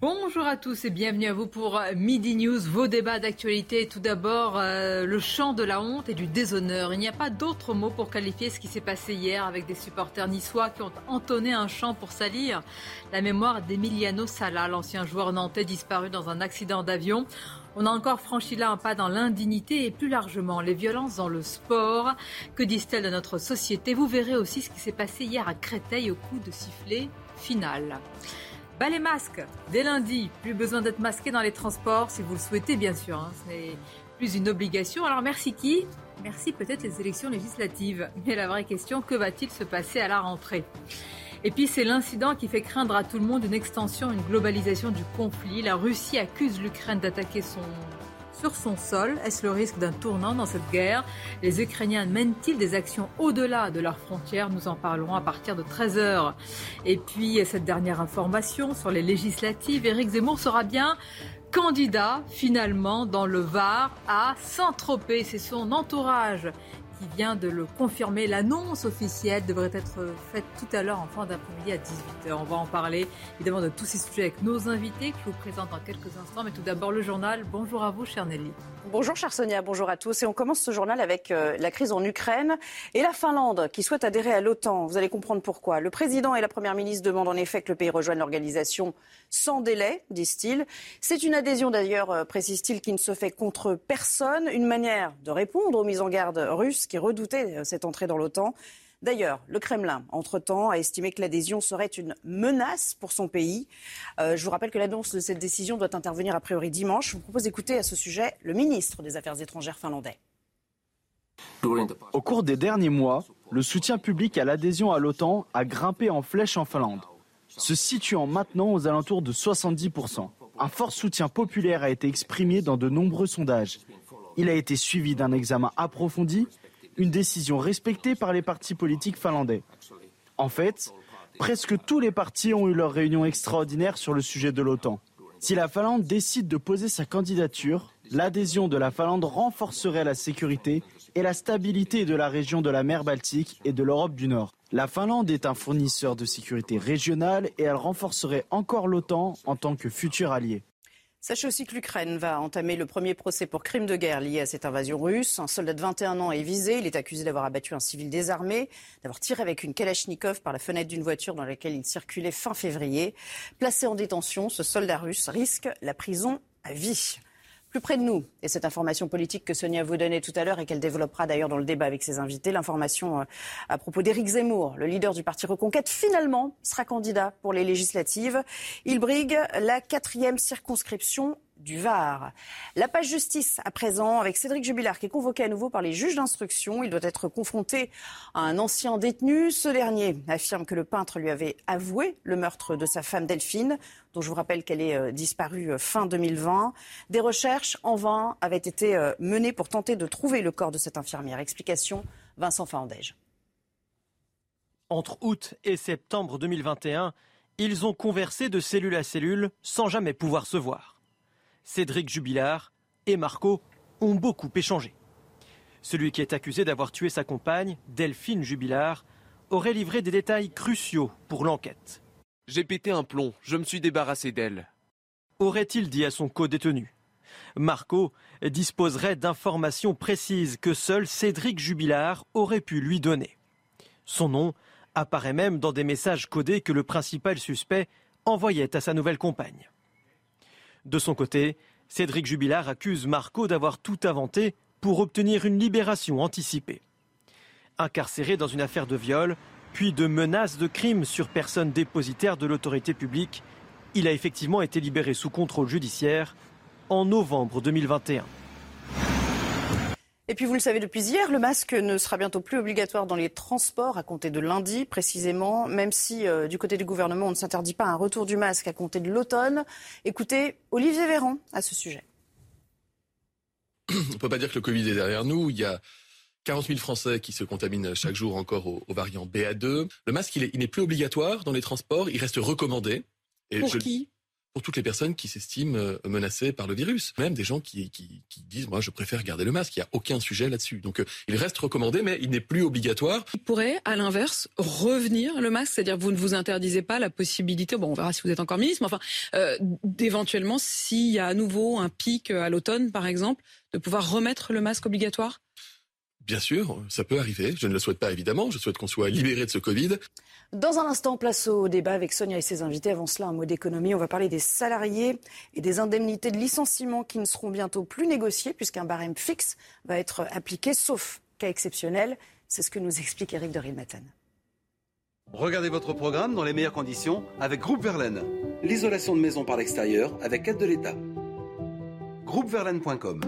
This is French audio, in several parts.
Bonjour à tous et bienvenue à vous pour Midi News, vos débats d'actualité. Tout d'abord, euh, le chant de la honte et du déshonneur. Il n'y a pas d'autre mot pour qualifier ce qui s'est passé hier avec des supporters niçois qui ont entonné un chant pour salir la mémoire d'Emiliano Sala, l'ancien joueur nantais disparu dans un accident d'avion. On a encore franchi là un pas dans l'indignité et plus largement les violences dans le sport. Que disent-elles de notre société? Vous verrez aussi ce qui s'est passé hier à Créteil au coup de sifflet final. Bah, les masques, dès lundi, plus besoin d'être masqué dans les transports, si vous le souhaitez bien sûr. Hein. Ce n'est plus une obligation. Alors merci qui? Merci peut-être les élections législatives. Mais la vraie question, que va-t-il se passer à la rentrée? Et puis c'est l'incident qui fait craindre à tout le monde une extension, une globalisation du conflit. La Russie accuse l'Ukraine d'attaquer son sur son sol Est-ce le risque d'un tournant dans cette guerre? Les Ukrainiens mènent-ils des actions au-delà de leurs frontières? Nous en parlerons à partir de 13h. Et puis, cette dernière information sur les législatives, Éric Zemmour sera bien candidat finalement dans le Var à Saint-Tropez. C'est son entourage qui vient de le confirmer. L'annonce officielle devrait être faite tout à l'heure en fin d'après-midi à 18h. On va en parler évidemment de tous ces sujets avec nos invités je vous présente dans quelques instants. Mais tout d'abord le journal. Bonjour à vous, chère Nelly. Bonjour, chère Sonia. Bonjour à tous. Et on commence ce journal avec euh, la crise en Ukraine et la Finlande qui souhaite adhérer à l'OTAN. Vous allez comprendre pourquoi. Le président et la première ministre demandent en effet que le pays rejoigne l'organisation sans délai, disent-ils. C'est une adhésion d'ailleurs, euh, précise-t-il, qui ne se fait contre personne. Une manière de répondre aux mises en garde russes qui redoutaient euh, cette entrée dans l'OTAN. D'ailleurs, le Kremlin, entre-temps, a estimé que l'adhésion serait une menace pour son pays. Euh, je vous rappelle que l'annonce de cette décision doit intervenir a priori dimanche. Je vous propose d'écouter à ce sujet le ministre des Affaires étrangères finlandais. Au cours des derniers mois, le soutien public à l'adhésion à l'OTAN a grimpé en flèche en Finlande, se situant maintenant aux alentours de 70%. Un fort soutien populaire a été exprimé dans de nombreux sondages. Il a été suivi d'un examen approfondi une décision respectée par les partis politiques finlandais. En fait, presque tous les partis ont eu leur réunion extraordinaire sur le sujet de l'OTAN. Si la Finlande décide de poser sa candidature, l'adhésion de la Finlande renforcerait la sécurité et la stabilité de la région de la mer Baltique et de l'Europe du Nord. La Finlande est un fournisseur de sécurité régionale et elle renforcerait encore l'OTAN en tant que futur allié. Sachez aussi que l'Ukraine va entamer le premier procès pour crime de guerre lié à cette invasion russe. Un soldat de 21 ans est visé. Il est accusé d'avoir abattu un civil désarmé, d'avoir tiré avec une Kalachnikov par la fenêtre d'une voiture dans laquelle il circulait fin février. Placé en détention, ce soldat russe risque la prison à vie plus près de nous. Et cette information politique que Sonia vous donnait tout à l'heure et qu'elle développera d'ailleurs dans le débat avec ses invités, l'information euh, à propos d'Éric Zemmour, le leader du parti Reconquête, finalement sera candidat pour les législatives. Il brigue la quatrième circonscription du Var. La page justice à présent avec Cédric Jubilard qui est convoqué à nouveau par les juges d'instruction. Il doit être confronté à un ancien détenu. Ce dernier affirme que le peintre lui avait avoué le meurtre de sa femme Delphine, dont je vous rappelle qu'elle est euh, disparue euh, fin 2020. Des recherches en vain avaient été euh, menées pour tenter de trouver le corps de cette infirmière. Explication Vincent Fandège. Entre août et septembre 2021, ils ont conversé de cellule à cellule sans jamais pouvoir se voir. Cédric Jubilard et Marco ont beaucoup échangé. Celui qui est accusé d'avoir tué sa compagne, Delphine Jubilard, aurait livré des détails cruciaux pour l'enquête. J'ai pété un plomb, je me suis débarrassé d'elle. Aurait-il dit à son co-détenu? Marco disposerait d'informations précises que seul Cédric Jubilard aurait pu lui donner. Son nom apparaît même dans des messages codés que le principal suspect envoyait à sa nouvelle compagne. De son côté, Cédric Jubilard accuse Marco d'avoir tout inventé pour obtenir une libération anticipée. Incarcéré dans une affaire de viol, puis de menaces de crime sur personne dépositaire de l'autorité publique, il a effectivement été libéré sous contrôle judiciaire en novembre 2021. Et puis vous le savez depuis hier, le masque ne sera bientôt plus obligatoire dans les transports à compter de lundi précisément, même si euh, du côté du gouvernement on ne s'interdit pas un retour du masque à compter de l'automne. Écoutez Olivier Véran à ce sujet. On ne peut pas dire que le Covid est derrière nous. Il y a 40 000 Français qui se contaminent chaque jour encore au, variant BA2. Le masque, il n'est plus obligatoire dans les transports, il reste recommandé. Et pour qui? Pour toutes les personnes qui s'estiment euh, menacées par le virus. Même des gens qui, disent, moi, je préfère garder le masque. Il n'y a aucun sujet là-dessus. Donc, euh, il reste recommandé, mais il n'est plus obligatoire. Il pourrait, à l'inverse, revenir le masque, c'est-à-dire vous ne vous interdisez pas la possibilité, bon, on verra si vous êtes encore ministre, mais enfin, euh, d'éventuellement, s'il y a à nouveau un pic à l'automne, par exemple, de pouvoir remettre le masque obligatoire? Bien sûr, ça peut arriver. Je ne le souhaite pas évidemment. Je souhaite qu'on soit libéré de ce Covid. Dans un instant, place au débat avec Sonia et ses invités. Avant cela, un mot d'économie. On va parler des salariés et des indemnités de licenciement qui ne seront bientôt plus négociées puisqu'un barème fixe va être appliqué, sauf cas exceptionnel. C'est ce que nous explique Eric de Rilmaten. Regardez votre programme dans les meilleures conditions avec Groupe Verlaine. L'isolation de maison par l'extérieur avec aide de l'État. Groupeverlaine.com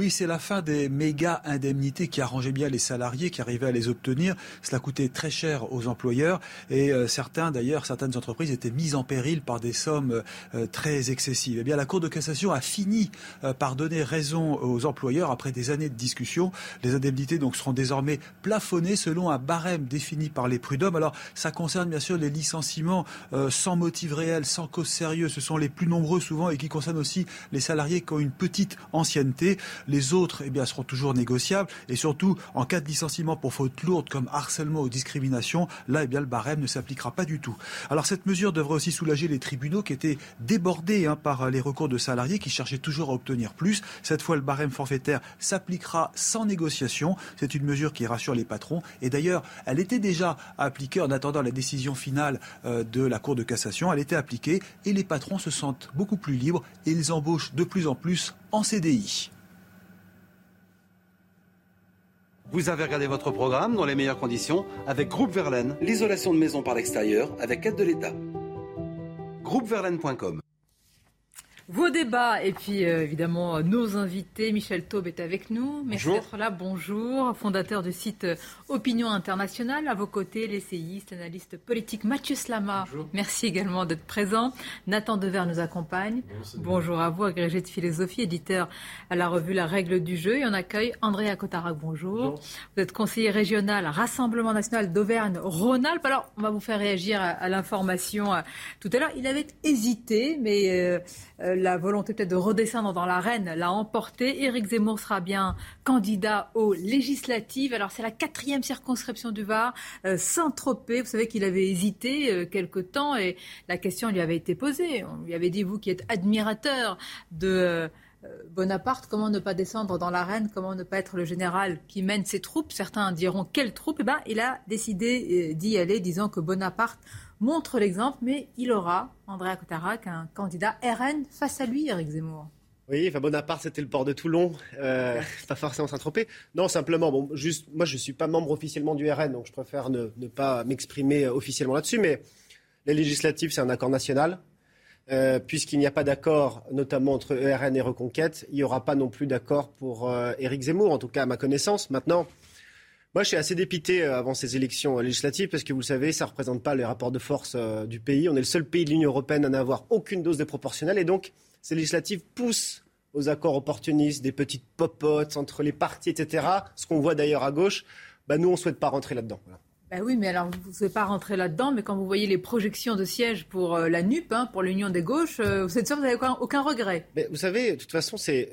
Oui, c'est la fin des méga indemnités qui arrangeaient bien les salariés, qui arrivaient à les obtenir. Cela coûtait très cher aux employeurs et euh, certains, d'ailleurs, certaines entreprises étaient mises en péril par des sommes euh, très excessives. Eh bien, la Cour de cassation a fini euh, par donner raison aux employeurs après des années de discussion. Les indemnités donc seront désormais plafonnées selon un barème défini par les prud'hommes. Alors, ça concerne bien sûr les licenciements sans motif réel, sans cause sérieuse. Ce sont les plus nombreux souvent et qui concernent aussi les salariés qui ont une petite ancienneté. Les autres eh seront toujours négociables. Et surtout, en cas de licenciement pour faute lourde comme harcèlement ou discrimination, là, eh bien, le barème ne s'appliquera pas du tout. Alors cette mesure devrait aussi soulager les tribunaux qui étaient débordés hein, par les recours de salariés qui cherchaient toujours à obtenir plus. Cette fois, le barème forfaitaire s'appliquera sans négociation. C'est une mesure qui rassure les patrons. Et d'ailleurs, elle était déjà appliquée en attendant la décision finale euh, de la Cour de cassation. Elle était appliquée et les patrons se sentent beaucoup plus libres et ils embauchent de plus en plus en CDI. Vous avez regardé votre programme dans les meilleures conditions avec Groupe Verlaine. L'isolation de maison par l'extérieur avec aide de l'État. Groupeverlaine.com vos débats et puis euh, évidemment nos invités. Michel Taube est avec nous. Merci d'être là. Bonjour. Fondateur du site euh, Opinion Internationale. À vos côtés, l'essayiste, analyste politique Mathieu Slama. Merci également d'être présent. Nathan Dever nous accompagne. Bonjour, à vous, agrégé de philosophie, éditeur à la revue La Règle du Jeu. Et on accueille Andrea Cotarac. Bonjour. Vous êtes conseiller régional Rassemblement National d'Auvergne-Rhône-Alpes. Alors, on va vous faire réagir à, l'information euh, tout à l'heure. Il avait hésité, mais la volonté peut-être de redescendre dans l'arène l'a emporté. Éric Zemmour sera bien candidat aux législatives. Alors c'est la quatrième circonscription du Var, euh, Saint-Tropez. Vous savez qu'il avait hésité euh, quelque temps et la question lui avait été posée. On lui avait dit, vous qui êtes admirateur de... Euh, Bonaparte, comment ne pas descendre dans l'arène, comment ne pas être le général qui mène ses troupes? Certains diront quelles troupes Eh bien, il a décidé d'y aller, disant que Bonaparte montre l'exemple, mais il aura, André Cotarac, un candidat RN face à lui, Eric Zemmour. Oui, enfin Bonaparte, c'était le port de Toulon, euh, pas forcément Saint-Tropez. Non, simplement, bon, juste, moi je ne suis pas membre officiellement du RN, donc je préfère ne, pas m'exprimer officiellement là-dessus, mais les législatives, c'est un accord national. Euh, puisqu'il n'y a pas d'accord, notamment entre ERN et Reconquête, il n'y aura pas non plus d'accord pour euh, Éric Zemmour, en tout cas à ma connaissance. Maintenant, moi, je suis assez dépité euh, avant ces élections législatives parce que vous le savez, ça ne représente pas les rapports de force du pays. On est le seul pays de l'Union européenne à n'avoir aucune dose de proportionnelle et donc ces législatives poussent aux accords opportunistes, des petites popotes entre les partis, etc. Ce qu'on voit d'ailleurs à gauche. Bah, nous, on ne souhaite pas rentrer là-dedans. Bah oui, mais alors vous ne souhaitez pas rentrer là-dedans, mais quand vous voyez les projections de sièges pour la NUP, hein, pour l'Union des gauches, vous êtes sûr que vous n'avez aucun, aucun regret? Mais Vous savez, de toute façon, c'est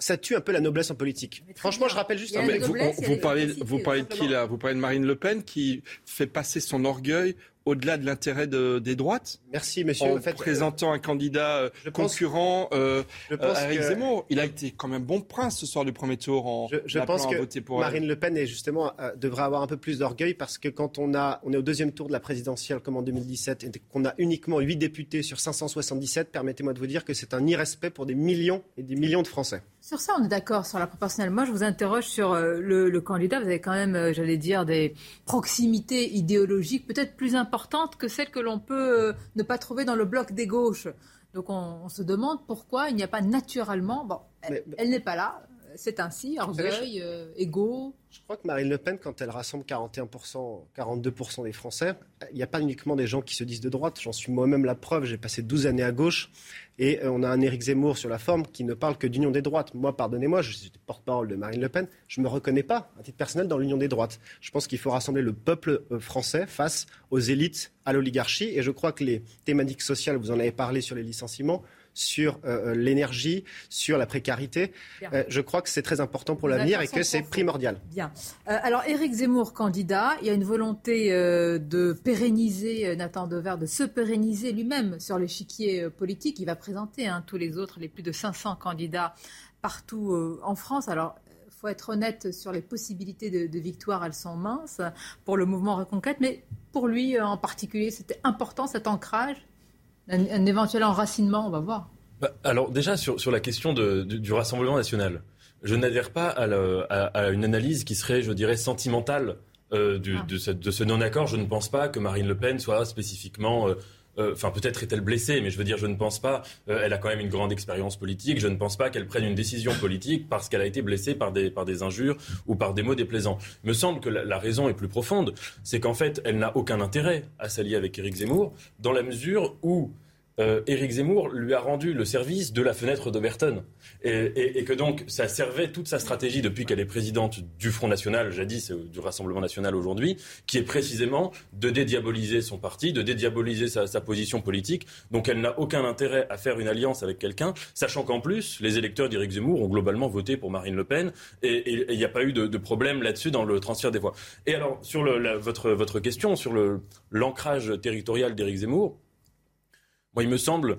ça tue un peu la noblesse en politique. Franchement, je rappelle juste. Un... vous, vous parlez, vous parlez de qui là? Vous parlez de Marine Le Pen qui fait passer son orgueil au-delà de l'intérêt des droites Merci, monsieur. En, fait, présentant un candidat euh, concurrent euh, je pense euh, Zemmour. Il a été quand même bon prince ce soir du premier tour en Je, je pense que pour Marine Le Pen est justement, devrait avoir un peu plus d'orgueil parce que quand on, a, on est au deuxième tour de la présidentielle comme en 2017 et qu'on a uniquement 8 députés sur 577, permettez-moi de vous dire que c'est un irrespect pour des millions et des millions de Français. Sur ça, on est d'accord sur la proportionnelle. Moi, je vous interroge sur le, le candidat. Vous avez quand même, j'allais dire, des proximités idéologiques peut-être plus importantes importante que celle que l'on peut euh, ne pas trouver dans le bloc des gauches. Donc on, se demande pourquoi il n'y a pas naturellement. Bon, elle, n'est pas là. C'est ainsi, orgueil, euh, égo. Je crois que Marine Le Pen, quand elle rassemble 41%, 42% des Français, il n'y a pas uniquement des gens qui se disent de droite. J'en suis moi-même la preuve. J'ai passé 12 années à gauche. Et euh, on a un Éric Zemmour sur la forme qui ne parle que d'union des droites. Moi, pardonnez-moi, je suis porte-parole de Marine Le Pen. Je ne me reconnais pas, à titre personnel, dans l'union des droites. Je pense qu'il faut rassembler le peuple euh, français face aux élites, à l'oligarchie. Et je crois que les thématiques sociales, vous en avez parlé sur les licenciements, sur euh, euh, l'énergie, sur la précarité. Euh, je crois que c'est très important pour l'avenir et que c'est primordial. Bien. alors, Éric Zemmour, candidat, il y a une volonté de pérenniser Nathan Dever, de se pérenniser lui-même sur l'échiquier politique. Il va présenter hein, tous les autres, les plus de 500 candidats partout en France. Alors, il faut être honnête sur les possibilités de, victoire, elles sont minces pour le mouvement Reconquête, mais pour lui en particulier, c'était important cet ancrage un, éventuel enracinement, on va voir. Bah, alors déjà, sur, sur la question de, du Rassemblement national, je n'adhère pas à, une analyse qui serait, je dirais, sentimentale euh, ah. de, ce, non-accord. Je ne pense pas que Marine Le Pen soit spécifiquement... Euh, enfin, peut-être est-elle blessée, mais je veux dire, je ne pense pas. elle a quand même une grande expérience politique. Je ne pense pas qu'elle prenne une décision politique parce qu'elle a été blessée par des, par des injures ou par des mots déplaisants. Il me semble que la, la raison est plus profonde. C'est qu'en fait, elle n'a aucun intérêt à s'allier avec Éric Zemmour dans la mesure où euh, Éric Zemmour lui a rendu le service de la fenêtre d'Oberton. Et, que donc, ça servait toute sa stratégie depuis qu'elle est présidente du Front National, jadis euh, du Rassemblement National aujourd'hui, qui est précisément de dédiaboliser son parti, de dédiaboliser sa, position politique. Donc elle n'a aucun intérêt à faire une alliance avec quelqu'un, sachant qu'en plus, les électeurs d'Éric Zemmour ont globalement voté pour Marine Le Pen, et il n'y a pas eu de, problème là-dessus dans le transfert des voix. Et alors, sur votre, votre question, sur l'ancrage territorial d'Éric Zemmour, moi, il me semble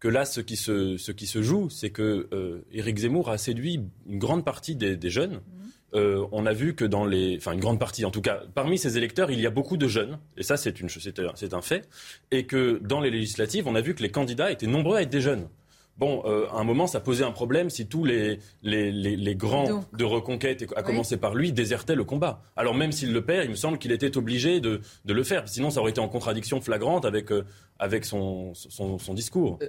que là, ce qui se, ce qui se joue, c'est que euh, Éric Zemmour a séduit une grande partie des, jeunes. Mhm. Euh, on a vu que dans les, enfin une grande partie, en tout cas, parmi ses électeurs, il y a beaucoup de jeunes, et ça c'est une, c'est un fait, et que dans les législatives, on a vu que les candidats étaient nombreux à être des jeunes. Bon, euh, à un moment, ça posait un problème si tous les, les, les, grands de reconquête, à commencer par lui, désertaient le combat. Alors même s'il le perd, il me semble qu'il était obligé de, de, le faire. Sinon, ça aurait été en contradiction flagrante avec, euh, avec son, son, son discours. Euh,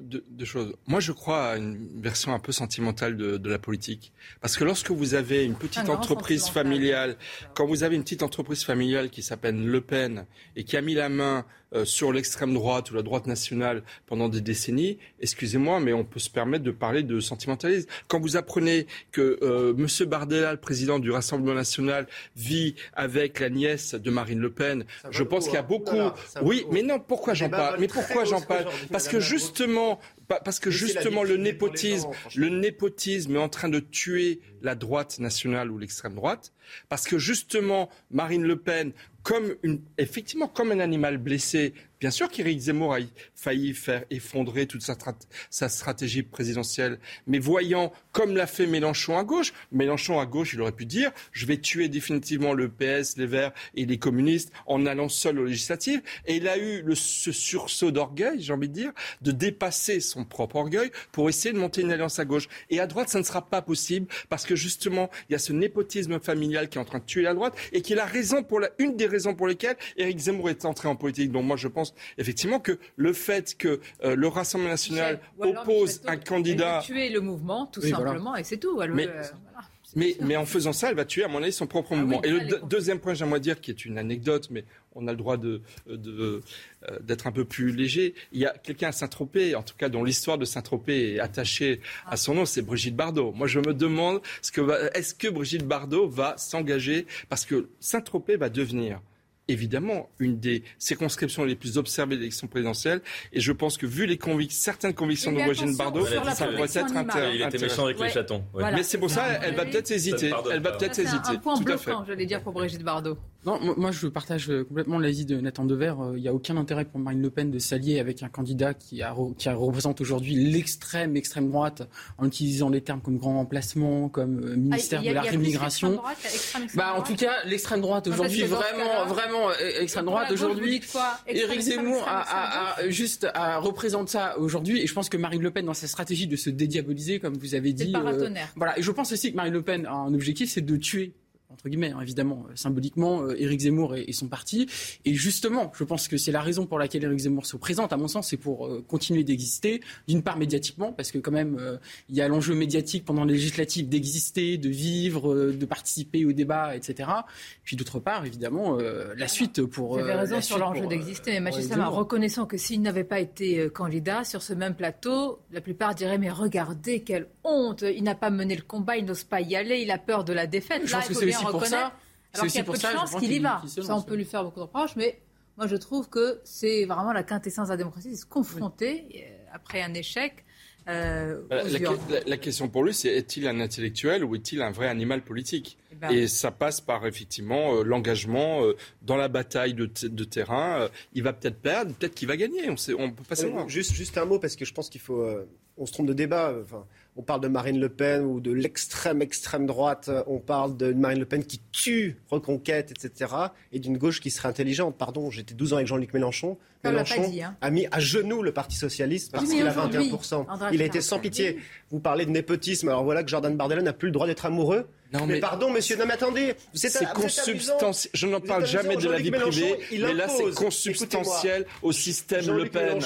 deux, choses. Moi, je crois à une version un peu sentimentale de, de la politique. Parce que lorsque vous avez une petite entreprise familiale, quand vous avez une petite entreprise familiale qui s'appelle Le Pen et qui a mis la main euh, sur l'extrême droite ou la droite nationale pendant des décennies, excusez-moi, mais on peut se permettre de parler de sentimentalisme. Quand vous apprenez que euh, M. Bardella, le président du Rassemblement national, vit avec la nièce de Marine Le Pen, je pense qu'il y a hein. beaucoup. oui, mais non, pourquoi j'en parle Mais pourquoi j'en parle Parce que justement, parce que justement le népotisme, le népotisme est en train de tuer la droite nationale ou l'extrême droite. Parce que justement, Marine Le Pen, comme une, effectivement, comme un animal blessé, Bien sûr qu'Éric Zemmour a failli faire effondrer toute sa, stratégie présidentielle, mais voyant, comme l'a fait Mélenchon à gauche, Mélenchon à gauche, il aurait pu dire je vais tuer définitivement le PS, les Verts et les communistes en allant seul aux législatives. Et il a eu ce sursaut d'orgueil, j'ai envie de dire, de dépasser son propre orgueil pour essayer de monter une alliance à gauche. Et à droite, ça ne sera pas possible parce que justement, il y a ce népotisme familial qui est en train de tuer la droite et qui est la raison pour la, une des raisons pour lesquelles Éric Zemmour est entré en politique. Donc moi, je pense effectivement que le fait que euh, le Rassemblement national oppose un candidat... Elle tuer le mouvement, tout simplement, et c'est tout. mais, mais, mais, en faisant ça, elle va tuer, à mon avis, son propre ah mouvement. et le deuxième point, j'aimerais dire, qui est une anecdote, mais on a le droit de, euh, d'être un peu plus léger. Il y a quelqu'un à Saint-Tropez, en tout cas dont l'histoire de Saint-Tropez est attachée à ah. son nom, c'est Brigitte Bardot. Moi, je me demande, est-ce que, est-ce que Brigitte Bardot va s'engager? Parce que Saint-Tropez va devenir évidemment une des circonscriptions les plus observées de l'élection présidentielle. Et je pense que vu les certaines convictions de Brigitte Bardot, ça pourrait être intéressant. Il était méchant avec les chatons. Mais c'est pour ça, elle va peut-être hésiter. Elle va peut-être hésiter. Un point bloquant, j'allais dire, pour Brigitte Bardot. Non, moi je partage euh, complètement l'avis de Nathan Dever. Euh, il n'y a aucun intérêt pour Marine Le Pen de s'allier avec un candidat qui, a, qui représente aujourd'hui l'extrême extrême droite en utilisant les termes comme grand remplacement, comme euh, ministère ah, de la rémigration. Bah en tout cas l'extrême droite aujourd'hui vraiment vraiment extrême droite aujourd'hui. Éric Zemmour a, a, juste représente ça aujourd'hui et je pense que Marine Le Pen dans sa stratégie de se dédiaboliser comme vous avez dit. Euh, voilà et je pense aussi que Marine Le Pen a un objectif c'est de tuer entre guillemets, hein, évidemment, symboliquement, Éric Zemmour et, son parti. Et justement, je pense que c'est la raison pour laquelle Éric Zemmour se présente, à mon sens, c'est pour continuer d'exister, d'une part médiatiquement, parce que quand même, il y a l'enjeu médiatique pendant les législatives d'exister, de vivre, de participer au débat, etc. Puis d'autre part, évidemment, la suite pour... Vous avez raison sur l'enjeu d'exister, mais Sam, reconnaissant que s'il n'avait pas été candidat sur ce même plateau, la plupart diraient, mais regardez, quelle honte, il n'a pas mené le combat, il n'ose pas y aller, il a peur de la défaite. Je pense que c'est aussi pour ça. Alors qu'il y a peu de chance qu'il y va. Ça, on peut lui faire beaucoup de reproches, mais moi, je trouve que c'est vraiment la quintessence de la démocratie, c'est se confronter euh, après un échec. Euh, la, question pour lui, c'est est-il un intellectuel ou est-il un vrai animal politique eh ben Et ça passe par effectivement euh, l'engagement dans la bataille de, terrain. il va peut-être perdre, peut-être qu'il va gagner. On, sait, on peut pas savoir. Juste, juste un mot parce que je pense qu'il faut. on se trompe de débat. Enfin, on parle de Marine Le Pen ou de l'extrême extrême droite, on parle de Marine Le Pen qui tue Reconquête, etc. Et d'une gauche qui serait intelligente. Pardon, j'étais 12 ans avec Jean-Luc Mélenchon. Mélenchon hein. a, mis à genoux le Parti Socialiste parce qu'il a 21%. Il a été sans pitié. Vous parlez de népotisme. Alors voilà que Jordan Bardella n'a plus le droit d'être amoureux. Non, mais, pardon, monsieur, non, mais attendez, c'est consubstantiel. Je n'en parle jamais de la vie privée, mais là, c'est consubstantiel au système Le Pen.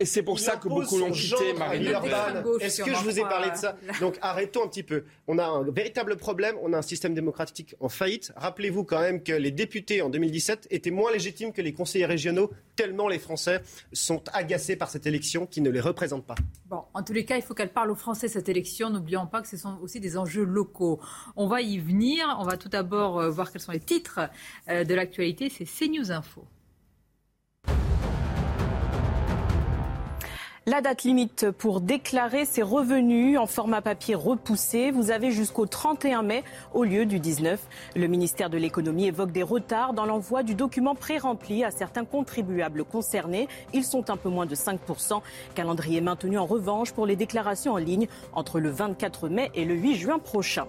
Et c'est pour ça que beaucoup l'ont quitté, Marine Le Pen. Est-ce que je vous ai parlé de ça Donc arrêtons un petit peu. On a un véritable problème, on a un système démocratique en faillite. Rappelez-vous quand même que les députés en 2017 étaient moins légitimes que les conseillers régionaux, tellement les Français sont agacés par cette élection qui ne les représente pas. Bon, en tous les cas, il faut qu'elle parle aux Français cette élection. N'oublions pas que ce sont aussi des enjeux locaux. On va y venir. On va tout d'abord euh, voir quels sont les titres euh, de l'actualité. C'est CNews Info. La date limite pour déclarer ses revenus en format papier repoussé, vous avez jusqu'au 31 mai au lieu du 19. Le ministère de l'économie évoque des retards dans l'envoi du document pré-rempli à certains contribuables concernés. Ils sont un peu moins de 5%. Calendrier maintenu en revanche pour les déclarations en ligne entre le 24 mai et le 8 juin prochain.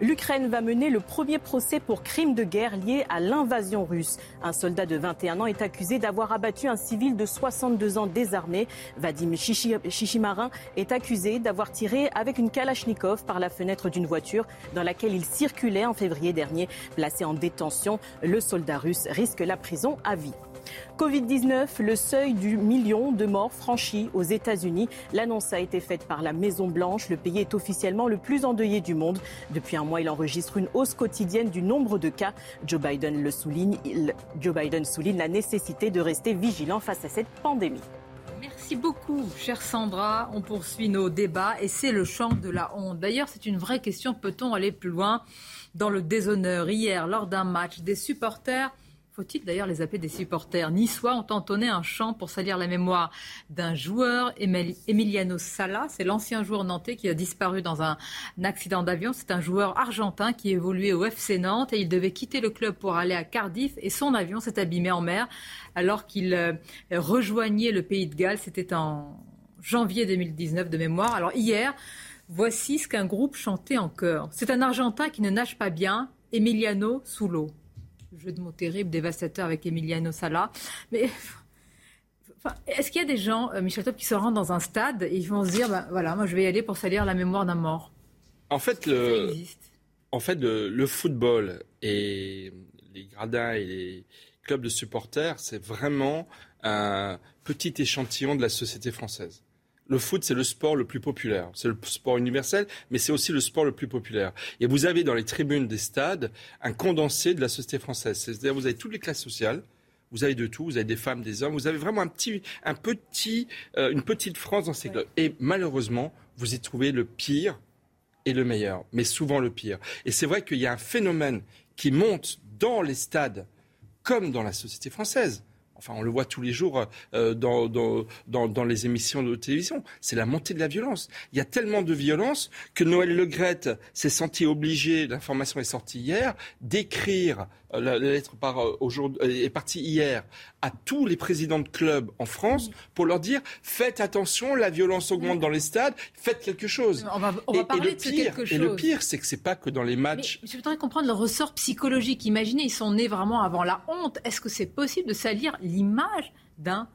L'Ukraine va mener le premier procès pour crime de guerre lié à l'invasion russe. Un soldat de 21 ans est accusé d'avoir abattu un civil de 62 ans désarmé. Vadim Chichimarin est accusé d'avoir tiré avec une Kalachnikov par la fenêtre d'une voiture dans laquelle il circulait en février dernier. Placé en détention, le soldat russe risque la prison à vie. Covid-19, le seuil du million de morts franchi aux États-Unis. L'annonce a été faite par la Maison-Blanche. Le pays est officiellement le plus endeuillé du monde. Depuis un mois, il enregistre une hausse quotidienne du nombre de cas. Joe Biden souligne. Joe Biden souligne la nécessité de rester vigilant face à cette pandémie. Merci beaucoup, chère Sandra. On poursuit nos débats et c'est le champ de la honte. D'ailleurs, c'est une vraie question. Peut-on aller plus loin dans le déshonneur? Hier, lors d'un match, des supporters faut-il d'ailleurs les appeler des supporters niçois ont entonné un chant pour salir la mémoire d'un joueur, Emiliano Sala. C'est l'ancien joueur nantais qui a disparu dans un accident d'avion. C'est un joueur argentin qui évoluait au FC Nantes et il devait quitter le club pour aller à Cardiff et son avion s'est abîmé en mer alors qu'il euh, rejoignait le pays de Galles. C'était en janvier 2019 de mémoire. Alors hier, voici ce qu'un groupe chantait en chœur. C'est un Argentin qui ne nage pas bien, Emiliano sous l'eau jeu de mots terrible, dévastateur avec Emiliano Sala. Mais est-ce qu'il y a des gens, euh, Michel Top, qui se rendent dans un stade et ils vont se dire, bah, voilà, moi je vais y aller pour salir la mémoire d'un mort? En fait, le, en fait le, football et les gradins et les clubs de supporters, c'est vraiment un petit échantillon de la société française le foot, c'est le sport le plus populaire. C'est le sport universel, mais c'est aussi le sport le plus populaire. Et vous avez dans les tribunes des stades un condensé de la société française. C'est-à-dire vous avez toutes les classes sociales. Vous avez de tout, vous avez des femmes, des hommes, vous avez vraiment un petit, un petit, euh, une petite France dans ces clubs. Et malheureusement, vous y trouvez le pire et le meilleur, mais souvent le pire. Et c'est vrai qu'il y a un phénomène qui monte dans les stades comme dans la société française enfin on le voit tous les jours euh, dans, dans, les émissions de télévision, c'est la montée de la violence. Il y a tellement de violence que Noël Legrette s'est senti obligé, l'information est sortie hier, d'écrire euh, la, lettre par, euh, aujourd'hui, est partie hier à tous les présidents de clubs en France pour leur dire faites attention, la violence augmente dans les stades, faites quelque chose. On va, on va parler de quelque chose. Et le pire, c'est que c'est pas que dans les matchs. je voudrais comprendre le ressort psychologique. Imaginez, ils sont nés vraiment avant la honte. Est-ce que c'est possible de salir l'image d'un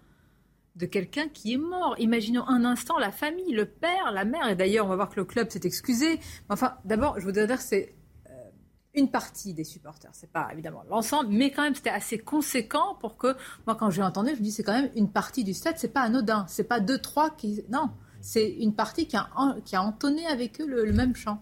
de quelqu'un qui est mort. Imaginons un instant la famille, le père, la mère, et d'ailleurs on va voir que le club s'est excusé. Enfin, d'abord, je voudrais dire que c'est une partie des supporters. C'est pas évidemment l'ensemble, mais quand même c'était assez conséquent pour que moi quand j'ai entendu, je me dis c'est quand même une partie du stade, c'est pas anodin, c'est pas deux trois qui non, c'est une partie qui a, qui a entonné avec eux le, même chant.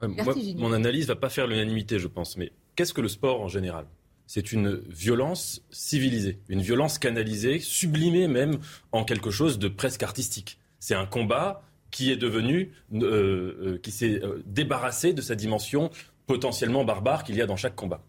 mon analyse va pas faire l'unanimité, je pense, mais qu'est-ce que le sport en général? C'est une violence civilisée, une violence canalisée, sublimée même en quelque chose de presque artistique. C'est un combat qui est devenu, euh, euh, qui s'est euh, débarrassé de sa dimension potentiellement barbare qu'il y a dans chaque combat.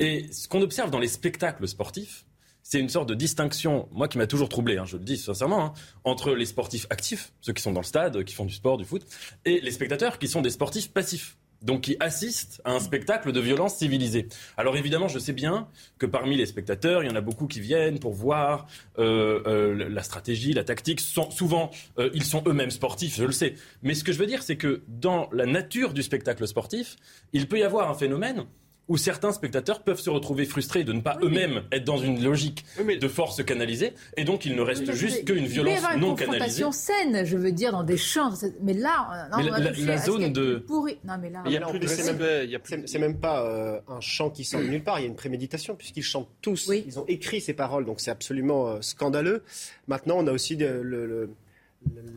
Et ce qu'on observe dans les spectacles sportifs, c'est une sorte de distinction, moi qui m'a toujours troublé, hein, je le dis sincèrement, hein, entre les sportifs actifs, ceux qui sont dans le stade, qui font du sport, du foot, et les spectateurs qui sont des sportifs passifs donc qui assistent à un spectacle de violence civilisée. Alors évidemment, je sais bien que parmi les spectateurs, il y en a beaucoup qui viennent pour voir euh, euh, la stratégie, la tactique. souvent, euh, ils sont eux-mêmes sportifs, je le sais. Mais ce que je veux dire, c'est que dans la nature du spectacle sportif, il peut y avoir un phénomène où certains spectateurs peuvent se retrouver frustrés de ne pas eux-mêmes être dans une logique de force canalisée, et donc il ne reste juste qu'une violence non canalisée. une saine, je veux dire, dans des champs. Mais là, non, la, zone de... Non, mais là... Il y a plus de C'est même, pas euh, un chant qui sort de nulle part, il y a une préméditation, puisqu'ils chantent tous. Ils ont écrit ces paroles, donc c'est absolument euh, scandaleux. Maintenant, on a aussi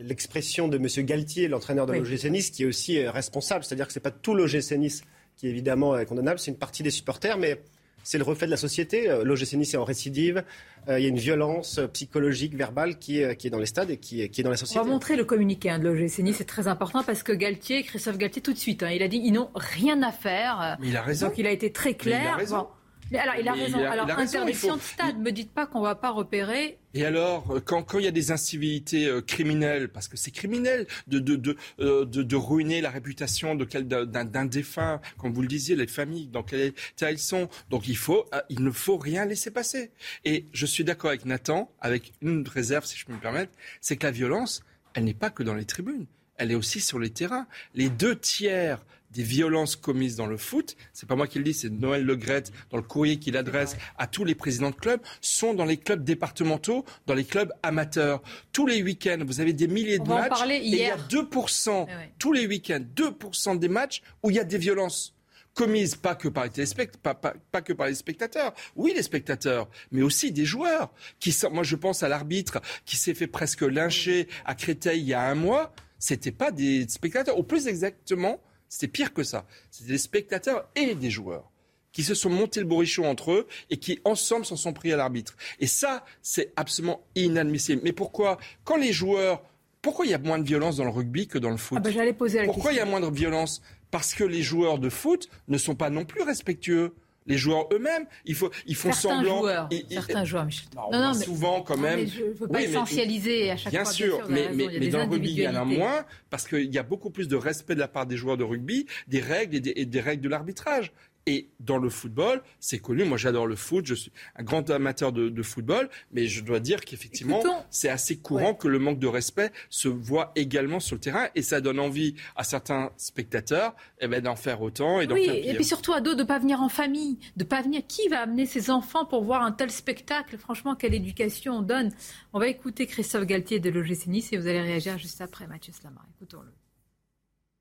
l'expression de M. Galtier, l'entraîneur de l'OGC Nice, qui est aussi euh, responsable. C'est-à-dire que ce n'est pas tout l'OGC Nice qui évidemment est condamnable. C'est une partie des supporters, mais c'est le reflet de la société. Euh, L'OGC Nice est en récidive. Euh, il y a une violence euh, psychologique, verbale qui est, qui est dans les stades et qui est, qui est dans la société. On va montrer le communiqué hein, de l'OGC Nice. C'est très important parce que Galtier, Christophe Galtier, tout de suite, hein, il a dit ils n'ont rien à faire. Mais il a raison. Donc il a été très clair. il a raison. Mais alors, il a raison. alors, interdiction de stade, me dites pas qu'on va pas repérer. Et alors, euh, quand, quand il y a des incivilités euh, criminelles, parce que c'est criminel de, de, de, euh, de, de, ruiner la réputation d'un défunt, comme vous le disiez, les familles, dans quel état ils sont. Donc il, faut, il ne faut rien laisser passer. Et je suis d'accord avec Nathan, avec une réserve, si je peux me permettre, c'est que la violence, elle n'est pas que dans les tribunes, elle est aussi sur les terrains. Les deux tiers des violences commises dans le foot, c'est pas moi qui le dis, c'est Noël Legrette dans le courrier qu'il adresse à tous les présidents de clubs, sont dans les clubs départementaux, dans les clubs amateurs. Tous les week-ends, vous avez des milliers de matchs. et il y a 2%, eh tous les week-ends, 2% des matchs où il y a des violences commises pas que par les pas, pas, que par les spectateurs. Oui, les spectateurs, mais aussi des joueurs. Qui sont, moi, je pense à l'arbitre qui s'est fait presque lyncher à Créteil il y a un mois. C'était pas des spectateurs. Au plus exactement, c'était pire que ça. C'était des spectateurs et des joueurs qui se sont montés le bourrichon entre eux et qui ensemble s'en sont pris à l'arbitre. Et ça, c'est absolument inadmissible. Mais pourquoi Quand les joueurs... Pourquoi il y a moins de violence dans le rugby que dans le foot? Ah bah, poser la Pourquoi il y a moins de violence? Parce que les joueurs de foot ne sont pas non plus respectueux les joueurs eux-mêmes, il faut, ils font certains semblant. Joueurs, certains joueurs, non, non, mais, souvent quand même. je ne veux pas essentialiser à chaque bien fois. Sûr, bien sûr, mais, mais, dans le rugby, il y en a moins parce qu'il y a beaucoup plus de respect de la part des joueurs de rugby, des règles et des règles de l'arbitrage. Et dans le football, c'est connu. Moi, j'adore le foot. Je suis un grand amateur de, football. Mais je dois dire qu'effectivement, c'est assez courant que le manque de respect se voit également sur le terrain. Et ça donne envie à certains spectateurs eh ben, d'en faire autant et d'en oui, faire Et puis surtout à d'autres de ne pas venir en famille. De pas venir. Qui va amener ses enfants pour voir un tel spectacle? Franchement, quelle éducation on donne On va écouter Christophe Galtier de l'OGC Nice et vous allez réagir juste après Mathieu Slamar. Écoutons-le.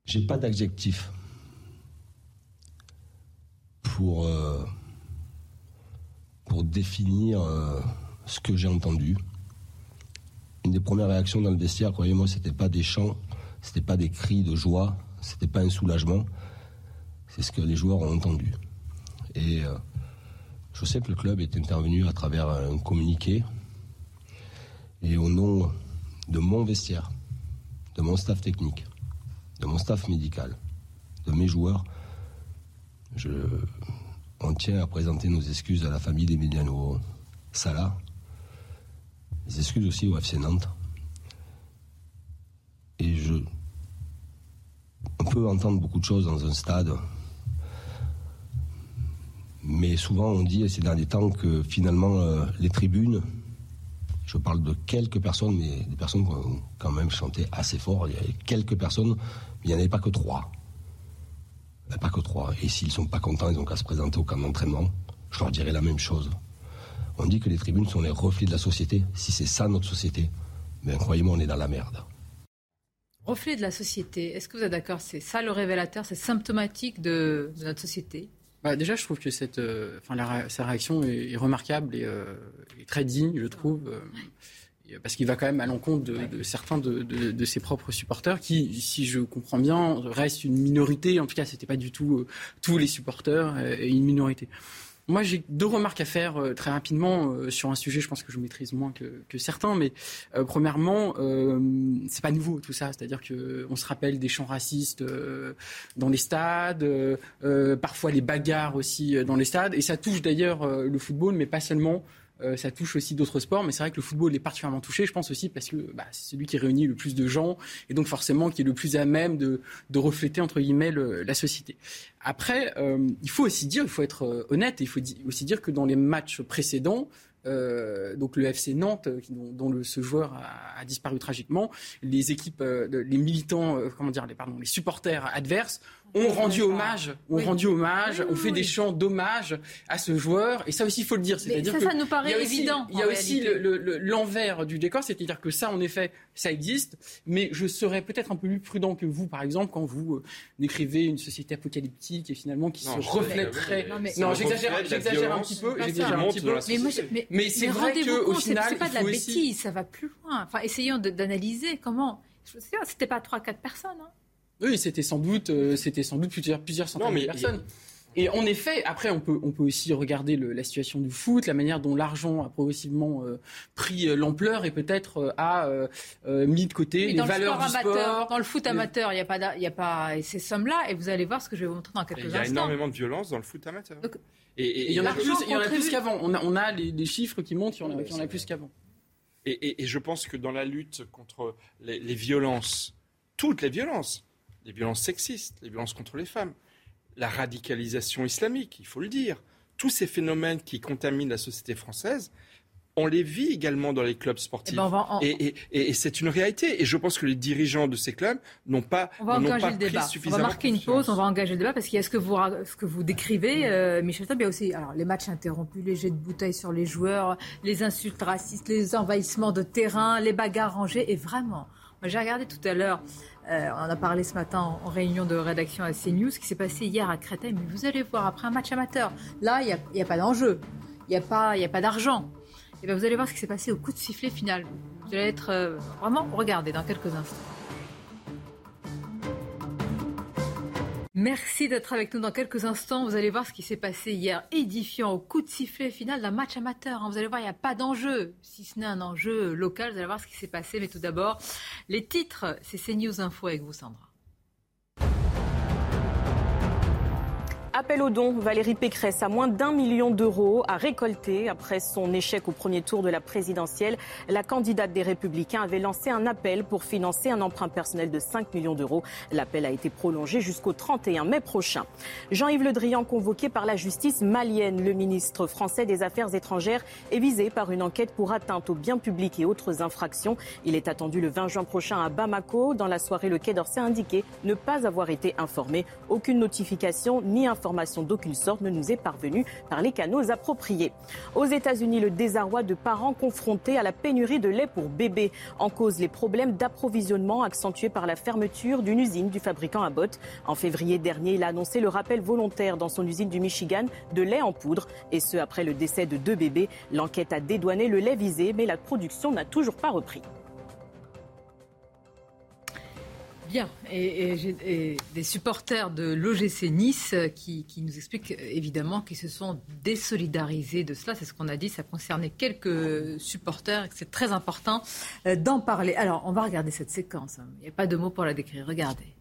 J'ai pas d'adjectif pour, euh, pour définir euh, ce que j'ai entendu. Une des premières réactions dans le vestiaire, croyez-moi, c'était pas des chants, c'était pas des cris de joie, c'était pas un soulagement, c'est ce que les joueurs ont entendu. Et euh, je sais que le club est intervenu à travers un communiqué et au nom de mon vestiaire, de mon staff technique, de mon staff médical, de mes joueurs, je, on tient à présenter nos excuses à la famille d'Emiliano Salah, des excuses aussi au FC Nantes. Et je. On peut entendre beaucoup de choses dans un stade, mais souvent on dit ces derniers temps que finalement euh, les tribunes, je parle de quelques personnes, mais des personnes qui ont quand même chanté assez fort, il y avait quelques personnes, mais il n'y en avait pas que trois. Pas que trois. Et s'ils sont pas contents, ils ont qu'à se présenter au camp d'entraînement. Je leur dirais la même chose. On dit que les tribunes sont les reflets de la société. Si c'est ça notre société, ben croyez-moi, on est dans la merde. reflet de la société. Est-ce que vous êtes d'accord? C'est ça le révélateur, c'est symptomatique de, notre société? Bah, déjà, je trouve que cette, euh, sa réaction est, remarquable et, très digne, je trouve. Parce qu'il va quand même à l'encontre de, certains de, ses propres supporters, qui, si je comprends bien, restent une minorité. En tout cas, ce n'était pas du tout tous les supporters et une minorité. Moi, j'ai deux remarques à faire euh, très rapidement euh, sur un sujet. Je pense que je maîtrise moins que, certains, mais euh, premièrement, c'est pas nouveau tout ça. C'est-à-dire que on se rappelle des chants racistes dans les stades, parfois les bagarres aussi dans les stades, et ça touche d'ailleurs le football, mais pas seulement. Euh, ça touche aussi d'autres sports, mais c'est vrai que le football est particulièrement touché, je pense aussi parce que bah, c'est celui qui réunit le plus de gens et donc forcément qui est le plus à même de, refléter entre guillemets la société. Après, euh, il faut aussi dire, il faut être euh, honnête, il faut aussi dire que dans les matchs précédents, donc le FC Nantes, dont, le, ce joueur a, disparu tragiquement, les équipes, les militants, comment dire, les, pardon, les supporters adverses ont rendu hommage, ont rendu hommage, on fait des chants d'hommage à ce joueur. Et ça aussi, il faut le dire. C'est-à-dire ça, ça nous paraît évident. Il y a aussi l'envers du décor, c'est-à-dire que ça, en effet, ça existe. Mais je serais peut-être un peu plus prudent que vous, par exemple, quand vous euh, décrivez une société apocalyptique et finalement qui se reflèterait. Non, j'exagère un petit peu. J'exagère un petit peu. Mais, c'est vrai qu'au final, c'est pas de la bêtise, ça va plus loin. Enfin, essayons d'analyser comment. C'était pas trois, quatre personnes. Hein. Oui, c'était sans doute, euh, c'était sans doute plusieurs, plusieurs centaines de personnes. Et en effet, après, on peut, on peut aussi regarder le, la situation du foot, la manière dont l'argent a progressivement euh, pris euh, l'ampleur et peut-être a mis de côté les valeurs du sport. Dans le foot amateur, il n'y a pas, y a pas ces sommes-là, et vous allez voir ce que je vais vous montrer dans quelques instants. Il y a énormément de violence dans le foot amateur. et il y en a plus, il y en a plus qu'avant. On a, on a les, chiffres qui montent, il y en a, y en a plus qu'avant. Et, je pense que dans la lutte contre les, les violences, toutes les violences, les violences sexistes, les violences contre les femmes, la radicalisation islamique, il faut le dire. Tous ces phénomènes qui contaminent la société française, on les vit également dans les clubs sportifs. Eh ben, et, c'est une réalité. Et je pense que les dirigeants de ces clubs n'ont pas, on va pas le débat. On va marquer une pause, on va engager le débat parce qu'il y a ce que vous, ce que vous décrivez, euh, Michel Taub, il y a aussi alors, les matchs interrompus, les jets de bouteilles sur les joueurs, les insultes racistes, les envahissements de terrain, les bagarres rangées. Et vraiment, j'ai regardé tout à l'heure euh, on en a parlé ce matin en, réunion de rédaction à CNews, qui s'est passé hier à Créteil. Mais vous allez voir, après un match amateur, là, il n'y a, pas d'enjeu, il n'y a pas, pas d'argent. Et bien vous allez voir ce qui s'est passé au coup de sifflet final. Vous allez être euh, vraiment regardé dans quelques instants. Merci d'être avec nous dans quelques instants. Vous allez voir ce qui s'est passé hier, édifiant au coup de sifflet final d'un match amateur. Hein. Vous allez voir, il n'y a pas d'enjeu, si ce n'est un enjeu local. Vous allez voir ce qui s'est passé. Mais tout d'abord, les titres, c'est CNews Info avec vous, Sandra. Appel au don, Valérie Pécresse a moins d'un million d'euros à récolter après son échec au premier tour de la présidentielle. La candidate des Républicains avait lancé un appel pour financer un emprunt personnel de 5 millions d'euros. L'appel a été prolongé jusqu'au 31 mai prochain. Jean-Yves Le Drian, convoqué par la justice malienne, le ministre français des Affaires étrangères, est visé par une enquête pour atteinte aux biens publics et autres infractions. Il est attendu le 20 juin prochain à Bamako. Dans la soirée, le Quai d'Orsay a indiqué ne pas avoir été informé. Aucune notification ni information d'aucune sorte ne nous est parvenue par les canaux appropriés. Aux États-Unis, le désarroi de parents confrontés à la pénurie de lait pour bébés. En cause, les problèmes d'approvisionnement accentués par la fermeture d'une usine du fabricant Abbott. En février dernier, il a annoncé le rappel volontaire dans son usine du Michigan de lait en poudre, et ce après le décès de deux bébés. L'enquête a dédouané le lait visé, mais la production n'a toujours pas repris. Bien, et, des supporters de l'OGC Nice qui, nous expliquent évidemment qu'ils se sont désolidarisés de cela. C'est ce qu'on a dit, ça concernait quelques supporters et c'est très important euh, d'en parler. Alors, on va regarder cette séquence. Il n'y a pas de mots pour la décrire. Regardez.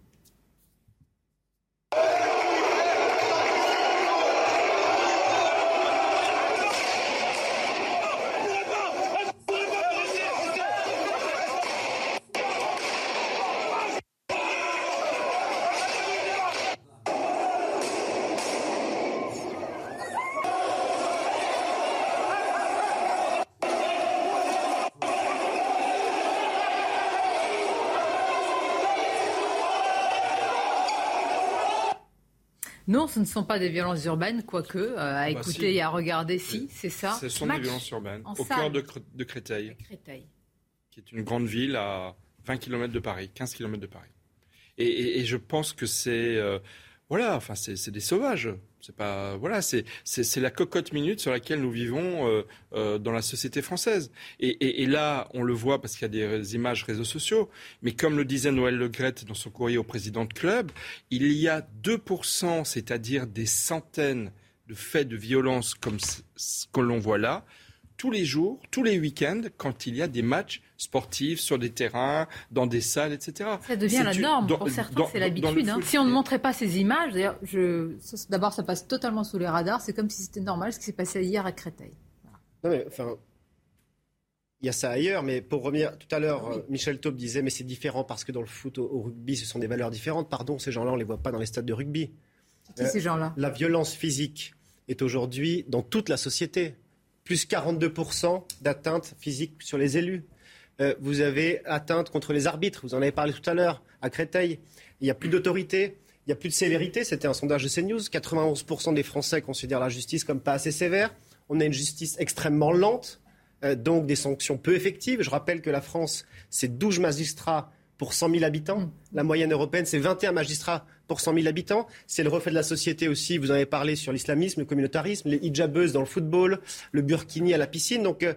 Non, ce ne sont pas des violences urbaines, quoique, euh, à bah, écouter et à regarder, si, c'est ça. Ce sont des violences urbaines, au cœur de, Créteil, Créteil, qui est une grande ville à 20 km de Paris, 15 km de Paris. Et, je pense que c'est euh, voilà, enfin c'est des sauvages. C'est pas voilà, c'est la cocotte minute sur laquelle nous vivons euh, euh, dans la société française. Et, et, là, on le voit parce qu'il y a des images réseaux sociaux. Mais comme le disait Noël Le Legrette dans son courrier au président de club, il y a 2%, c'est-à-dire des centaines de faits de violence comme ce que l'on voit là, tous les jours, tous les week-ends, quand il y a des matchs sportifs sur des terrains, dans des salles, etc. Ça devient la norme. Pour certains, c'est l'habitude. Hein. Si on ne montrait pas ces images, d'ailleurs, d'abord, ça passe totalement sous les radars. C'est comme si c'était normal ce qui s'est passé hier à Créteil. Non, mais enfin, il y a ça ailleurs, mais pour revenir, tout à l'heure, Michel Taube disait, mais c'est différent parce que dans le foot, au, rugby, ce sont des valeurs différentes. Pardon, ces gens-là, on ne les voit pas dans les stades de rugby. Qui ces gens-là? La violence physique est aujourd'hui dans toute la société plus 42% d'atteinte physique sur les élus. Euh, vous avez atteinte contre les arbitres, vous en avez parlé tout à l'heure, à Créteil. Il n'y a plus d'autorité, il n'y a plus de sévérité. C'était un sondage de CNews. 91% des Français considèrent la justice comme pas assez sévère. On a une justice extrêmement lente, euh, donc des sanctions peu effectives. Je rappelle que la France, c'est 12 magistrats pour 100 000 habitants. La moyenne européenne, c'est 21 magistrats pour 100 000 habitants. C'est le reflet de la société aussi. Vous en avez parlé sur l'islamisme, le communautarisme, les hijabeuses dans le football, le burkini à la piscine. Donc, euh,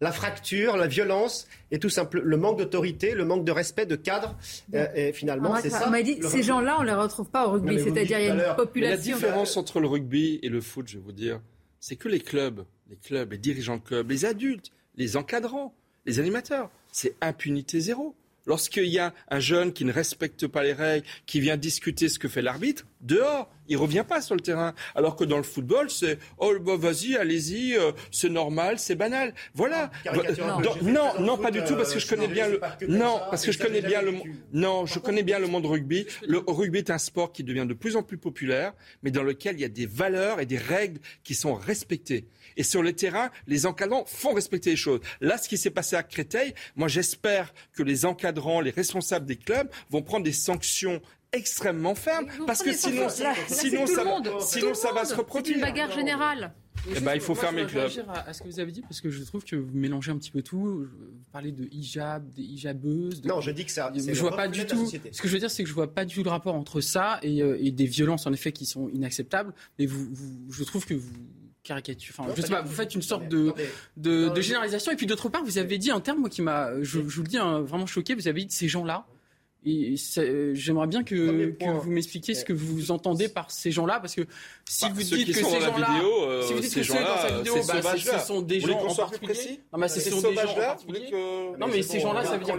la fracture, la violence et tout simple le manque d'autorité, le manque de respect de cadre. Euh, et finalement, c'est ça. On m'a dit, ces gens-là, on les retrouve pas au rugby. C'est-à-dire, il y a une population. la différence entre le rugby et le foot, je vais vous dire, c'est que les clubs, les clubs, les dirigeants de clubs, les adultes, les encadrants, les animateurs, c'est impunité zéro. Lorsqu'il y a un jeune qui ne respecte pas les règles, qui vient discuter ce que fait l'arbitre, dehors, il revient pas sur le terrain. Alors que dans le football, c'est oh bah vas-y, allez-y, euh, c'est normal, c'est banal. Voilà. non, non, pas du tout parce que je connais bien le non parce que je connais bien le non, je connais bien le monde rugby. Le rugby est un sport qui devient de plus en plus populaire, mais dans lequel il y a des valeurs et des règles qui sont respectées. Et sur le terrain, les encadrants font respecter les choses. Là, ce qui s'est passé à Créteil, moi j'espère que les encadrants, les responsables des clubs vont prendre des sanctions extrêmement fermes parce que sinon, sinon, ça, sinon ça va se reproduire. C'est une bagarre générale. Eh ben, il faut fermer le club. À, à ce que vous avez dit, parce que je trouve que vous mélangez un petit peu tout. Vous parlez de hijab, des hijabeuses. Non, je dis que ça. Je vois pas du tout. Ce que je veux dire, c'est que je vois pas du tout le rapport entre ça et, euh, et des violences, en effet, qui sont inacceptables. Mais vous, vous je trouve que vous caricature. Enfin, je sais pas, vous faites une sorte de, de, de, généralisation. Et puis d'autre part, vous avez dit un terme moi, qui m'a, je, je, vous le dis, hein, vraiment choqué. Vous avez dit ces gens-là. Et j'aimerais bien que, que vous m'expliquiez ce que vous entendez par ces gens-là, parce que si bah, vous dites que ces gens-là, euh, si vous dites que ceux dans sa vidéo, bah, ce sont des gens en particulier. Non, mais ce sont des gens en particulier. Non, mais ces gens-là, ça veut dire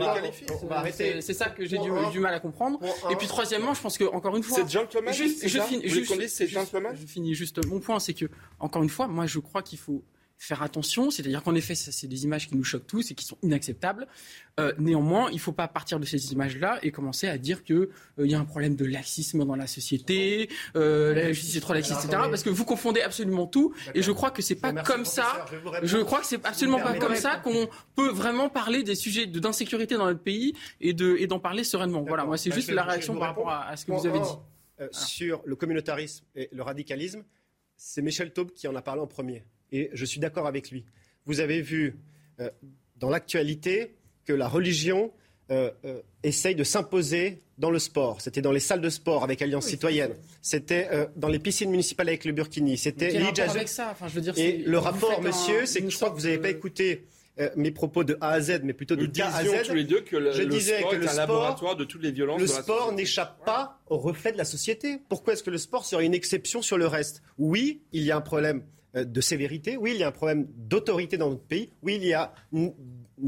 C'est ça que j'ai du mal à comprendre. Et puis troisièmement, je pense que encore une fois, c'est gentleman. Je finis juste. Mon point, c'est que encore une fois, moi, je crois qu'il faut faire attention, c'est-à-dire qu'en effet, c'est des images qui nous choquent tous et qui sont inacceptables. Euh, néanmoins, il ne faut pas partir de ces images-là et commencer à dire qu'il euh, y a un problème de laxisme dans la société, euh, la justice est trop laxiste, etc. Parce que vous confondez absolument tout et je crois que c'est pas comme ça. Je crois que c'est absolument pas comme ça qu'on peut vraiment parler des sujets d'insécurité dans notre pays et de et d'en parler sereinement. Voilà, moi c'est juste la réaction par rapport à, ce que vous avez dit. Sur le communautarisme et le radicalisme, c'est Michel Taube qui en a parlé en premier et je suis d'accord avec lui. Vous avez vu euh, dans l'actualité que la religion euh, euh, essaye de s'imposer dans le sport. C'était dans les salles de sport avec Alliance citoyenne. C'était dans les piscines municipales avec le Burkini. C'était avec ça? Enfin, je veux dire, Et le rapport, monsieur, c'est que je crois que vous n'avez pas écouté mes propos de A à Z, mais plutôt de K à Z. tous les deux que le, je disais sport que le est un laboratoire de toutes les violences. Le sport n'échappe pas au reflet de la société. Pourquoi est-ce que le sport serait une exception sur le reste? Oui, il y a un problème de sévérité. Oui, il y a un problème d'autorité dans notre pays. Oui, il y a une,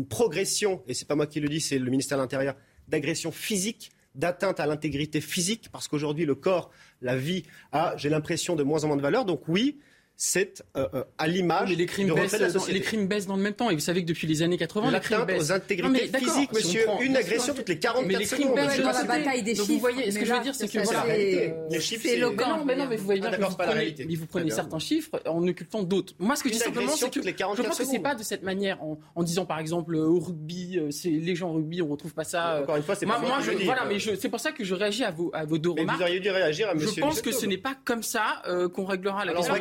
progression, et c'est pas moi qui le dis, c'est le ministère de l'Intérieur, d'agression physique d'atteinte à l'intégrité physique, parce qu'aujourd'hui, le corps, la vie a, j'ai l'impression, de moins en moins de valeur. Donc oui, c'est euh, euh, à l'image les crimes, baissent, dans, les crimes baissent dans le même temps. Et vous savez que depuis les années 80, les crimes baissent. aux intégrités physiques, monsieur. une agression toutes les 44 mais les crimes secondes. Baissent dans la bataille des chiffres. Vous voyez, ce que je veux dire, c'est que voilà, les chiffres, c'est éloquent. Mais non, mais vous voyez bien que vous prenez, mais vous prenez certains chiffres en occultant d'autres. Moi, ce que je dis simplement, c'est que je pense que c'est pas de cette manière, en disant par exemple au rugby, c'est les gens au rugby, on retrouve pas ça. Encore une fois, c'est pas moi. Voilà, mais c'est pour ça que je réagis à vos à vos deux remarques. Vous auriez dû réagir à monsieur. Je pense que ce n'est pas comme ça qu'on réglera la question.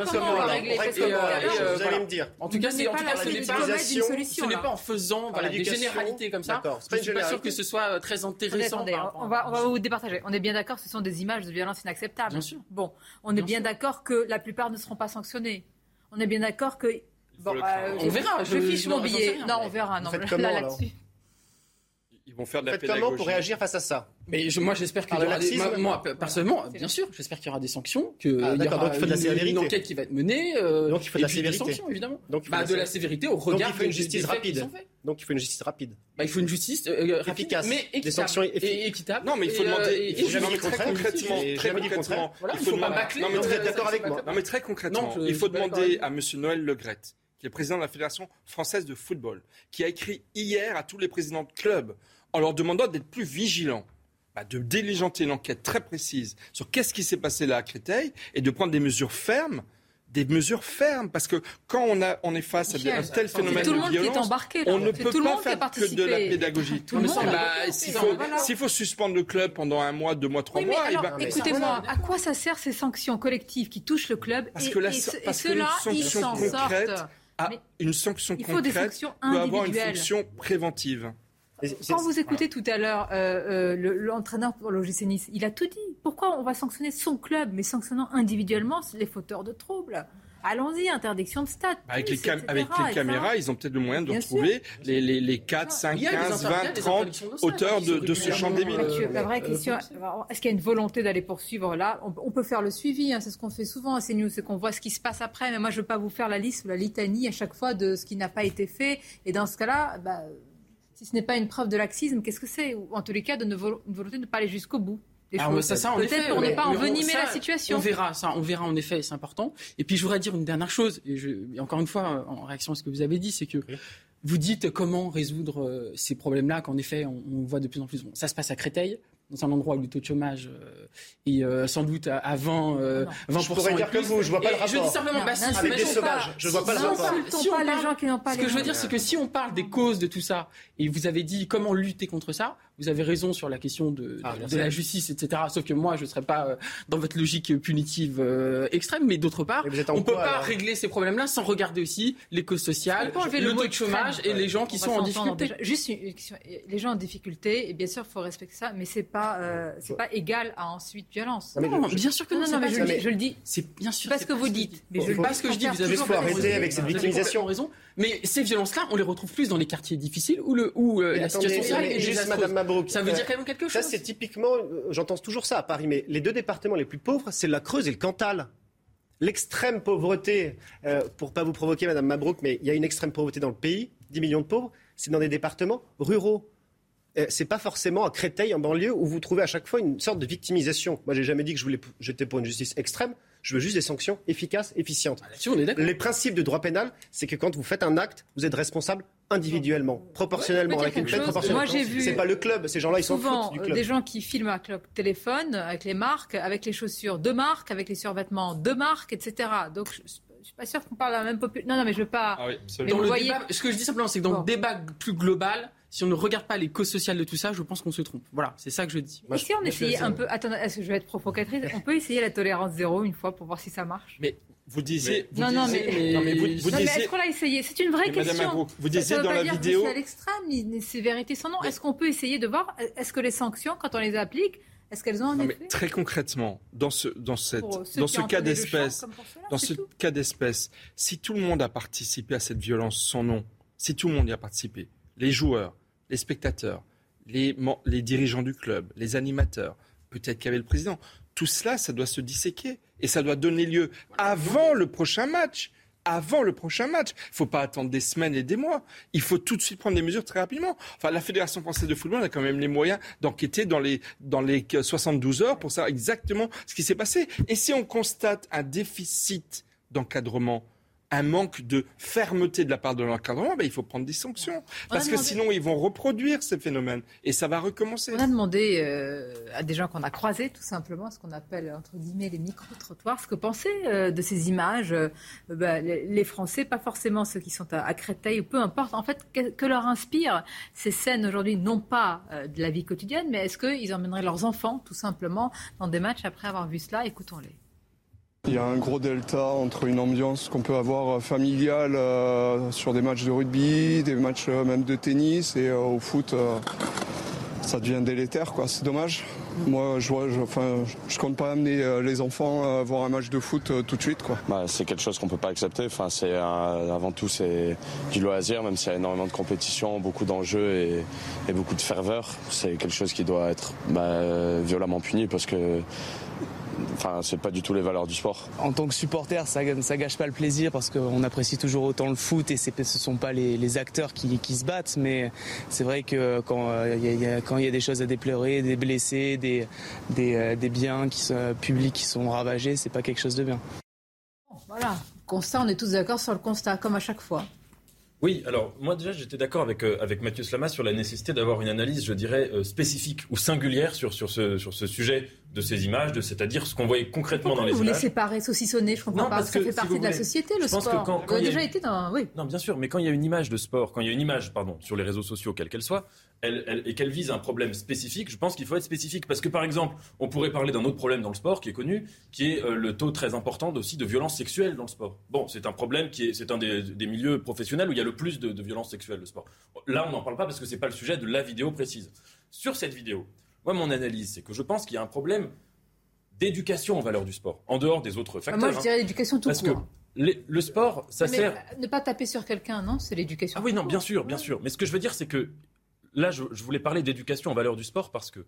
Régler parce que, euh, euh, vous allez voilà. me dire. En tout cas, c'est ce n'est pas, en faisant voilà, des généralités comme ça. Je ne suis pas sûr que ce soit euh, très intéressant. rapport on va, on va vous départager. On est bien d'accord, ce sont des images de violence inacceptables. Bien sûr. Bon, on est bien, d'accord que la plupart ne seront pas sanctionnés. On est bien d'accord que. Bon, euh, On verra, Je, je- fiche mon billet. rien, non, on verra. Non, là, là-dessus. Ils vont faire de la Faites pédagogie. comment pour réagir face à ça Mais je- moi, j'espère qu'il Par y le aura des, laxisme moi, moi, personnellement, bien sûr, j'espère qu'il y aura des sanctions, qu'il Ah, y aura donc il faut de la une, sévérité. une enquête qui va être menée. euh, Donc il faut de la des sévérité. sanctions, évidemment. Donc, il faut Bah, de la sévérité au Donc regard il faut une des- justice des rapide. Donc il faut une justice rapide. Bah, il faut une justice euh, rapide, Efficace. mais Des équitable. sanctions effi- et équitable. Non, mais il faut et, euh, demander. il faut jamais concrètement. Très concrètement. il faut pas demander. bâcler, Non, mais Donc, euh, vous très- d'accord avec moi Non, mais très concrètement, il faut demander à M. Noël Legrette, qui est président de la Fédération française de football, qui a écrit hier à tous les présidents de clubs en leur demandant d'être plus vigilants, bah, de diligenter une enquête très précise sur qu'est-ce qui s'est passé là à Créteil et de prendre des mesures fermes. Des mesures fermes, parce que quand on, a, on est face à un tel phénomène tout de monde qui est violence, embarqué, là. on ne peut tout pas a faire que de la pédagogie. Tout le monde a Bah. S'il faut, Voilà. s'il faut suspendre le club pendant un mois, deux mois, trois Oui, mois, eh ben, écoutez-moi, à quoi ça sert ces sanctions collectives qui touchent le club Parce et, que la- et ce- et parce ceux-là, ils sanction s'en concrète sortent. Mais une sanction concrète avoir une fonction préventive. Quand vous écoutez tout à l'heure euh, euh, le- l'entraîneur pour l'OGC Nice, il a tout dit. Pourquoi on va sanctionner son club, mais sanctionnant individuellement les fauteurs de troubles? Allons-y, interdiction de stade. Avec, plus, les, cam- etc., avec les caméras, ils ont peut-être le moyen de Bien retrouver les, les, les 4, 5, Il y a des 15, inter- il y a 20, des 30 interdictions de stade auteurs de, ce champ débile. Mathieu, la vraie Euh, question, est-ce qu'il y a une volonté d'aller poursuivre là? On, on peut faire le suivi, hein, c'est ce qu'on fait souvent à CNews, c'est qu'on voit ce qui se passe après. Mais moi, je ne veux pas vous faire la liste ou la litanie à chaque fois de ce qui n'a pas été fait. Et dans ce cas-là, bah, si ce n'est pas une preuve de laxisme, qu'est-ce que c'est Ou en tous les cas, de ne vol- une volonté de ne pas aller jusqu'au bout. des Alors, choses. ça, ça, en Peut-être effet, pour ne pas envenimer la situation. On verra, ça, on verra en effet, c'est important. Et puis je voudrais dire une dernière chose, et, je, et encore une fois, en réaction à ce que vous avez dit, c'est que vous dites comment résoudre euh, ces problèmes-là, qu'en effet, on, on voit de plus en plus. Bon, ça se passe à Créteil, dans un endroit où le taux de chômage euh, est euh, sans doute à, à 20, euh, 20 Je pourrais dire comme vous, je vois pas le rapport. Je dis simplement, bah, si, imaginons des pas- sauvages, je vois pas le rapport. parle- si on pas les parle- gens qui n'ont pas Ce que je veux dire, c'est que si on parle des causes de tout ça, et vous avez dit comment lutter contre ça, vous avez raison sur la question de, de- Ah, de la justice, etc. Sauf que moi, je ne serais pas euh, dans votre logique punitive euh, extrême, mais d'autre part, Mais on ne peut quoi, pas alors régler ces problèmes-là sans regarder aussi les causes sociales, le taux de chômage extrême. et les gens qui sont en difficulté. déjà. Juste une question. Les gens en difficulté, et bien sûr, il faut respecter ça, mais c'est pas, euh, c'est pas égal à ensuite violence. Non, Non, je- bien sûr que non, non, mais je, le dis- je le dis. C'est bien sûr. pas ce que vous dites, mais je pas ce que je dis. Vous avez faut arrêter raison. avec cette victimisation. raison. Mais ces violences-là, on les retrouve plus dans les quartiers difficiles où, le, où Mais la situation sociale est désastreuse. Ça veut euh, dire quand même quelque Ça, chose. c'est typiquement, euh, j'entends toujours ça à Paris, mais les deux départements les plus pauvres, c'est la Creuse et le Cantal. L'extrême pauvreté, euh, pour pas vous provoquer, Madame Mabrouk, mais il y a une extrême pauvreté dans le pays, 10 millions de pauvres, c'est dans des départements ruraux. Euh, c'est pas forcément à Créteil, en banlieue, où vous trouvez à chaque fois une sorte de victimisation. Moi, j'ai jamais dit que je voulais, j'étais pour une justice extrême. Je veux juste des sanctions efficaces, efficientes. Là-dessus, on est d'accord. Les principes de droit pénal, c'est que quand vous faites un acte, vous êtes responsable individuellement, proportionnellement, avec une peine proportionnelle. Moi, j'ai vu C'est pas le club, ces gens-là, ils foutent du euh, club. des gens qui filment avec leur téléphone, avec les marques, avec les chaussures de marque, avec les survêtements de marque, etc. Donc, je, je suis pas sûre qu'on parle de la même population. Non, non, mais je veux pas. Ah oui, Mais absolument. Dans vous le voyez- débat, ce que je dis simplement, c'est que dans Bon. le débat plus global, si on ne regarde pas les causes sociales de tout ça, je pense qu'on se trompe. Voilà, c'est ça que je dis. Et si on essayait un peu. Attendez, est-ce que je vais être provocatrice? On peut essayer la tolérance zéro une fois pour voir si ça marche? Mais vous disiez. vous Non, non, disiez- mais- non, mais vous, vous Non, mais disiez. est-ce qu'on l'a essayé? C'est une vraie Mais Madame question. Mabrouk, vous Ça- ça disiez veut dans pas la vidéo- C'est à l'extrême, les sévérités sans nom. Est-ce qu'on peut essayer de voir Est-ce que les sanctions, quand on les applique, est-ce qu'elles ont un Non, mais effet? très concrètement, dans ce, dans cette, dans ce cas d'espèce, dans ce tout. cas d'espèce, si tout le monde a participé à cette violence sans nom, si tout le monde y a participé, les joueurs, les spectateurs, les, dirigeants du club, les animateurs, peut-être qu'il y avait le président, tout cela, ça doit se disséquer et ça doit donner lieu avant le prochain match. Avant le prochain match. Il ne faut pas attendre des semaines et des mois. Il faut tout de suite prendre des mesures très rapidement. Enfin, la Fédération française de football a quand même les moyens d'enquêter dans les, dans les 72 heures pour savoir exactement ce qui s'est passé. Et si on constate un déficit d'encadrement, un manque de fermeté de la part de l'encadrement, ben, il faut prendre des sanctions. Parce que sinon, ils vont reproduire ces phénomènes et ça va recommencer. On a demandé euh, à des gens qu'on a croisés, tout simplement, ce qu'on appelle entre guillemets les micro-trottoirs, ce que pensaient euh, de ces images. euh, bah, les, Français, pas forcément ceux qui sont à, à Créteil, ou peu importe. En fait, que, que leur inspirent ces scènes aujourd'hui, non pas de la vie quotidienne, mais est-ce qu'ils emmèneraient leurs enfants, tout simplement, dans des matchs après avoir vu cela? Écoutons-les. Il y a un gros delta entre une ambiance qu'on peut avoir familiale sur des matchs de rugby, des matchs même de tennis et au foot ça devient délétère, quoi. C'est dommage. Moi, je, je, enfin, je compte pas amener euh, les enfants à voir un match de foot euh, tout de suite, quoi. Bah, c'est quelque chose qu'on peut pas accepter. Enfin, c'est avant tout c'est du loisir, même s'il y a énormément de compétition, beaucoup d'enjeux et, et, beaucoup de ferveur. C'est quelque chose qui doit être bah, violemment puni parce que Enfin, c'est pas du tout les valeurs du sport. En tant que supporter, ça, ça gâche pas le plaisir parce qu'on apprécie toujours autant le foot et ce ne sont pas les, acteurs qui, se battent. Mais c'est vrai que quand il y, y, a des choses à déplorer, des blessés, des, des, euh, des biens qui sont, publics qui sont ravagés, c'est pas quelque chose de bien. Voilà, constat, on est tous d'accord sur le constat, comme à chaque fois. Oui, alors moi déjà j'étais d'accord avec, euh, avec Mathieu Slama sur la nécessité d'avoir une analyse, je dirais, euh, spécifique ou singulière sur, sur, ce, sur ce sujet de ces images, de, c'est-à-dire ce qu'on voyait concrètement dans les vous images. Vous séparer, saucissonner, je comprends pas. ça fait partie de la société, le sport. Que quand, a déjà été dans. Oui. Non, bien sûr, mais quand il y a une image de sport, quand il y a une image, pardon, sur les réseaux sociaux, quelle qu'elle soit, elle, et qu'elle vise un problème spécifique, je pense qu'il faut être spécifique. Parce que par exemple, on pourrait parler d'un autre problème dans le sport qui est connu, qui est euh, le taux très important aussi de violence sexuelle dans le sport. Bon, c'est un problème qui est, c'est un des, des, milieux professionnels où il y a le plus de, de violence sexuelle, le sport. Là, on n'en parle pas parce que c'est pas le sujet de la vidéo précise. Sur cette vidéo, moi, mon analyse, c'est que je pense qu'il y a un problème d'éducation aux valeurs du sport, en dehors des autres facteurs. Moi, je dirais l'éducation tout parce court. Que le sport, ça mais sert. Ne pas taper sur quelqu'un, non C'est l'éducation. Ah oui, non, bien sûr, bien sûr. Mais ce que je veux dire, c'est que là, je, je voulais parler d'éducation aux valeurs du sport parce que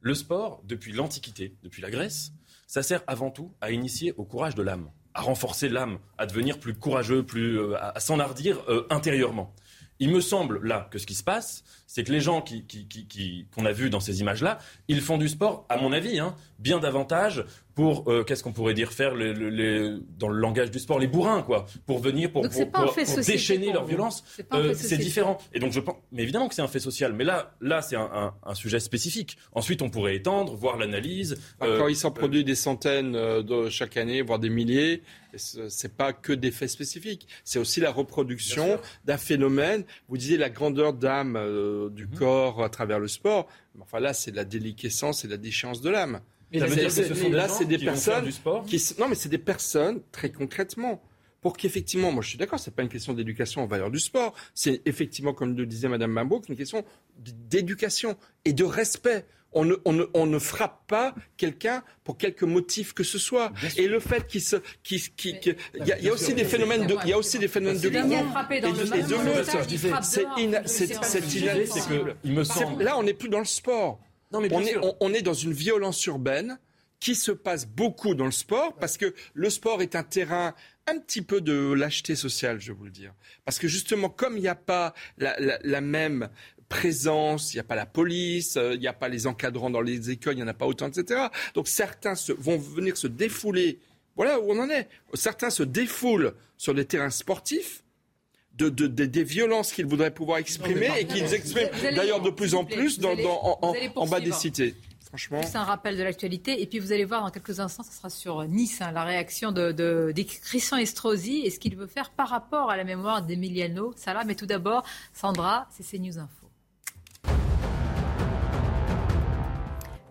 le sport, depuis l'Antiquité, depuis la Grèce, ça sert avant tout à initier au courage de l'âme, à renforcer l'âme, à devenir plus courageux, plus, euh, à, à s'enhardir euh, intérieurement. Il me semble là que ce qui se passe, c'est que les gens qu'on qui, qui, a vus dans ces images-là, ils font du sport, à mon avis, hein, bien davantage pour, euh, qu'est-ce qu'on pourrait dire, faire les, les, dans le langage du sport, les bourrins, quoi, pour venir, pour, pour, pour, pour déchaîner leur violence. C'est euh, différent. Et donc, je pense, mais évidemment que c'est un fait social. Mais là, là c'est un, un, un, sujet spécifique. Ensuite, on pourrait étendre, voir l'analyse. Euh, Quand il s'en produit des centaines de chaque année, voire des milliers, c'est pas que des faits spécifiques. C'est aussi la reproduction d'un phénomène. Vous disiez la grandeur d'âme du mmh. corps à travers le sport. Enfin là, c'est la déliquescence et la déchéance de l'âme. Là, c'est des personnes du sport qui non, mais c'est des personnes très concrètement pour qu'effectivement, moi je suis d'accord, c'est pas une question d'éducation en valeur du sport, c'est effectivement, comme le disait Madame Mambo, une question d'éducation et de respect. On ne, on, ne, on ne, frappe pas quelqu'un pour quelque motif que ce soit. Et le fait qu'il se, qu'il, il y, a, y a aussi des phénomènes de, il y a aussi des phénomènes de C'est inadmissible. Il me semble. Là, on n'est plus dans le sport. Non, mais on, est, on, on est dans une violence urbaine qui se passe beaucoup dans le sport parce que le sport est un terrain un petit peu de lâcheté sociale, je vais vous le dire. Parce que justement, comme il n'y a pas la, la, la, même présence, il n'y a pas la police, euh, il n'y a pas les encadrants dans les écoles, il n'y en a pas autant, etc. Donc certains se, vont venir se défouler. Voilà où on en est. Certains se défoulent sur des terrains sportifs. De, de, de des violences qu'ils voudraient pouvoir exprimer et qu'ils expriment d'ailleurs de plus en plus dans, dans, en, bas des cités. Franchement. C'est un rappel de l'actualité. Et puis vous allez voir dans quelques instants, ce sera sur Nice, hein, la réaction de, de, de Christian Estrosi et ce qu'il veut faire par rapport à la mémoire d'Emiliano Sala. Mais tout d'abord, Sandra, c'est CNews Info.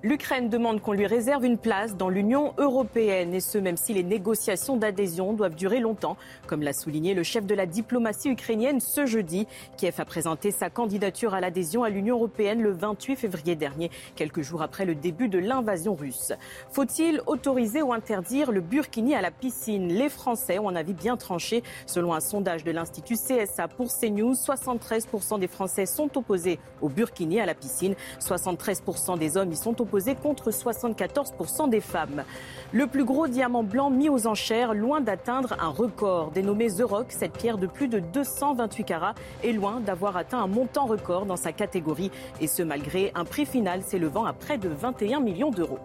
L'Ukraine demande qu'on lui réserve une place dans l'Union européenne, et ce même si les négociations d'adhésion doivent durer longtemps, comme l'a souligné le chef de la diplomatie ukrainienne ce jeudi. Kiev a présenté sa candidature à l'adhésion à l'Union européenne le 28 février dernier, quelques jours après le début de l'invasion russe. Faut-il autoriser ou interdire le burkini à la piscine? Les Français ont un avis bien tranché. Selon un sondage de l'Institut CSA pour CNews, 73% des Français sont opposés au burkini à la piscine, 73% des hommes y sont opposés contre 74% des femmes. Le plus gros diamant blanc mis aux enchères, loin d'atteindre un record. Dénommé The Rock, cette pierre de plus de 228 carats est loin d'avoir atteint un montant record dans sa catégorie. Et ce, malgré un prix final s'élevant à près de 21 millions d'euros.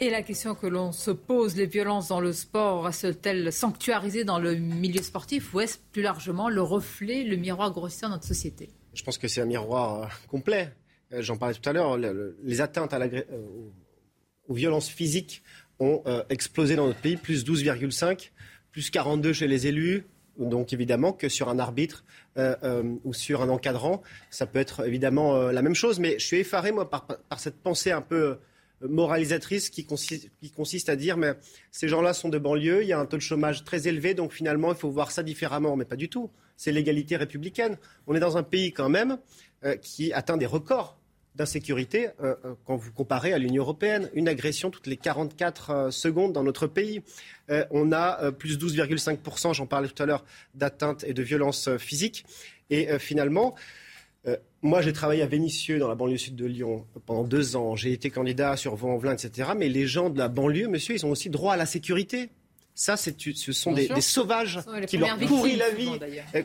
Et la question que l'on se pose, les violences dans le sport restent-elles sanctuarisées dans le milieu sportif ou est-ce plus largement le reflet, le miroir grossissant de notre société? Je pense que c'est un miroir euh, complet. Euh, j'en parlais tout à l'heure, les atteintes euh, aux violences physiques ont euh, explosé dans notre pays, plus 12,5, plus 42 chez les élus. Donc évidemment que sur un arbitre ou sur un encadrant, ça peut être évidemment la même chose. Mais je suis effaré, moi, par, cette pensée un peu moralisatrice qui consiste, qui consiste à dire mais ces gens-là sont de banlieue, il y a un taux de chômage très élevé, donc finalement il faut voir ça différemment. Mais pas du tout. C'est l'égalité républicaine. On est dans un pays quand même qui atteint des records d'insécurité euh, euh, quand vous comparez à l'Union européenne. Une agression toutes les 44 secondes dans notre pays. on a plus 12,5%, j'en parlais tout à l'heure, d'atteintes et de violences physiques. Et finalement, moi, j'ai travaillé à Vénissieux, dans la banlieue sud de Lyon, pendant deux ans. J'ai été candidat sur Vaux-en-Velin, etc. Mais les gens de la banlieue, monsieur, ils ont aussi droit à la sécurité. Ça, ce sont des, sauvages qui leur pourrissent la vie.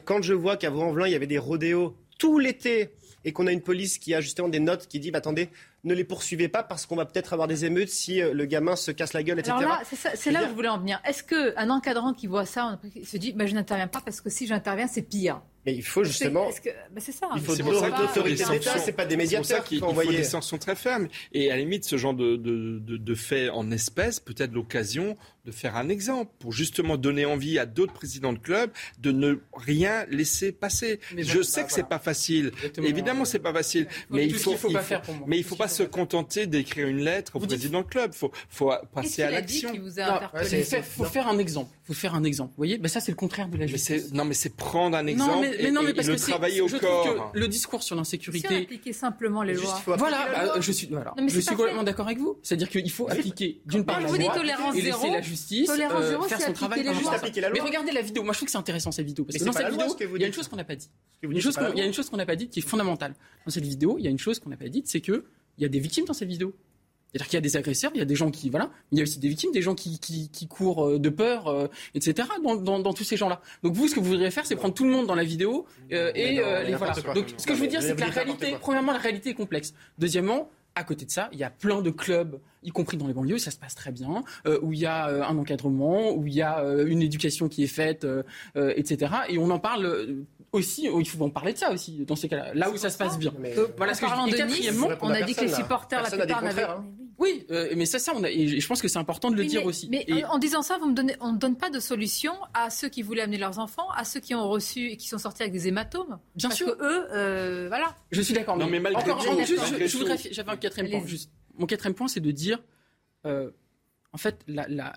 Quand je vois qu'à Vaux-en-Velin, il y avait des rodéos tout l'été et qu'on a une police qui a justement des notes qui dit bah, attendez, ne les poursuivez pas parce qu'on va peut-être avoir des émeutes si euh, le gamin se casse la gueule, etc. c'est là où je voulais en venir. Est-ce qu'un encadrant qui voit ça se dit bah, je n'interviens pas parce que si j'interviens, c'est pire mais il faut justement. c'est ça. Il faut des autorités d'État, c'est pas des médiateurs qui faut des sanctions très fermes. Et à la limite, ce genre de, de, de, fait en espèces peut être l'occasion de faire un exemple pour justement donner envie à d'autres présidents de clubs de ne rien laisser passer. je sais que c'est pas facile. Évidemment, c'est pas facile. Mais il faut, faut, pas mais il faut pas se contenter d'écrire une lettre au président de club. Faut, faut passer à l'action. Il faut faire un exemple. Faut faire un exemple. Vous voyez, ben ça c'est le contraire de la justice. non, mais c'est prendre un exemple mais non, mais parce le que travailler au je corps. Trouve que le discours sur l'insécurité. C'est appliquer simplement les lois. Voilà, bah, je suis, voilà. je suis complètement d'accord avec vous. C'est-à-dire qu'il faut appliquer d'une part la loi et laisser la justice euh, faire son travail. Mais regardez la vidéo. Moi, je trouve que c'est intéressant cette vidéo parce que dans cette vidéo, il y a une chose qu'on n'a pas dit. Il y a une chose qu'on n'a pas dit qui est fondamentale. Dans cette vidéo, il y a une chose qu'on n'a pas dite, c'est que il y a des victimes dans cette vidéo. C'est-à-dire qu'il y a des agresseurs, il y a des gens qui, voilà, il y a aussi des victimes, des gens qui, qui, qui courent euh, de peur, euh, etc. Dans, dans, dans, tous ces gens-là. Donc vous, ce que vous voudriez faire, c'est prendre tout le monde dans la vidéo euh, et euh, les voilà. Donc ce que je veux dire, c'est que la réalité, premièrement, la réalité est complexe. Deuxièmement, à côté de ça, il y a plein de clubs, y compris dans les banlieues, ça se passe très bien, euh, où il y a euh, un encadrement, où il y a euh, une éducation qui est faite, etc. Et on en parle aussi, il faut en parler de ça aussi, dans ces cas-là, là où ça se passe bien. voilà ce que je dis. Quatrièmement, on a dit que les supporters, la plupart n'avaient... Hein. Oui, mais ça, ça, on a, et je pense que c'est important de le dire aussi. Mais en disant ça, vous me donnez, on ne donne pas de solution à ceux qui voulaient amener leurs enfants, à ceux qui ont reçu et qui sont sortis avec des hématomes. Bien parce sûr. Que eux, voilà. Je suis d'accord. Non, mais malgré tout, je, voudrais, j'avais un quatrième point. Juste. Mon quatrième point, c'est de dire, euh, en fait, la, la,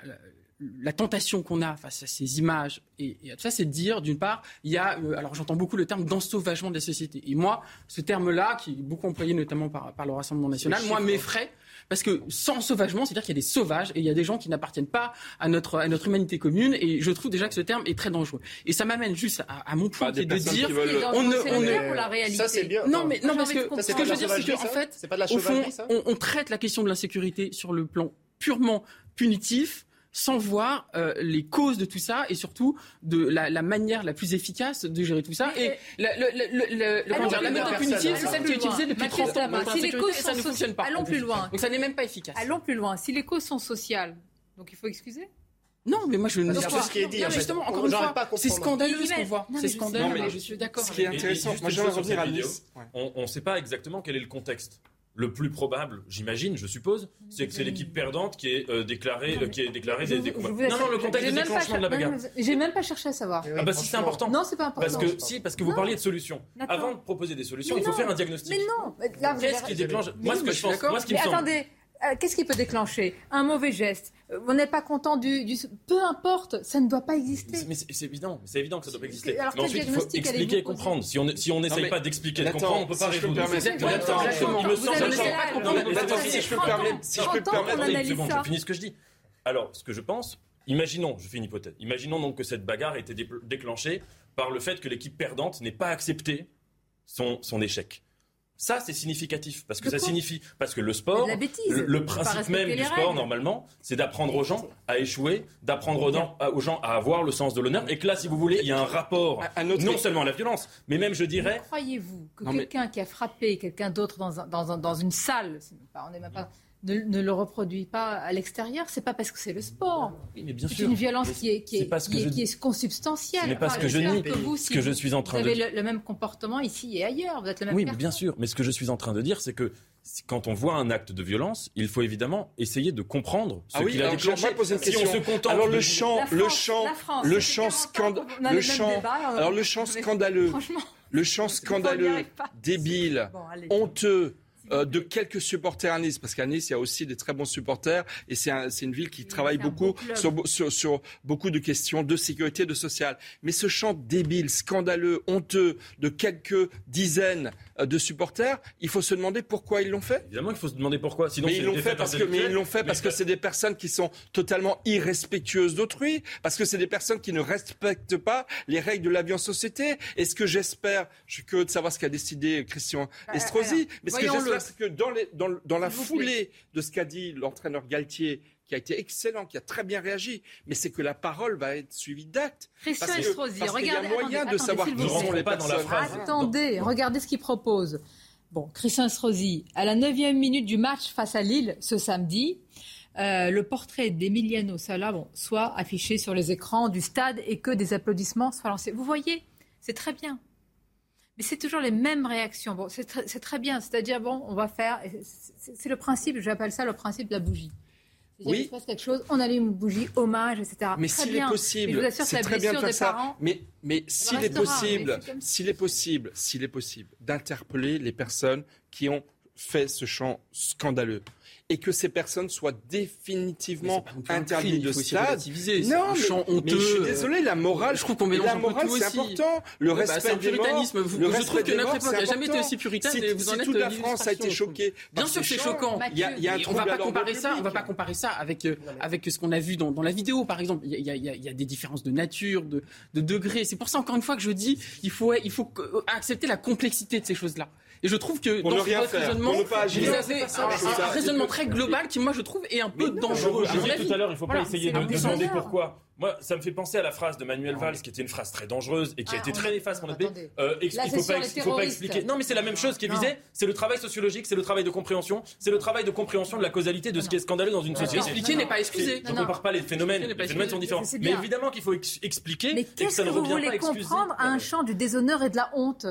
la tentation qu'on a face à ces images et, et tout ça, c'est de dire, d'une part, il y a, euh, alors j'entends beaucoup le terme d'ensauvagement de la société. Et moi, ce terme-là, qui est beaucoup employé notamment par, par le Rassemblement national, moi, m'effraie parce que sans sauvagement, c'est-à-dire qu'il y a des sauvages et il y a des gens qui n'appartiennent pas à notre, à notre humanité commune. Et je trouve déjà que ce terme est très dangereux. Et ça m'amène juste à, mon point, qui est de dire, on ne, on ne, ça c'est bien. Non, mais non, parce que ce que je veux dire, c'est qu'en fait, au fond, on, on traite la question de l'insécurité sur le plan purement punitif sans voir euh, les causes de tout ça et surtout de la, la, manière la plus efficace de gérer tout ça. Et la, la méthode punitive, c'est celle qui est utilisée depuis 30 ans. Si les causes ça ne fonctionne pas. Allons plus loin. Donc ça n'est même pas efficace. Allons plus loin. Si les causes sont sociales, donc il faut excuser? Non, mais moi je ne sais pas. ce qui est dit. justement, encore une fois, c'est scandaleux ce qu'on voit. C'est scandaleux. Je suis d'accord. Ce qui est intéressant, moi j'aimerais revenir à. On ne sait pas exactement quel est le contexte le plus probable, j'imagine, je suppose, c'est que c'est l'équipe perdante qui est euh, déclarée, euh, qui est déclarée des, des combats. Non, non, le contexte de déclenchement de la bagarre. J'ai même pas cherché à savoir. Ah bah si c'est important. Non, c'est pas important. Parce que si, parce que vous parliez de solutions. Avant de proposer des solutions, il faut faire un diagnostic. Mais non. Qu'est-ce qui déclenche Moi, ce que je pense, moi, ce qui me semble. Attendez, qu'est-ce qui peut déclencher Un mauvais geste. Euh, vous n'êtes pas content du, du, Peu importe, ça ne doit pas exister. Mais c'est évident, c'est évident que ça ne doit pas exister. Alors, mais ensuite, il faut expliquer et comprendre. Si on si on n'essaye pas d'expliquer et de comprendre, on ne peut pas résoudre. Il me semble. Si je peux me permettre, si je peux me permettre, je finis ce que je dis. Alors, ce que je pense, imaginons, je fais une hypothèse. Imaginons donc que cette bagarre ait été déclenchée par le fait que l'équipe perdante n'ait pas accepté son, son échec. Ça, c'est significatif parce que ça signifie parce que le sport, le, principe même du sport normalement, c'est d'apprendre aux gens à échouer, d'apprendre aux, gens à avoir le sens de l'honneur, et que là, si vous voulez, il y a un rapport non seulement à la violence, mais même, je dirais. Croyez-vous que quelqu'un qui a frappé quelqu'un d'autre dans, dans, dans, une salle, on n'est même pas ne, le reproduit pas à l'extérieur, c'est pas parce que c'est le sport. mais bien c'est une violence qui est, qui est, qui est, consubstantielle. Ce pas ce que je nie. Que vous, ce que je suis en train vous de avez le, même comportement ici et ailleurs. Vous êtes le même Oui, bien sûr. Mais ce que je suis en train de dire, c'est que quand on voit un acte de violence, il faut évidemment essayer de ce ah qu'il a déclenché. Si on se contente alors le champ, le champ, le champ scandaleux, le champ, alors le champ scandaleux, le champ scandaleux, débile, honteux euh, de quelques supporters à Nice, parce qu'à Nice, il y a aussi des très bons supporters, et c'est un, une ville qui travaille beaucoup sur, sur, sur, beaucoup de questions de sécurité, de social. Mais ce chant débile, scandaleux, honteux de quelques dizaines de supporters, il faut se demander pourquoi ils l'ont fait. Évidemment qu'il faut se demander pourquoi. Sinon, mais ils l'ont fait parce que, mais ils l'ont fait parce que c'est des personnes qui sont totalement irrespectueuses d'autrui, parce que c'est des personnes qui ne respectent pas les règles de la vie en société. Et ce que j'espère, je suis curieux de savoir ce qu'a décidé Christian bah, Estrosi, mais ce que j'espère, c'est que dans, les, dans, dans la foulée de ce qu'a dit l'entraîneur Galtier, qui a été excellent, qui a très bien réagi, mais c'est que la parole va être suivie d'actes. Christian Estrosi, regardez, il y a moyen de savoir qui sont les personnes. Attendez, regardez ce qu'il propose. Bon, Christian Estrosi, à la neuvième minute du match face à Lille ce samedi, euh, le portrait d'Emiliano Sala bon, soit affiché sur les écrans du stade et que des applaudissements soient lancés. Vous voyez, c'est très bien. Mais c'est toujours les mêmes réactions. Bon, c'est très, bien. C'est-à-dire, bon, on va faire. C'est le principe, j'appelle ça le principe de la bougie. Oui. Il se passe quelque chose, on allume une bougie, hommage, etc. Mais s'il est possible, c'est très bien de faire ça. Mais, mais s'il est possible, s'il est possible, s'il est possible d'interpeller les personnes qui ont fait ce chant scandaleux et que ces personnes soient définitivement interdites de stade. Non, mais, honteux. je suis désolé, la morale, je trouve qu'on mélange la morale, c'est important. Le bah, respect des puritanisme. Morts, le je trouve que notre époque n'a jamais été aussi puritaine. Et vous en êtes toute la France a été choquée. Bien sûr, c'est choquant. Il y a, un on va pas comparer ça. On va pas comparer ça avec euh, avec ce qu'on a vu dans, dans la vidéo, par exemple. Il y, a, il y a des différences de nature, de, de degrés. C'est pour ça encore une fois que je dis, il faut il faut accepter la complexité de ces choses-là. Et je trouve que dans votre raisonnement, vous avez un, raisonnement très global qui, moi, je trouve, est un peu dangereux. Je disais tout à l'heure, il ne faut pas essayer de demander pourquoi. Moi, ça me fait penser à la phrase de Manuel Valls, qui était une phrase très dangereuse et qui a ah, été très néfaste pour notre pays. Euh, il ne faut, pas expliquer. Non, mais c'est la même chose qui est visée. C'est le travail sociologique, c'est le travail de compréhension, c'est le travail de compréhension de la causalité de ce qui est scandaleux dans une société. Expliquer n'est pas excuser. Je ne compare pas les phénomènes. Les phénomènes sont différents. Mais évidemment qu'il faut expliquer. Mais qu'est-ce que vous voulez comprendre à un champ du déshonneur et de la honte?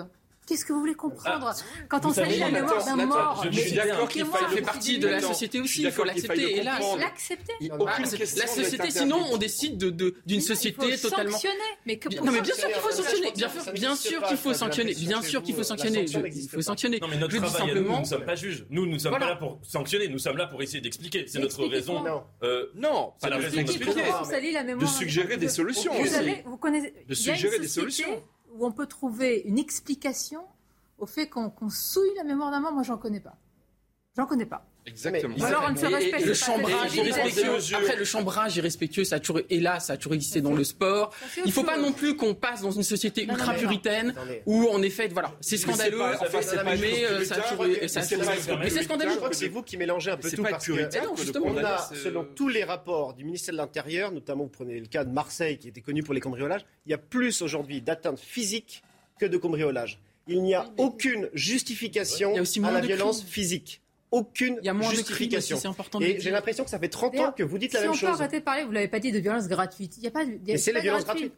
Qu'est-ce que vous voulez comprendre ah, Quand on s'agit la mémoire d'un mort, je suis d'accord qu'il fait partie de la société aussi. Il faut l'accepter. Et là, l'accepter. La société, sinon, on décide d'une société totalement. Mais non, mais bien sûr qu'il faut sanctionner. Bien sûr qu'il faut sanctionner. Bien sûr qu'il faut sanctionner. Il faut sanctionner. Non, mais notre travail, nous, nous ne sommes pas juges. Nous, nous ne sommes pas là pour sanctionner. Nous sommes là pour essayer d'expliquer. C'est notre raison. Non, pas la raison d'expliquer. De suggérer des solutions. Vous connaissez. De suggérer des solutions où on peut trouver une explication au fait qu'on souille la mémoire d'un mort, moi, j'en connais pas. J'en connais pas. Exactement. alors on ne se respecte le chambrage irrespectueux. Après le chambrage irrespectueux, ça a toujours, et là, ça a toujours existé dans le sport. Il ne faut pas non plus qu'on passe dans une société ultra puritaine où en effet, voilà, c'est scandaleux. mais ça a toujours, mais c'est scandaleux. Je crois que c'est vous qui mélangez un peu tout parce que on a, selon tous les rapports du ministère de l'Intérieur, notamment vous prenez le cas de Marseille qui était connu pour les cambriolages, il y a plus aujourd'hui d'atteintes physiques que de cambriolages. Il n'y a aucune justification à la violence physique aucune il y a moins justification. De important et j'ai l'impression que ça fait 30 ans que vous dites la même chose. Si on peut arrêter de parler, vous l'avez pas dit de violence gratuite. Il y a pas. Mais c'est la violence gratuite.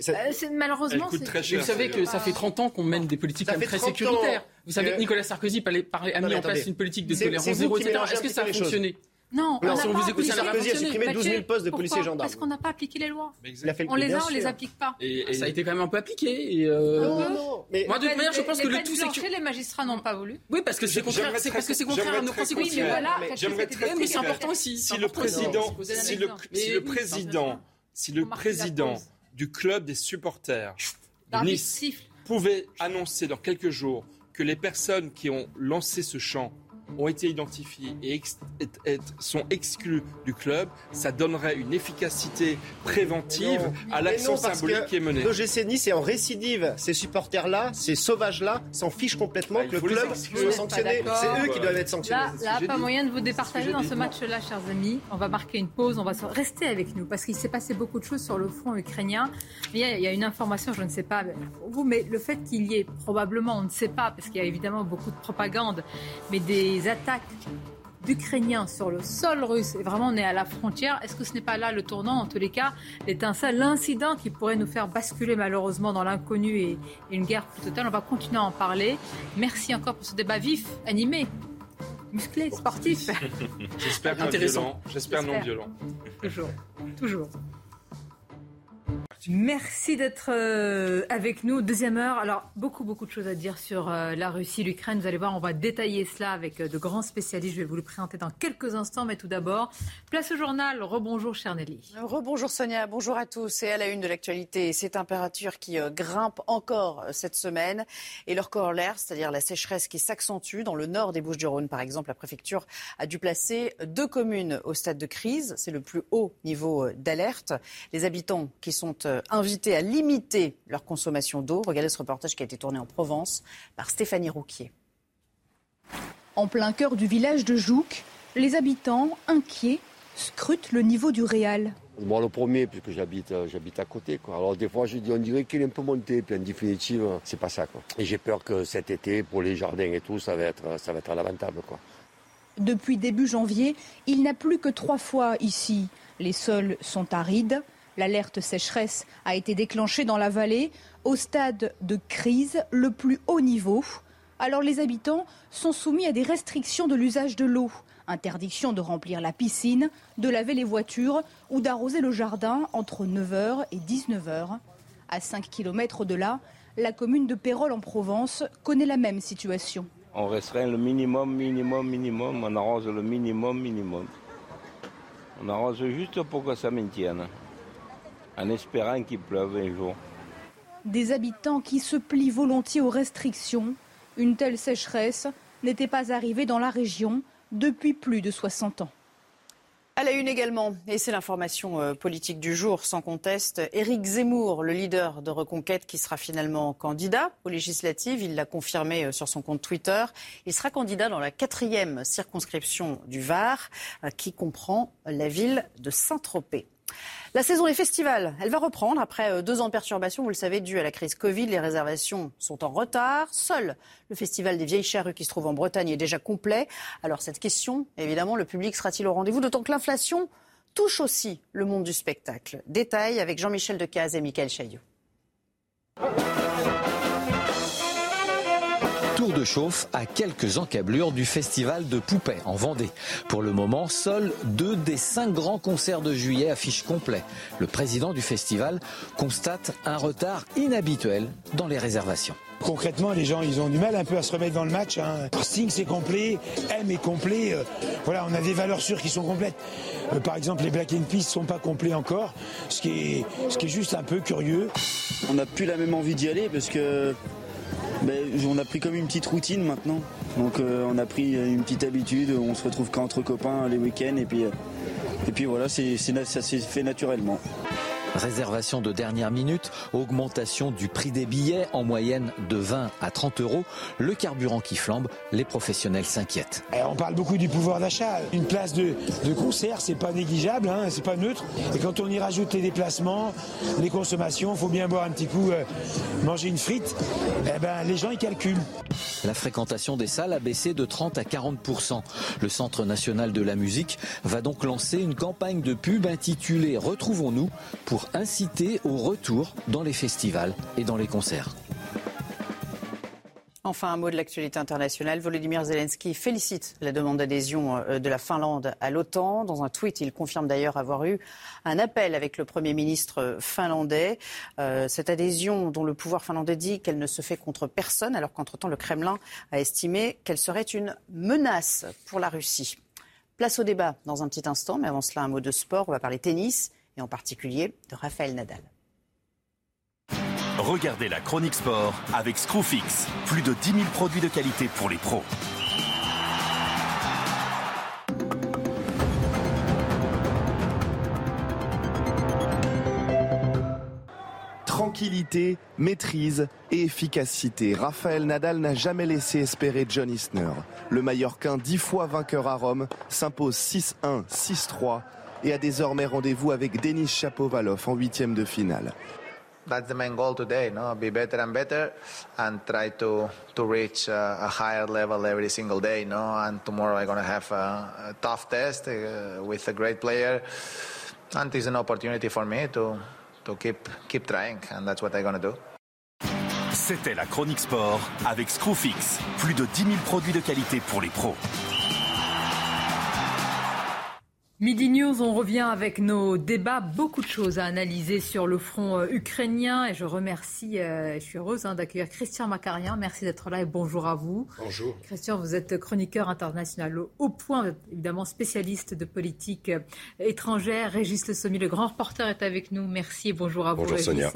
Ça... Euh, malheureusement, très cher, vous savez que ça fait 30 ans qu'on mène des politiques très sécuritaires. Vous savez que Nicolas Sarkozy a mis en place une politique de tolérance zéro, etc. Est-ce que ça a fonctionné? Non, on si on vous écoute, Sarkozy a supprimé 12 000 postes de policiers gendarmes. Parce qu'on n'a pas appliqué les lois. On les a, on les applique pas. Et, ça a été quand même un peu appliqué. Et euh... Non, non, Mais Moi, de toute manière, je pense que le tout c'est que les magistrats n'ont pas voulu. Oui, parce que c'est contraire. C'est parce que c'est contraire à nos principes. Oui, mais voilà. J'aimerais très. Mais c'est important aussi. Si le président, si le président, si le président du club des supporters de Nice pouvait annoncer dans quelques jours que les personnes qui ont lancé ce chant ont été identifiés et sont exclus du club, ça donnerait une efficacité préventive à l'action symbolique qui est menée. L'OGC Nice est en récidive. Ces supporters-là, ces sauvages-là, s'en fichent complètement que le club soit sanctionné. C'est eux qui doivent être sanctionnés. Là, là pas moyen de vous départager dans ce match-là, chers amis. On va marquer une pause, on va rester avec nous parce qu'il s'est passé beaucoup de choses sur le front ukrainien. il y, a, une information, je ne sais pas vous, mais le fait qu'il y ait probablement, on ne sait pas, parce qu'il y a évidemment beaucoup de propagande, mais des attaques d'Ukrainiens sur le sol russe, et vraiment on est à la frontière, est-ce que ce n'est pas là le tournant, en tous les cas, l'étincelle, l'incident qui pourrait nous faire basculer malheureusement dans l'inconnu et, une guerre plus totale On va continuer à en parler. Merci encore pour ce débat vif, animé, musclé, sportif. J'espère violent. J'espère non violent. Toujours, toujours. Merci d'être euh, avec nous. Deuxième heure. Alors, beaucoup, beaucoup de choses à dire sur euh, la Russie, l'Ukraine. Vous allez voir, on va détailler cela avec euh, de grands spécialistes. Je vais vous le présenter dans quelques instants. Mais tout d'abord, place au journal. Rebonjour, cher Nelly. Rebonjour, Sonia. Bonjour à tous. Et à la une de l'actualité, ces températures qui grimpent encore cette semaine. Et leur corollaire, c'est-à-dire la sécheresse qui s'accentue. Dans le nord des Bouches-du-Rhône, par exemple, la préfecture a dû placer deux communes au stade de crise. C'est le plus haut niveau d'alerte. Les habitants qui sont invités à limiter leur consommation d'eau. Regardez ce reportage qui a été tourné en Provence par Stéphanie Rouquier. En plein cœur du village de Jouques, les habitants, inquiets, scrutent le niveau du réal. Moi, le premier, puisque j'habite, euh, j'habite à côté. Quoi. Alors, des fois, je dis, on dirait qu'il est un peu monté, puis en définitive, c'est pas ça. Quoi. Et j'ai peur que cet été, pour les jardins et tout, ça va être, ça va être lamentable. Quoi. Depuis début janvier, il n'a plus que trois fois ici. Les sols sont arides, L'alerte sécheresse a été déclenchée dans la vallée au stade de crise le plus haut niveau. Alors les habitants sont soumis à des restrictions de l'usage de l'eau. Interdiction de remplir la piscine, de laver les voitures ou d'arroser le jardin entre 9h et 19h. À 5 km de là, la commune de Pérol en Provence connaît la même situation. On restreint le minimum, minimum, minimum, on arrose le minimum, minimum. On arrose juste pour que ça maintienne en espérant qu'il pleuve un jour. Des habitants qui se plient volontiers aux restrictions. Une telle sécheresse n'était pas arrivée dans la région depuis plus de 60 ans. À la une également, et c'est l'information euh, politique du jour sans conteste, Éric Zemmour, le leader de Reconquête qui sera finalement candidat aux législatives, il l'a confirmé euh, sur son compte Twitter. Il sera candidat dans la quatrième circonscription du Var, euh, qui comprend la ville de Saint-Tropez. La saison des festivals, elle va reprendre après euh, deux ans de perturbations, vous le savez, dû à la crise Covid. Les réservations sont en retard. Seul le festival des Vieilles Charrues qui se trouve en Bretagne est déjà complet. Alors cette question, évidemment, le public sera-t-il au rendez-vous D'autant que l'inflation touche aussi le monde du spectacle. Détail avec Jean-Michel Decaze et Michael Chaillot. Tour de chauffe à quelques encablures du festival de Poupée en Vendée. Pour le moment, seuls deux des cinq grands concerts de juillet affichent complet. Le président du festival constate un retard inhabituel dans les réservations. Concrètement, les gens, ils ont du mal un peu à se remettre dans le match. Hein. Sting, c'est complet. M est complet. Euh, voilà, on a des valeurs sûres qui sont complètes. Euh, par exemple, les Black and Peace sont pas complets encore, ce qui est, ce qui est juste un peu curieux. On n'a plus la même envie d'y aller parce que ben, on a pris comme une petite routine maintenant. Donc euh, on a pris une petite habitude, on se retrouve qu'entre copains les week-ends et puis, euh, et puis voilà, ça s'est fait naturellement. Réservation de dernière minute, augmentation du prix des billets en moyenne de 20 à 30 euros, le carburant qui flambe, les professionnels s'inquiètent. On parle beaucoup du pouvoir d'achat. Une place de, de concert, c'est pas négligeable, hein, c'est pas neutre. Et quand on y rajoute les déplacements, les consommations, il faut bien boire un petit coup, euh, manger une frite, eh ben, les gens ils calculent. La fréquentation des salles a baissé de 30 à 40% Le Centre national de la musique va donc lancer une campagne de pub intitulée Retrouvons-nous pour inciter au retour dans les festivals et dans les concerts. Enfin, un mot de l'actualité internationale. Volodymyr Zelensky félicite la demande d'adhésion euh, de la Finlande à l'OTAN. Dans un tweet, il confirme d'ailleurs avoir eu un appel avec le Premier ministre finlandais. Euh, cette adhésion dont le pouvoir finlandais dit qu'elle ne se fait contre personne, alors qu'entre-temps le Kremlin a estimé qu'elle serait une menace pour la Russie. Place au débat dans un petit instant, mais avant cela, un mot de sport. On va parler tennis et en particulier de Raphaël Nadal. Regardez la chronique sport avec Screwfix. Plus de 10 000 produits de qualité pour les pros. Tranquillité, maîtrise et efficacité. Raphaël Nadal n'a jamais laissé espérer John Isner. Le Mallorquin, dix fois vainqueur à Rome, s'impose 6-1, 6-3 et a désormais rendez-vous avec Denis Chapovalov en huitième de finale. That's the main goal today, no? Be better and better, and try to to reach a, a higher level every single day, no? And tomorrow I'm gonna have a, a tough test uh, with a great player, and it's an opportunity for me to to keep keep trying, and that's what I'm gonna do. C'était la chronique sport avec Screwfix. Plus de 10 000 produits de qualité pour les pros. Midi News, on revient avec nos débats. Beaucoup de choses à analyser sur le front euh, ukrainien. Et je remercie, euh, je suis heureuse hein, d'accueillir Christian Macarien. Merci d'être là et bonjour à vous. Bonjour. Christian, vous êtes chroniqueur international au point, évidemment spécialiste de politique euh, étrangère. Régis Le Sommier, le grand reporter, est avec nous. Merci et bonjour à vous, Régis.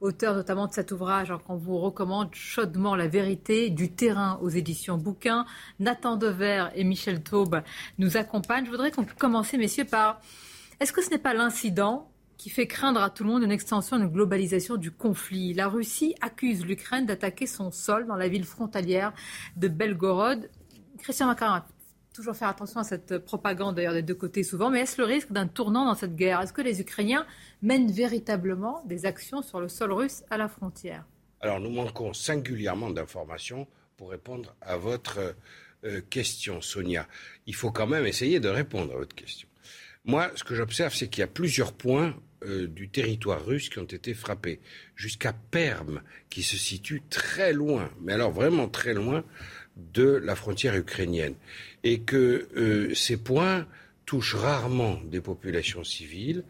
Auteur notamment de cet ouvrage qu'on vous recommande chaudement, La vérité du terrain aux éditions Bouquin. Nathan Dever et Michel Taube nous accompagnent. Je voudrais qu'on commence, messieurs, est-ce que ce n'est pas l'incident qui fait craindre à tout le monde une extension, une globalisation du conflit? La Russie accuse l'Ukraine d'attaquer son sol dans la ville frontalière de Belgorod. Christian Macaron, toujours faire attention à cette propagande d'ailleurs des deux côtés souvent, mais est-ce le risque d'un tournant dans cette guerre? Est-ce que les Ukrainiens mènent véritablement des actions sur le sol russe à la frontière? Alors nous manquons singulièrement d'informations pour répondre à votre euh, question, Sonia. Il faut quand même essayer de répondre à votre question. Moi, ce que j'observe, c'est qu'il y a plusieurs points euh, du territoire russe qui ont été frappés, jusqu'à Perm, qui se situe très loin, mais alors vraiment très loin de la frontière ukrainienne, et que euh, ces points touchent rarement des populations civiles,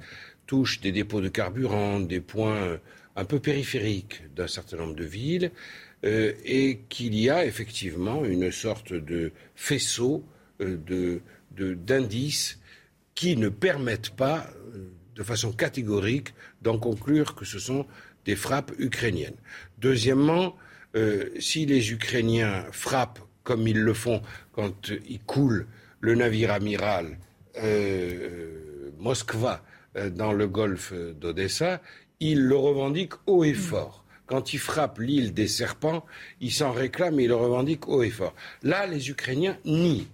touchent des dépôts de carburant, des points euh, un peu périphériques d'un certain nombre de villes, et qu'il y a effectivement une sorte de faisceau d'indices qui ne permettent pas, euh, de façon catégorique, d'en conclure que ce sont des frappes ukrainiennes. Deuxièmement, euh, si les Ukrainiens frappent comme ils le font quand ils coulent le navire amiral euh, Moskva dans le golfe d'Odessa, ils le revendiquent haut et fort. Quand ils frappent l'île des serpents, ils s'en réclament et ils le revendiquent haut et fort. Là, les Ukrainiens nient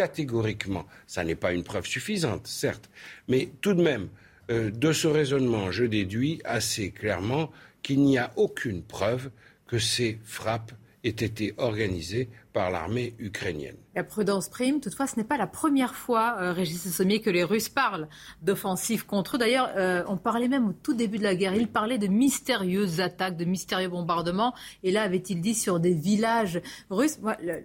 catégoriquement. Ça n'est pas une preuve suffisante, certes, mais tout de même, euh, de ce raisonnement, je déduis assez clairement qu'il n'y a aucune preuve que ces frappes aient été organisées par l'armée ukrainienne. La prudence prime. Toutefois, ce n'est pas la première fois, euh, Régis Sommier, que les Russes parlent d'offensives contre eux. D'ailleurs, euh, on parlait même au tout début de la guerre, ils parlaient de mystérieuses attaques, de mystérieux bombardements. Et là, avait-il dit sur des villages russes?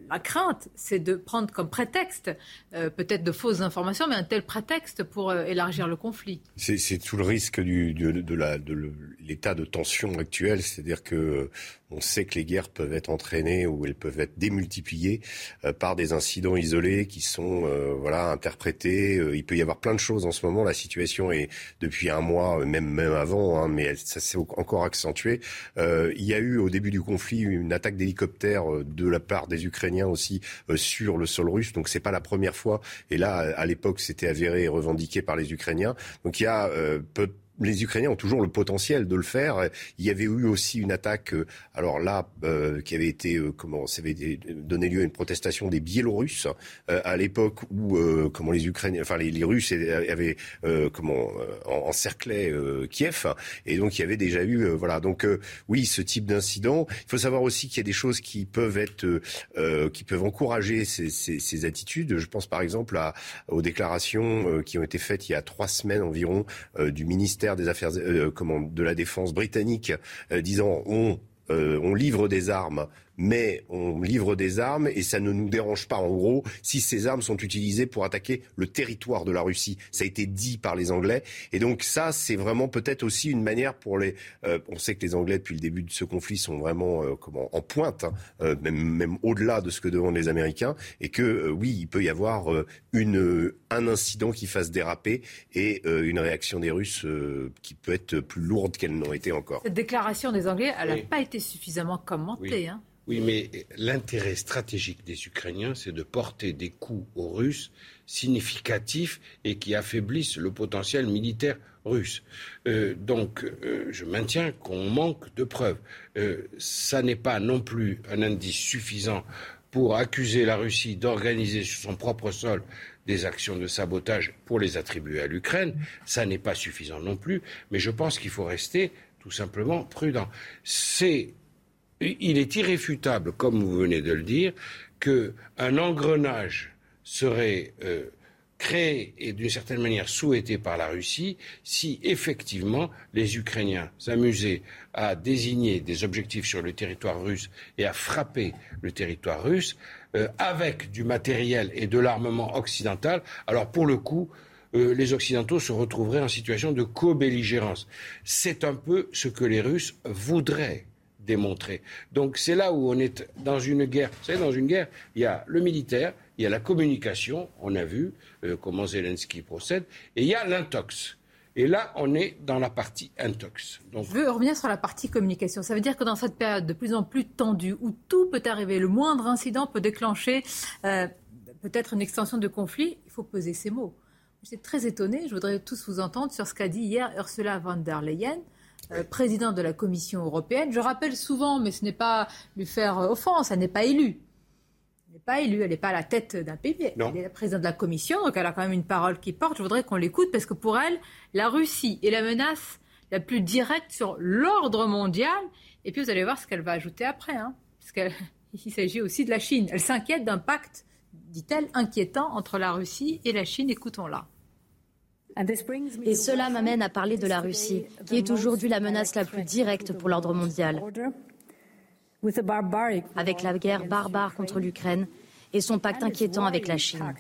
La crainte, c'est de prendre comme prétexte, euh, peut-être de fausses informations, mais un tel prétexte pour élargir le conflit. C'est tout le risque du, de l'état de, de tension actuel, c'est-à-dire que on sait que les guerres peuvent être entraînées ou elles peuvent être démultipliées par des incidents isolés qui sont euh, voilà interprétés. Euh, il peut y avoir plein de choses en ce moment. La situation est depuis un mois, euh, même même avant, hein, mais ça s'est encore accentué. il y a eu au début du conflit une attaque d'hélicoptère de la part des Ukrainiens aussi sur le sol russe. Donc c'est pas la première fois. Et là, à l'époque, c'était avéré et revendiqué par les Ukrainiens. Donc il y a peu les Ukrainiens ont toujours le potentiel de le faire. Il y avait eu aussi une attaque, euh, alors là, euh, qui avait été, euh, comment, ça avait donné lieu à une protestation des Biélorusses à l'époque où, comment les Ukrainiens, enfin les, Russes avaient, comment, encerclé Kiev, et donc il y avait déjà eu, voilà. Donc oui, ce type d'incident. Il faut savoir aussi qu'il y a des choses qui peuvent être, qui peuvent encourager ces, ces, ces, attitudes. Je pense par exemple à, aux déclarations qui ont été faites il y a trois semaines environ du ministère des Affaires euh, de la Défense britannique euh, disant euh, on livre des armes mais on livre des armes et ça ne nous dérange pas en gros si ces armes sont utilisées pour attaquer le territoire de la Russie. Ça a été dit par les Anglais et donc ça c'est vraiment peut-être aussi une manière pour les. Euh, on sait que les Anglais depuis le début de ce conflit sont vraiment euh, comment en pointe, hein, euh, même, même au-delà de ce que demandent les Américains et que oui il peut y avoir une un incident qui fasse déraper et une réaction des Russes qui peut être plus lourde qu'elle n'aurait été encore. Cette déclaration des Anglais, elle n'a pas été suffisamment commentée. Hein. Oui, mais l'intérêt stratégique des Ukrainiens, c'est de porter des coups aux Russes significatifs et qui affaiblissent le potentiel militaire russe. Euh, donc, euh, je maintiens qu'on manque de preuves. Euh, ça n'est pas non plus un indice suffisant pour accuser la Russie d'organiser sur son propre sol des actions de sabotage pour les attribuer à l'Ukraine. Ça n'est pas suffisant non plus, mais je pense qu'il faut rester tout simplement prudent. C'est il est irréfutable, comme vous venez de le dire, qu'un engrenage serait euh, créé et d'une certaine manière souhaité par la Russie si effectivement les Ukrainiens s'amusaient à désigner des objectifs sur le territoire russe et à frapper le territoire russe euh, avec du matériel et de l'armement occidental. Alors pour le coup, euh, les Occidentaux se retrouveraient en situation de co-belligérance. C'est un peu ce que les Russes voudraient démontrer. Donc c'est là où on est dans une guerre. Vous savez, dans une guerre, il y a le militaire, il y a la communication, on a vu euh, comment Zelensky procède, et il y a l'intox. Et là, on est dans la partie intox. Je veux revenir sur la partie communication. Ça veut dire que dans cette période de plus en plus tendue, où tout peut arriver, le moindre incident peut déclencher euh, peut-être une extension de conflit, il faut peser ses mots. J'étais très étonnée, je voudrais tous vous entendre sur ce qu'a dit hier Ursula von der Leyen, euh, présidente de la Commission européenne. Je rappelle souvent, mais ce n'est pas lui faire offense, elle n'est pas élue. Elle n'est pas élue, elle n'est pas à la tête d'un pays. Elle est la présidente de la Commission, donc elle a quand même une parole qui porte. Je voudrais qu'on l'écoute parce que pour elle, la Russie est la menace la plus directe sur l'ordre mondial. Et puis vous allez voir ce qu'elle va ajouter après, hein, parce qu'il s'agit aussi de la Chine. Elle s'inquiète d'un pacte, dit-elle, inquiétant entre la Russie et la Chine. Écoutons-la. Et cela m'amène à parler de la Russie, qui est aujourd'hui la menace la plus directe pour l'ordre mondial. Avec la guerre barbare contre l'Ukraine et son pacte inquiétant avec la Chine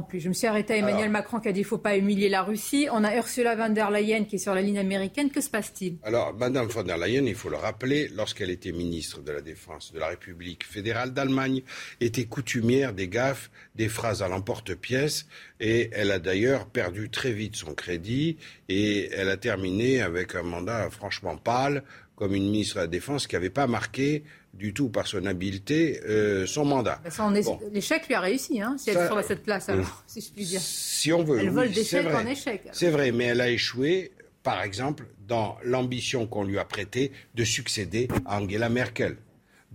plus. Je me suis arrêté à Emmanuel Macron qui a dit qu'il ne faut pas humilier la Russie. On a Ursula von der Leyen qui est sur la ligne américaine. Que se passe-t-il? Alors, Madame von der Leyen, il faut le rappeler, lorsqu'elle était ministre de la Défense de la République fédérale d'Allemagne, était coutumière des gaffes, des phrases à l'emporte-pièce. Et elle a d'ailleurs perdu très vite son crédit et elle a terminé avec un mandat franchement pâle comme une ministre de la Défense qui n'avait pas marqué du tout par son habileté euh, son mandat. L'échec lui a réussi, hein, si elle se trouve à cette place, alors, si je puis dire. Si on veut. Elle vole d'échec en échec. C'est vrai, mais elle a échoué, par exemple, dans l'ambition qu'on lui a prêtée de succéder à Angela Merkel.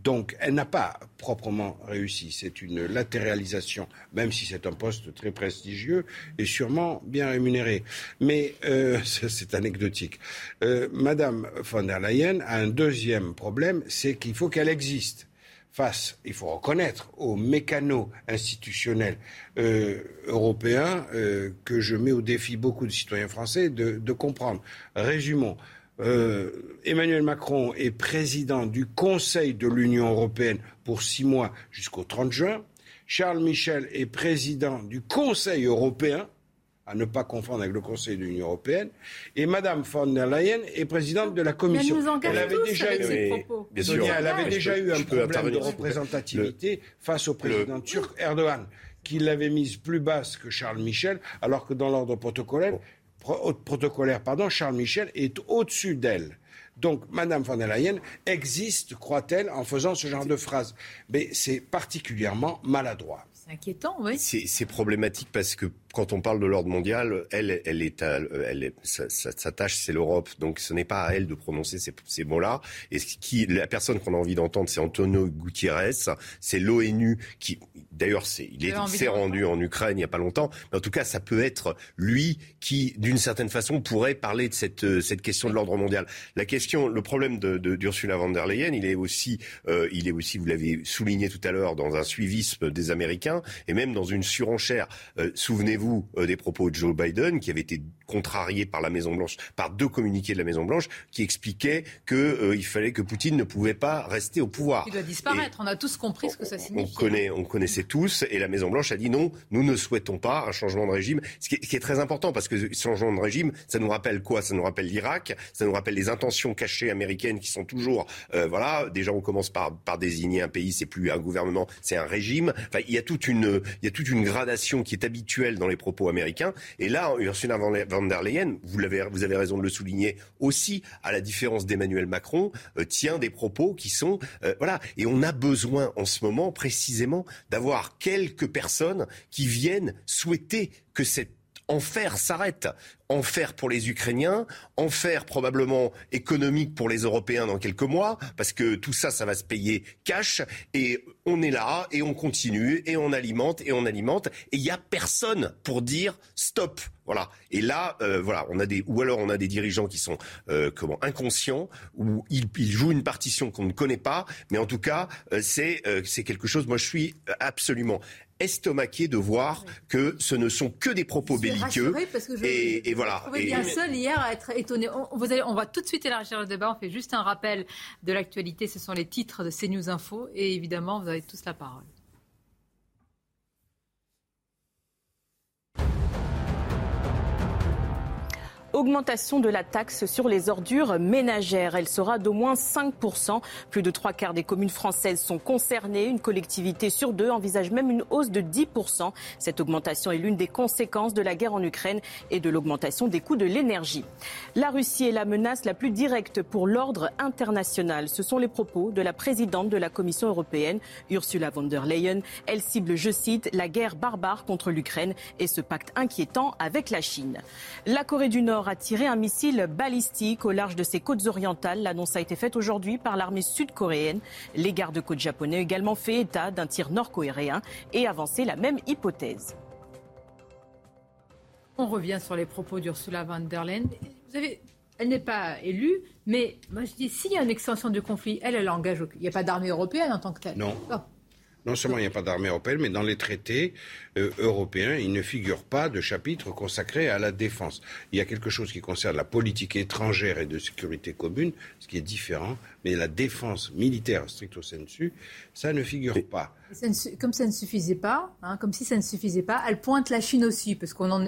Donc, elle n'a pas proprement réussi. C'est une latéralisation, même si c'est un poste très prestigieux et sûrement bien rémunéré. Mais euh, c'est anecdotique. Euh, Madame von der Leyen a un deuxième problème, c'est qu'il faut qu'elle existe face, il faut reconnaître, aux mécanos institutionnels euh, européens que je mets au défi beaucoup de citoyens français de, de comprendre. Résumons. Euh, Emmanuel Macron est président du Conseil de l'Union européenne pour six mois jusqu'au 30 juin. Charles Michel est président du Conseil européen, à ne pas confondre avec le Conseil de l'Union européenne, et Madame von der Leyen est présidente de la Commission. Elle avait déjà eu, elle avait déjà eu un problème de représentativité face au président turc Erdogan, qui l'avait mise plus basse que Charles Michel, alors que dans l'ordre protocolaire, protocolaire, pardon, Charles Michel est au-dessus d'elle. Donc, Madame von der Leyen existe, croit-elle, en faisant ce genre de phrase. Mais c'est particulièrement maladroit. C'est inquiétant, oui. C'est problématique parce que quand on parle de l'ordre mondial, elle, elle est, elle sa, tâche, c'est l'Europe. Donc, ce n'est pas à elle de prononcer ces, ces mots-là. Et qui, la personne qu'on a envie d'entendre, c'est Antonio Gutiérrez. C'est l'ONU qui, d'ailleurs, il s'est rendu en Ukraine il n'y a pas longtemps. Mais en tout cas, ça peut être lui qui, d'une certaine façon, pourrait parler de cette, cette question de l'ordre mondial. La question, le problème de, d'Ursula von der Leyen, il est aussi, euh, il est aussi, vous l'avez souligné tout à l'heure, dans un suivisme des Américains et même dans une surenchère. Euh, souvenez-vous euh, des propos de Joe Biden, qui avait été contrarié par la Maison Blanche, par deux communiqués de la Maison Blanche, qui expliquaient qu'il euh, fallait que Poutine ne pouvait pas rester au pouvoir. Il doit disparaître. on a tous compris ce que ça signifie. On, connaît, on connaissait tous, et la Maison Blanche a dit non, nous ne souhaitons pas un changement de régime, ce qui est, très important parce que ce changement de régime, ça nous rappelle quoi? Ça nous rappelle l'Irak, ça nous rappelle les intentions cachées américaines qui sont toujours, euh, voilà, déjà on commence par, par désigner un pays, c'est plus un gouvernement, c'est un régime. Enfin, il y a toute une, il y a toute une gradation qui est habituelle dans les propos américains. Et là, Ursula von der Leyen, vous, avez, vous avez raison de le souligner aussi, à la différence d'Emmanuel Macron, euh, tient des propos qui sont... Euh, voilà. Et on a besoin en ce moment, précisément, d'avoir quelques personnes qui viennent souhaiter que cette enfer s'arrête. Enfer pour les Ukrainiens, enfer probablement économique pour les Européens dans quelques mois, parce que tout ça, ça va se payer cash. Et on est là, et on continue, et on alimente, et on alimente. Et il n'y a personne pour dire stop. Voilà. Et là, euh, voilà, on a des, ou alors on a des dirigeants qui sont euh, comment inconscients, ou ils, jouent une partition qu'on ne connaît pas. Mais en tout cas, euh, c'est c'est quelque chose. Moi, je suis absolument estomaqué de voir que ce ne sont que des propos belliqueux. et, voilà. Je bien seul hier à être étonné. On, vous on va tout de suite élargir le débat. On fait juste un rappel de l'actualité. Ce sont les titres de CNews Info. Et évidemment, vous avez tous la parole. Augmentation de la taxe sur les ordures ménagères. Elle sera d'au moins 5%. Plus de trois quarts des communes françaises sont concernées. Une collectivité sur deux envisage même une hausse de 10%. Cette augmentation est l'une des conséquences de la guerre en Ukraine et de l'augmentation des coûts de l'énergie. La Russie est la menace la plus directe pour l'ordre international. Ce sont les propos de la présidente de la Commission européenne, Ursula von der Leyen. Elle cible, je cite, la guerre barbare contre l'Ukraine et ce pacte inquiétant avec la Chine. La Corée du Nord a tiré un missile balistique au large de ses côtes orientales. L'annonce a été faite aujourd'hui par l'armée sud-coréenne. Les gardes-côtes japonais ont également fait état d'un tir nord-coréen et avancé la même hypothèse. On revient sur les propos d'Ursula von der Leyen. Vous avez, elle n'est pas élue, mais moi je dis, s'il y a une extension du conflit, elle, elle engage. Il n'y a pas d'armée européenne en tant que telle. Non. Non seulement il n'y a pas d'armée européenne, mais dans les traités euh, européens, il ne figure pas de chapitre consacré à la défense. Il y a quelque chose qui concerne la politique étrangère et de sécurité commune, ce qui est différent, mais la défense militaire stricto sensu, ça ne figure pas. comme ça ne suffisait pas, hein, comme si ça ne suffisait pas, elle pointe la Chine aussi, parce qu'on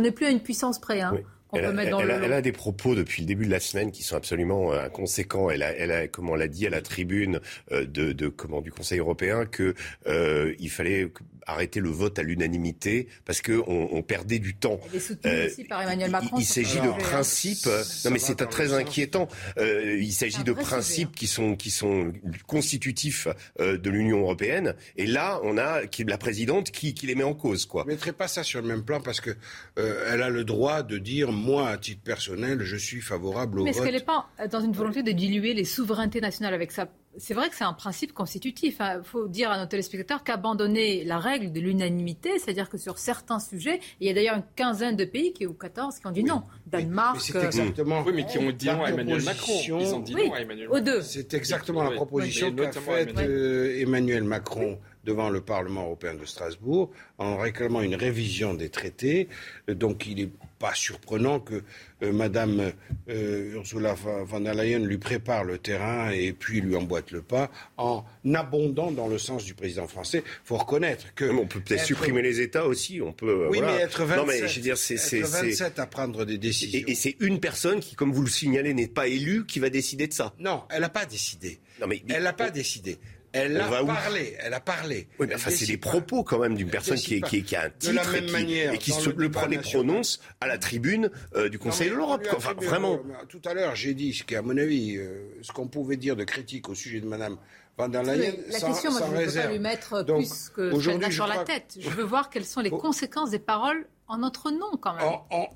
n'est plus à une puissance près. Hein. Elle a, des propos depuis le début de la semaine qui sont absolument euh, inconséquents. Elle a, elle a comme on l'a dit à la tribune euh, de, de comment, du Conseil européen, que euh, il fallait arrêter le vote à l'unanimité parce que on, perdait du temps. Euh, aussi par Emmanuel Macron. Il, s'agit de principes. non, mais c'est très inquiétant. Euh, il s'agit de principes qui sont qui sont constitutifs euh, de l'Union européenne. Et là, on a qui, la présidente qui, qui les met en cause, quoi. Je mettrai pas ça sur le même plan parce que elle a le droit de dire moi, à titre personnel, je suis favorable au mais vote. Mais est-ce qu'elle n'est pas dans une volonté de diluer les souverainetés nationales avec ça c'est vrai que c'est un principe constitutif. Il hein. faut dire à nos téléspectateurs qu'abandonner la règle de l'unanimité, c'est-à-dire que sur certains sujets, il y a d'ailleurs une quinzaine de pays qui, ou 14 qui ont dit non. Danemark. c'est exactement. Oui, mais qui ont dit non à Emmanuel Macron. Ils ont dit non à Emmanuel Macron. Aux deux. C'est exactement la proposition qu'a faite euh, Emmanuel Macron devant le Parlement européen de Strasbourg en réclamant une révision des traités. Euh, donc il n'est pas surprenant que euh, Madame euh, Ursula von der Leyen lui prépare le terrain et puis lui emboîte le pas en abondant dans le sens du président français. Il faut reconnaître que... on peut peut-être supprimer les États aussi. On peut, oui, mais être 27, non, mais je veux dire, c'est, être 27 à prendre des décisions. Et, et c'est une personne qui, comme vous le signalez, n'est pas élue qui va décider de ça. Non, elle n'a pas décidé. Non, mais, elle n'a pas décidé. Elle a parlé, elle a parlé. Oui, mais enfin, c'est des propos quand même d'une personne qui, qui, qui, a un titre et qui, et qui se, le, le prononce à la tribune euh, du Conseil de l'Europe. Enfin, vraiment. Euh, tout à l'heure, j'ai dit ce qui, à mon avis, euh, ce qu'on pouvait dire de critique au sujet de Madame Van der Leyen, la sans, question, moi, sans je ne peux pas lui mettre plus que ce sur la tête. Je veux voir quelles sont les conséquences des paroles en notre nom, quand même.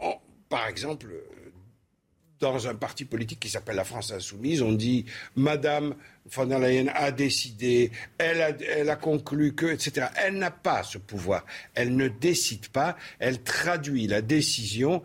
par exemple, dans un parti politique qui s'appelle la France Insoumise, on dit Madame von der Leyen a décidé, elle a, elle a conclu que, etc. Elle n'a pas ce pouvoir. Elle ne décide pas, elle traduit la décision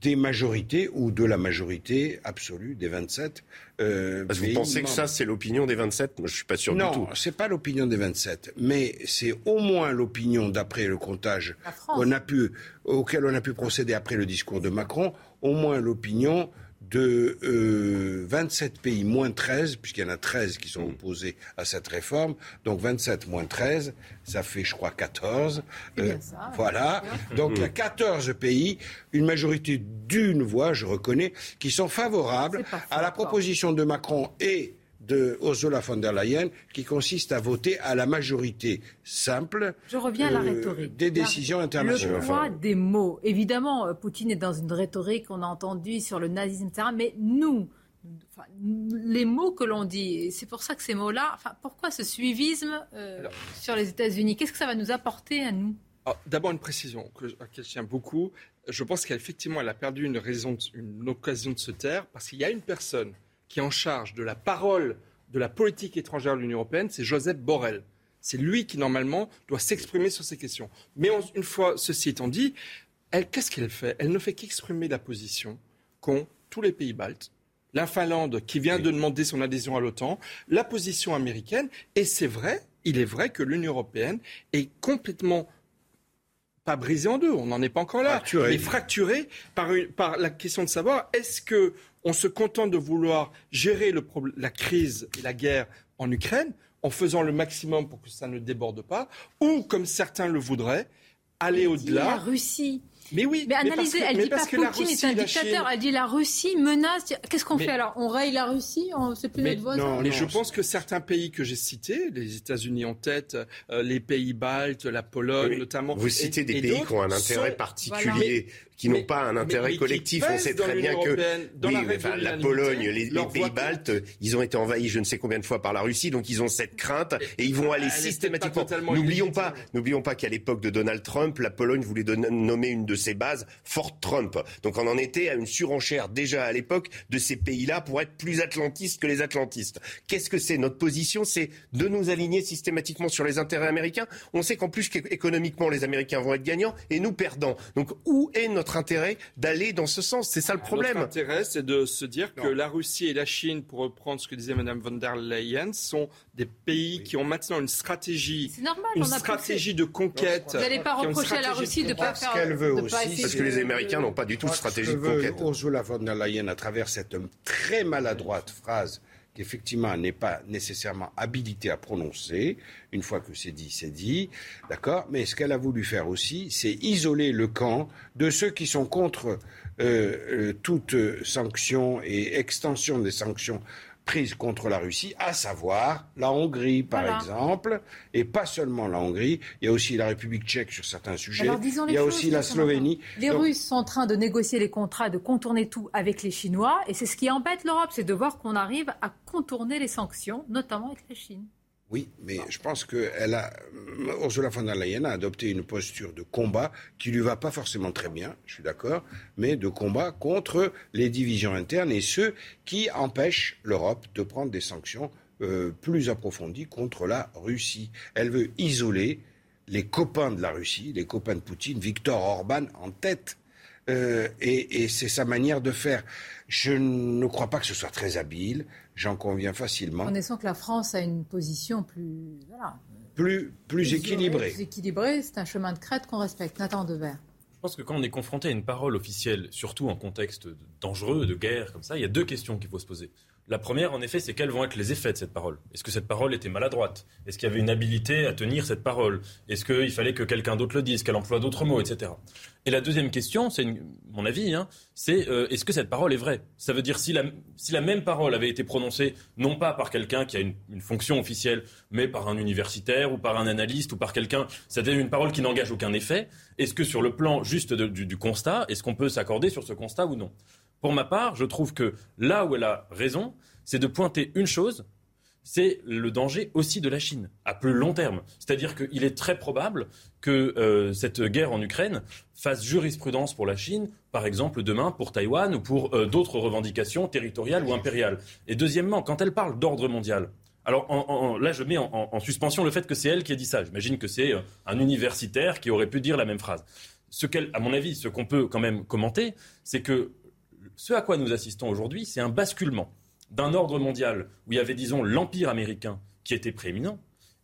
des majorités ou de la majorité absolue des 27. Euh, vous pensez que ça, c'est l'opinion des 27 Moi, je suis pas sûr du tout. Non, c'est pas l'opinion des 27, mais c'est au moins l'opinion d'après le comptage qu'on a pu, auquel on a pu procéder après le discours de Macron, au moins l'opinion de euh, 27 pays moins 13, puisqu'il y en a 13 qui sont opposés à cette réforme, donc 27 moins 13, ça fait je crois 14. Euh, voilà, donc il y a 14 pays, une majorité d'une voix, je reconnais, qui sont favorables à la proposition de Macron et de Ursula von der Leyen qui consiste à voter à la majorité simple Je reviens à la euh, rhétorique. des décisions internationales. Le poids des mots. Évidemment, euh, Poutine est dans une rhétorique qu'on a entendue sur le nazisme, etc. Mais nous, les mots que l'on dit, c'est pour ça que ces mots-là, enfin, pourquoi ce suivisme euh, sur les États-Unis? Qu'est-ce que ça va nous apporter à nous? Ah, D'abord, une précision que, à laquelle je tiens beaucoup. Je pense qu'effectivement, elle a perdu une, raison, une occasion de se taire parce qu'il y a une personne qui est en charge de la parole de la politique étrangère de l'Union européenne, c'est Joseph Borrell. C'est lui qui, normalement, doit s'exprimer sur ces questions. Mais une fois ceci étant dit, elle, qu'est-ce qu'elle fait? Elle ne fait qu'exprimer la position qu'ont tous les pays baltes, la Finlande qui vient de demander son adhésion à l'OTAN, la position américaine, et c'est vrai, il est vrai que l'Union européenne est complètement pas brisée en deux, on n'en est pas encore là, mais fracturée par, par la question de savoir est-ce que on se contente de vouloir gérer le la crise et la guerre en Ukraine en faisant le maximum pour que ça ne déborde pas, ou comme certains le voudraient, aller au-delà. La Russie. Mais oui. Mais analysez, elle mais dit pas parce que la Poutine Russie, est un dictateur. Chine- Elle dit la Russie menace. Qu'est-ce qu'on Mais- fait alors? On raye la Russie On- C'est plus Mais, notre voisin mais je pense que certains pays que j'ai cités, les États-Unis en tête, euh, les pays baltes, la Pologne Oui, notamment. Vous et- citez des et pays qui ont un intérêt sont- particulier, qui n'ont pas un intérêt mais collectif. On sait très bien que oui, la enfin, la Pologne, les, les leur pays voix baltes, ils ont été envahis je ne sais combien de fois par la Russie, donc ils ont cette crainte et ils vont aller elle systématiquement. N'oublions pas, n'oublions pas qu'à l'époque de Donald Trump, la Pologne voulait nommer une de ses bases Fort Trump. Donc on en était à une surenchère déjà à l'époque de ces pays-là pour être plus atlantistes que les atlantistes. Qu'est-ce que c'est? Notre position, c'est de nous aligner systématiquement sur les intérêts américains. On sait qu'en plus économiquement, les Américains vont être gagnants et nous perdants. Donc où est notre intérêt d'aller dans ce sens C'est ça le problème. Notre intérêt, c'est de se dire que la Russie et la Chine, pour reprendre ce que disait Mme von der Leyen, sont des pays qui ont maintenant une stratégie, normal, une on a stratégie de conquête. Vous n'allez pas reprocher à la Russie de ne pas Ce faire. qu'elle veut aussi, Parce que les Américains n'ont pas du tout de stratégie ce de conquête. Ursula von der Leyen, à travers cette très maladroite phrase qu'effectivement n'est pas nécessairement habilitée à prononcer, une fois que c'est dit, c'est dit, d'accord? Mais ce qu'elle a voulu faire aussi, c'est isoler le camp de ceux qui sont contre euh, euh, toute sanction et extension des sanctions prises contre la Russie, à savoir la Hongrie, par Voilà. exemple, et pas seulement la Hongrie, il y a aussi la République tchèque sur certains sujets, Alors, disons les il y a choses, aussi la. Slovénie. Les Donc, Russes sont en train de négocier les contrats, de contourner tout avec les Chinois. Et c'est ce qui embête l'Europe, c'est de voir qu'on arrive à contourner les sanctions, notamment avec la Chine. Oui, mais je pense que elle a, Ursula von der Leyen a adopté une posture de combat qui lui va pas forcément très bien, je suis d'accord, mais de combat contre les divisions internes et ceux qui empêchent l'Europe de prendre des sanctions euh, plus approfondies contre la Russie. Elle veut isoler les copains de la Russie, les copains de Poutine, Viktor Orban en tête. Euh, et et c'est sa manière de faire. Je ne crois pas que ce soit très habile, j'en conviens facilement. Connaissons que la France a une position plus, voilà, Plus, plus équilibrée. Plus équilibrée, c'est un chemin de crête qu'on respecte. Nathan Devers. Je pense que quand on est confronté à une parole officielle, surtout en contexte dangereux, de guerre, comme ça, il y a deux questions qu'il faut se poser. La première, en effet, c'est quels vont être les effets de cette parole. Est-ce que cette parole était maladroite? Est-ce qu'il y avait une habilité à tenir cette parole? Est-ce qu'il fallait que quelqu'un d'autre le dise, qu'elle emploie d'autres mots, etc. Et la deuxième question, c'est mon avis, hein, c'est euh, est-ce que cette parole est vraie? Ça veut dire si la, si la même parole avait été prononcée non pas par quelqu'un qui a une, fonction officielle, mais par un universitaire ou par un analyste ou par quelqu'un, c'est-à-dire une parole qui n'engage aucun effet, est-ce que sur le plan juste du constat, est-ce qu'on peut s'accorder sur ce constat ou non? Pour ma part, je trouve que là où elle a raison, c'est de pointer une chose, c'est le danger aussi de la Chine, à plus long terme. C'est-à-dire qu'il est très probable que euh, cette guerre en Ukraine fasse jurisprudence pour la Chine, par exemple demain pour Taïwan ou pour euh, d'autres revendications territoriales ou impériales. Et deuxièmement, quand elle parle d'ordre mondial, alors là je mets en suspension le fait que c'est elle qui a dit ça. J'imagine que c'est euh, un universitaire qui aurait pu dire la même phrase. Ce qu'elle, à mon avis, ce qu'on peut quand même commenter, c'est que ce à quoi nous assistons aujourd'hui, c'est un basculement d'un ordre mondial où il y avait, disons, l'empire américain qui était prééminent,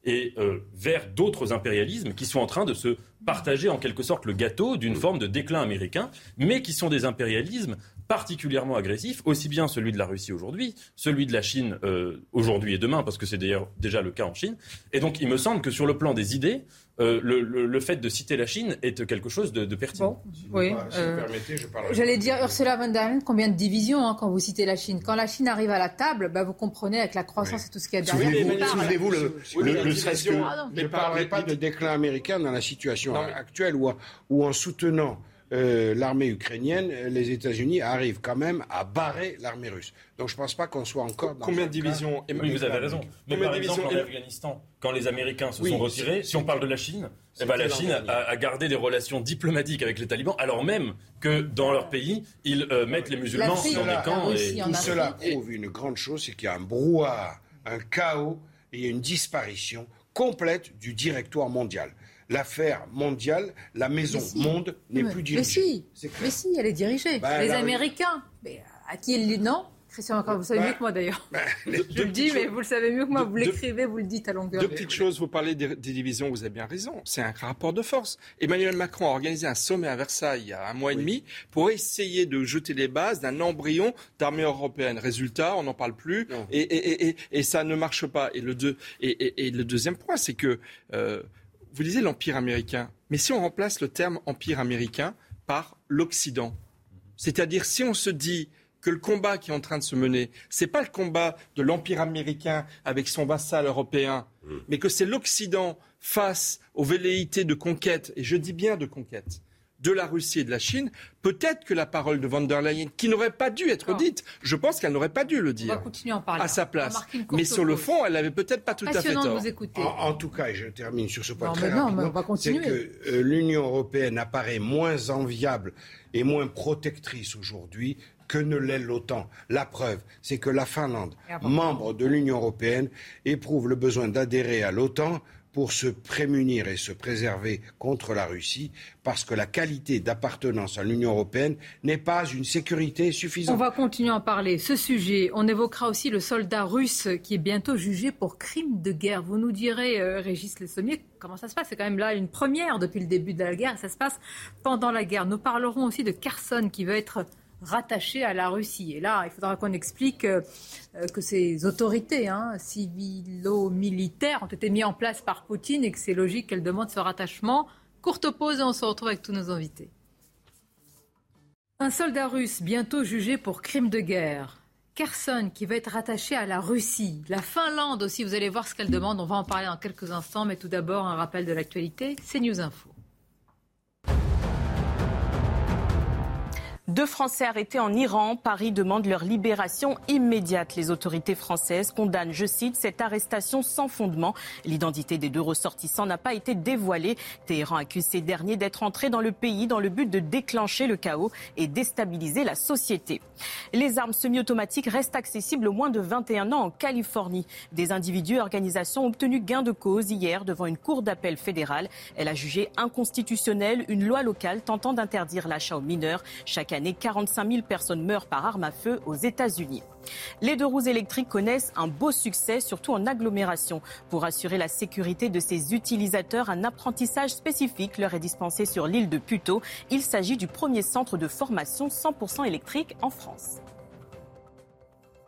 et euh, vers d'autres impérialismes qui sont en train de se partager en quelque sorte le gâteau d'une forme de déclin américain, mais qui sont des impérialismes particulièrement agressifs, aussi bien celui de la Russie aujourd'hui, celui de la Chine euh, aujourd'hui et demain, parce que c'est d'ailleurs déjà le cas en Chine. Et donc il me semble que sur le plan des idées, euh, le, le- le fait de citer la Chine est quelque chose de, de pertinent. Oui. Si vous euh, permettez, je parlerai. J'allais dire Ursula von der Leyen, combien de divisions hein, quand vous citez la Chine? Quand la Chine arrive à la table, bah, vous comprenez avec la croissance et tout ce qu'il y a derrière. Souvenez-vous- parle. souvenez-vous le- Oui, le- division- que- Ah. Je ne parlerai pas de déclin américain dans la situation actuelle où, où en soutenant euh, l'armée ukrainienne, euh, les États-Unis arrivent quand même à barrer l'armée russe. Donc je ne pense pas qu'on soit encore dans Combien de divisions cas Oui, vous avez raison. Mais Combien par de exemple, en divisions- Afghanistan, quand les Américains se Oui, sont retirés, si on parle de la Chine, eh ben, la Chine a, a gardé des relations diplomatiques avec les talibans, alors même que dans leur pays, ils euh, mettent les musulmans dans cela- des camps. et- tout cela prouve une grande chose, c'est qu'il y a un brouhaha, un chaos et une disparition complète du directoire mondial. L'affaire mondiale, la maison Mais si. monde n'est Mais- plus Mais dirigée. si, mais si, elle est dirigée. Bah, les Américains. Mais à qui elle dit non? Christian, vous savez Bah, mieux que moi d'ailleurs. je deux le dis, mais vous le savez mieux que moi. deux- Vous l'écrivez, vous le dites à longueur. Deux petites choses, vous parlez des, des divisions, vous avez bien raison. C'est un rapport de force. Emmanuel Macron a organisé un sommet à Versailles il y a un mois et demi pour essayer de jeter les bases d'un embryon d'armée européenne. Résultat, on n'en parle plus et, et, et, et- et ça ne marche pas. Et le, deux, et, et- et le deuxième point, c'est que euh, vous disiez l'empire américain. Mais si on remplace le terme empire américain par l'Occident. C'est-à-dire si on se dit que le combat qui est en train de se mener, c'est pas le combat de l'Empire américain avec son vassal européen, mm. mais que c'est l'Occident face aux velléités de conquête, et je dis bien de conquête, de la Russie et de la Chine, peut-être que la parole de von der Leyen, qui n'aurait pas dû être dite, je pense qu'elle n'aurait pas dû le dire à sa place. Mais sur le fond, elle n'avait peut-être pas tout à fait tort. En, tout cas, et je termine sur ce point très rapidement, c'est que euh, l'Union européenne apparaît moins enviable et moins protectrice aujourd'hui que ne l'est l'OTAN. La preuve, c'est que la Finlande, membre de l'Union européenne, éprouve le besoin d'adhérer à l'OTAN pour se prémunir et se préserver contre la Russie, parce que la qualité d'appartenance à l'Union européenne n'est pas une sécurité suffisante. On va continuer à en parler. Ce sujet, on évoquera aussi le soldat russe qui est bientôt jugé pour crime de guerre. Vous nous direz, euh, Régis Le Sommier, comment ça se passe? C'est quand même là une première depuis le début de la guerre, ça se passe pendant la guerre. Nous parlerons aussi de Carson qui va être rattachés à la Russie. Et là, il faudra qu'on explique euh, que ces autorités hein, civilo-militaires ont été mises en place par Poutine et que c'est logique qu'elles demandent ce rattachement. Courte pause et on se retrouve avec tous nos invités. Un soldat russe bientôt jugé pour crime de guerre. Kherson qui va être rattaché à la Russie. La Finlande aussi, vous allez voir ce qu'elle demande. On va en parler dans quelques instants, mais tout d'abord un rappel de l'actualité. C'est News Info. Deux Français arrêtés en Iran. Paris demande leur libération immédiate. Les autorités françaises condamnent, je cite, cette arrestation sans fondement. L'identité des deux ressortissants n'a pas été dévoilée. Téhéran accuse ces derniers d'être entrés dans le pays dans le but de déclencher le chaos et déstabiliser la société. Les armes semi-automatiques restent accessibles aux moins de 21 ans en Californie. Des individus et organisations ont obtenu gain de cause hier devant une cour d'appel fédérale. Elle a jugé inconstitutionnelle une loi locale tentant d'interdire l'achat aux mineurs. Chaque année, 45 000 personnes meurent par arme à feu aux États-Unis. Les deux roues électriques connaissent un beau succès, surtout en agglomération. Pour assurer la sécurité de ses utilisateurs, un apprentissage spécifique leur est dispensé sur l'île de Puteaux. Il s'agit du premier centre de formation 100% électrique en France.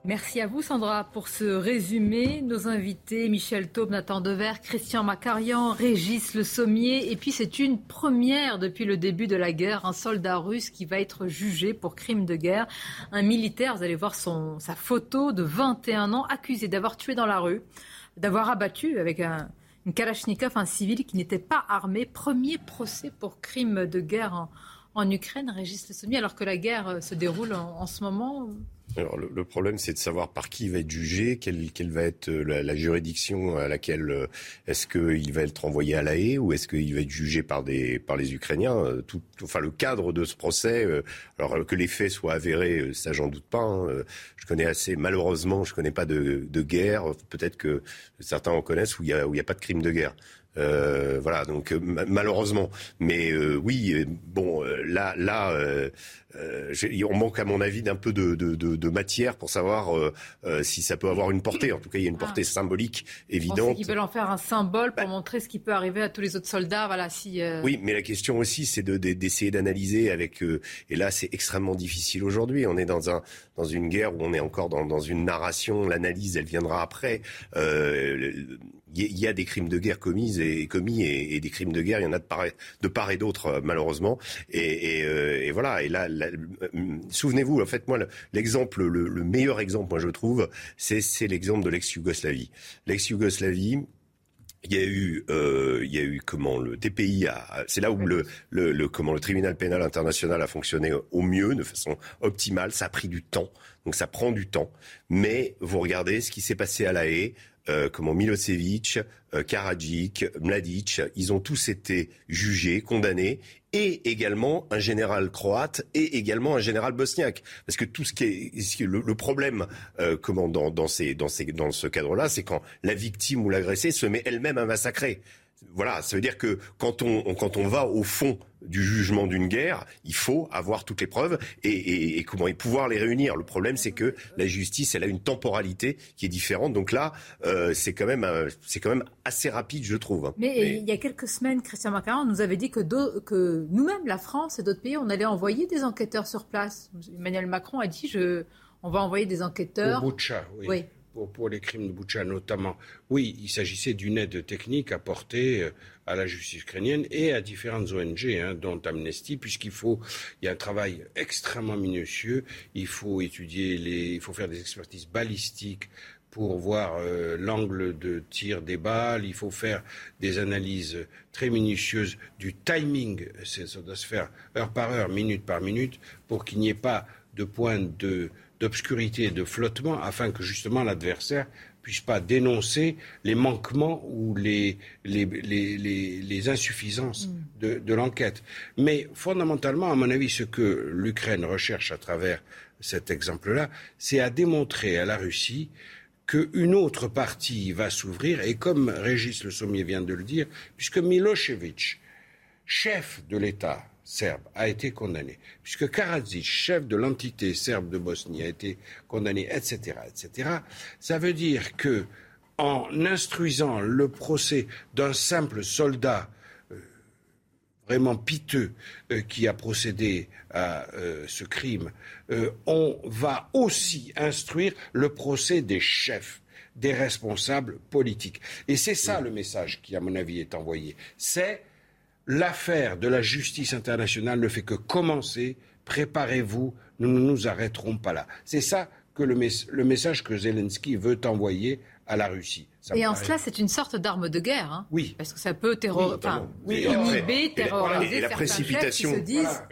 Merci à vous, Sandra, pour ce résumé. Nos invités, Michel Taube, Nathan Dever, Christian Macarian, Régis Le Sommier. Et puis, c'est une première depuis le début de la guerre. Un soldat russe qui va être jugé pour crime de guerre. Un militaire, vous allez voir sa photo de 21 ans, accusé d'avoir tué dans la rue, d'avoir abattu avec un, une Kalachnikov un civil qui n'était pas armé. Premier procès pour crime de guerre en, Ukraine, Régis Le Sommier, alors que la guerre se déroule en ce moment. Alors, le, problème, c'est de savoir par qui il va être jugé, quelle, quelle va être euh, la, juridiction à laquelle euh, est-ce qu'il va être envoyé à la haie ou est-ce qu'il va être jugé par des par les Ukrainiens. Euh, tout, enfin, le cadre de ce procès, alors que les faits soient avérés, ça j'en doute pas. Hein, je connais assez, malheureusement, je connais pas de, de guerre. Peut-être que certains en connaissent où il y a a pas de crime de guerre. Euh, voilà, donc malheureusement. Mais oui, bon, là, là, euh, on manque à mon avis d'un peu de, de, de, de, matière pour savoir euh, euh, si ça peut avoir une portée. En tout cas, il y a une ah. portée symbolique évidente. Ils veulent en faire un symbole pour bah. montrer ce qui peut arriver à tous les autres soldats. Voilà, si, Oui, mais la question aussi, c'est d'essayer d'analyser avec. et là, c'est extrêmement difficile aujourd'hui. On est dans un dans une guerre où on est encore dans, dans une narration. L'analyse, elle viendra après. Il y, a des crimes de guerre commis et commis et, des crimes de guerre, il y en a de part et, de part et d'autre malheureusement. Et, et, et, voilà. Et là, souvenez-vous, en fait, moi, l'exemple, le, meilleur exemple, moi, je trouve, c'est l'exemple de l'ex-Yougoslavie. L'ex-Yougoslavie, il y a eu, euh, il y a eu comment le TPI c'est là où le, le, comment le tribunal pénal international a fonctionné au mieux, de façon optimale. Ça a pris du temps, donc ça prend du temps. Mais vous regardez ce qui s'est passé à La Haye. Euh, comment Milosevic, euh, Karadzic, Mladic, ils ont tous été jugés, condamnés, et également un général croate et également un général bosniaque. Parce que tout ce qui est le, problème, euh, comment dans, dans, ces, dans, ces, dans ce cadre-là, c'est quand la victime ou l'agressé se met elle-même à massacrer. Voilà, ça veut dire que quand on, quand on va au fond du jugement d'une guerre, il faut avoir toutes les preuves et, comment et pouvoir les réunir. Le problème, c'est que la justice, elle a une temporalité qui est différente. Donc là, euh, c'est quand même c'est quand même assez rapide, je trouve. Hein. Mais, il y a quelques semaines, Christian Macron nous avait dit que, que nous-mêmes, la France et d'autres pays, on allait envoyer des enquêteurs sur place. Emmanuel Macron a dit je, on va envoyer des enquêteurs. Au oui. Pour, les crimes de Boucha notamment, oui, il s'agissait d'une aide technique apportée euh, à la justice ukrainienne et à différentes ONG, hein, dont Amnesty, puisqu'il faut, il y a un travail extrêmement minutieux. Il faut étudier les, il faut faire des expertises balistiques pour voir euh, l'angle de tir des balles. Il faut faire des analyses très minutieuses du timing. Ça doit se faire heure par heure, minute par minute, pour qu'il n'y ait pas de point de d'obscurité et de flottement afin que justement l'adversaire puisse pas dénoncer les manquements ou les, les, les, les insuffisances mm. de, de l'enquête. Mais fondamentalement, à mon avis, ce que l'Ukraine recherche à travers cet exemple-là, c'est à démontrer à la Russie qu'une autre partie va s'ouvrir, et comme Régis Le Sommier vient de le dire, puisque Milosevic, chef de l'État serbe a été condamné, puisque Karadzic, chef de l'entité serbe de Bosnie, a été condamné, etc., etc., ça veut dire que en instruisant le procès d'un simple soldat euh, vraiment piteux euh, qui a procédé à euh, ce crime, on va aussi instruire le procès des chefs des responsables politiques. Et c'est ça le message qui, à mon avis, est envoyé. C'est L'affaire de la justice internationale ne fait que commencer. Préparez-vous, nous ne nous arrêterons pas là. C'est ça que le, message que Zelensky veut envoyer à la Russie. et en cela, c'est une sorte d'arme de guerre. Hein. oui. Parce que ça peut terroriser, inhiber, terroriser. Et la précipitation,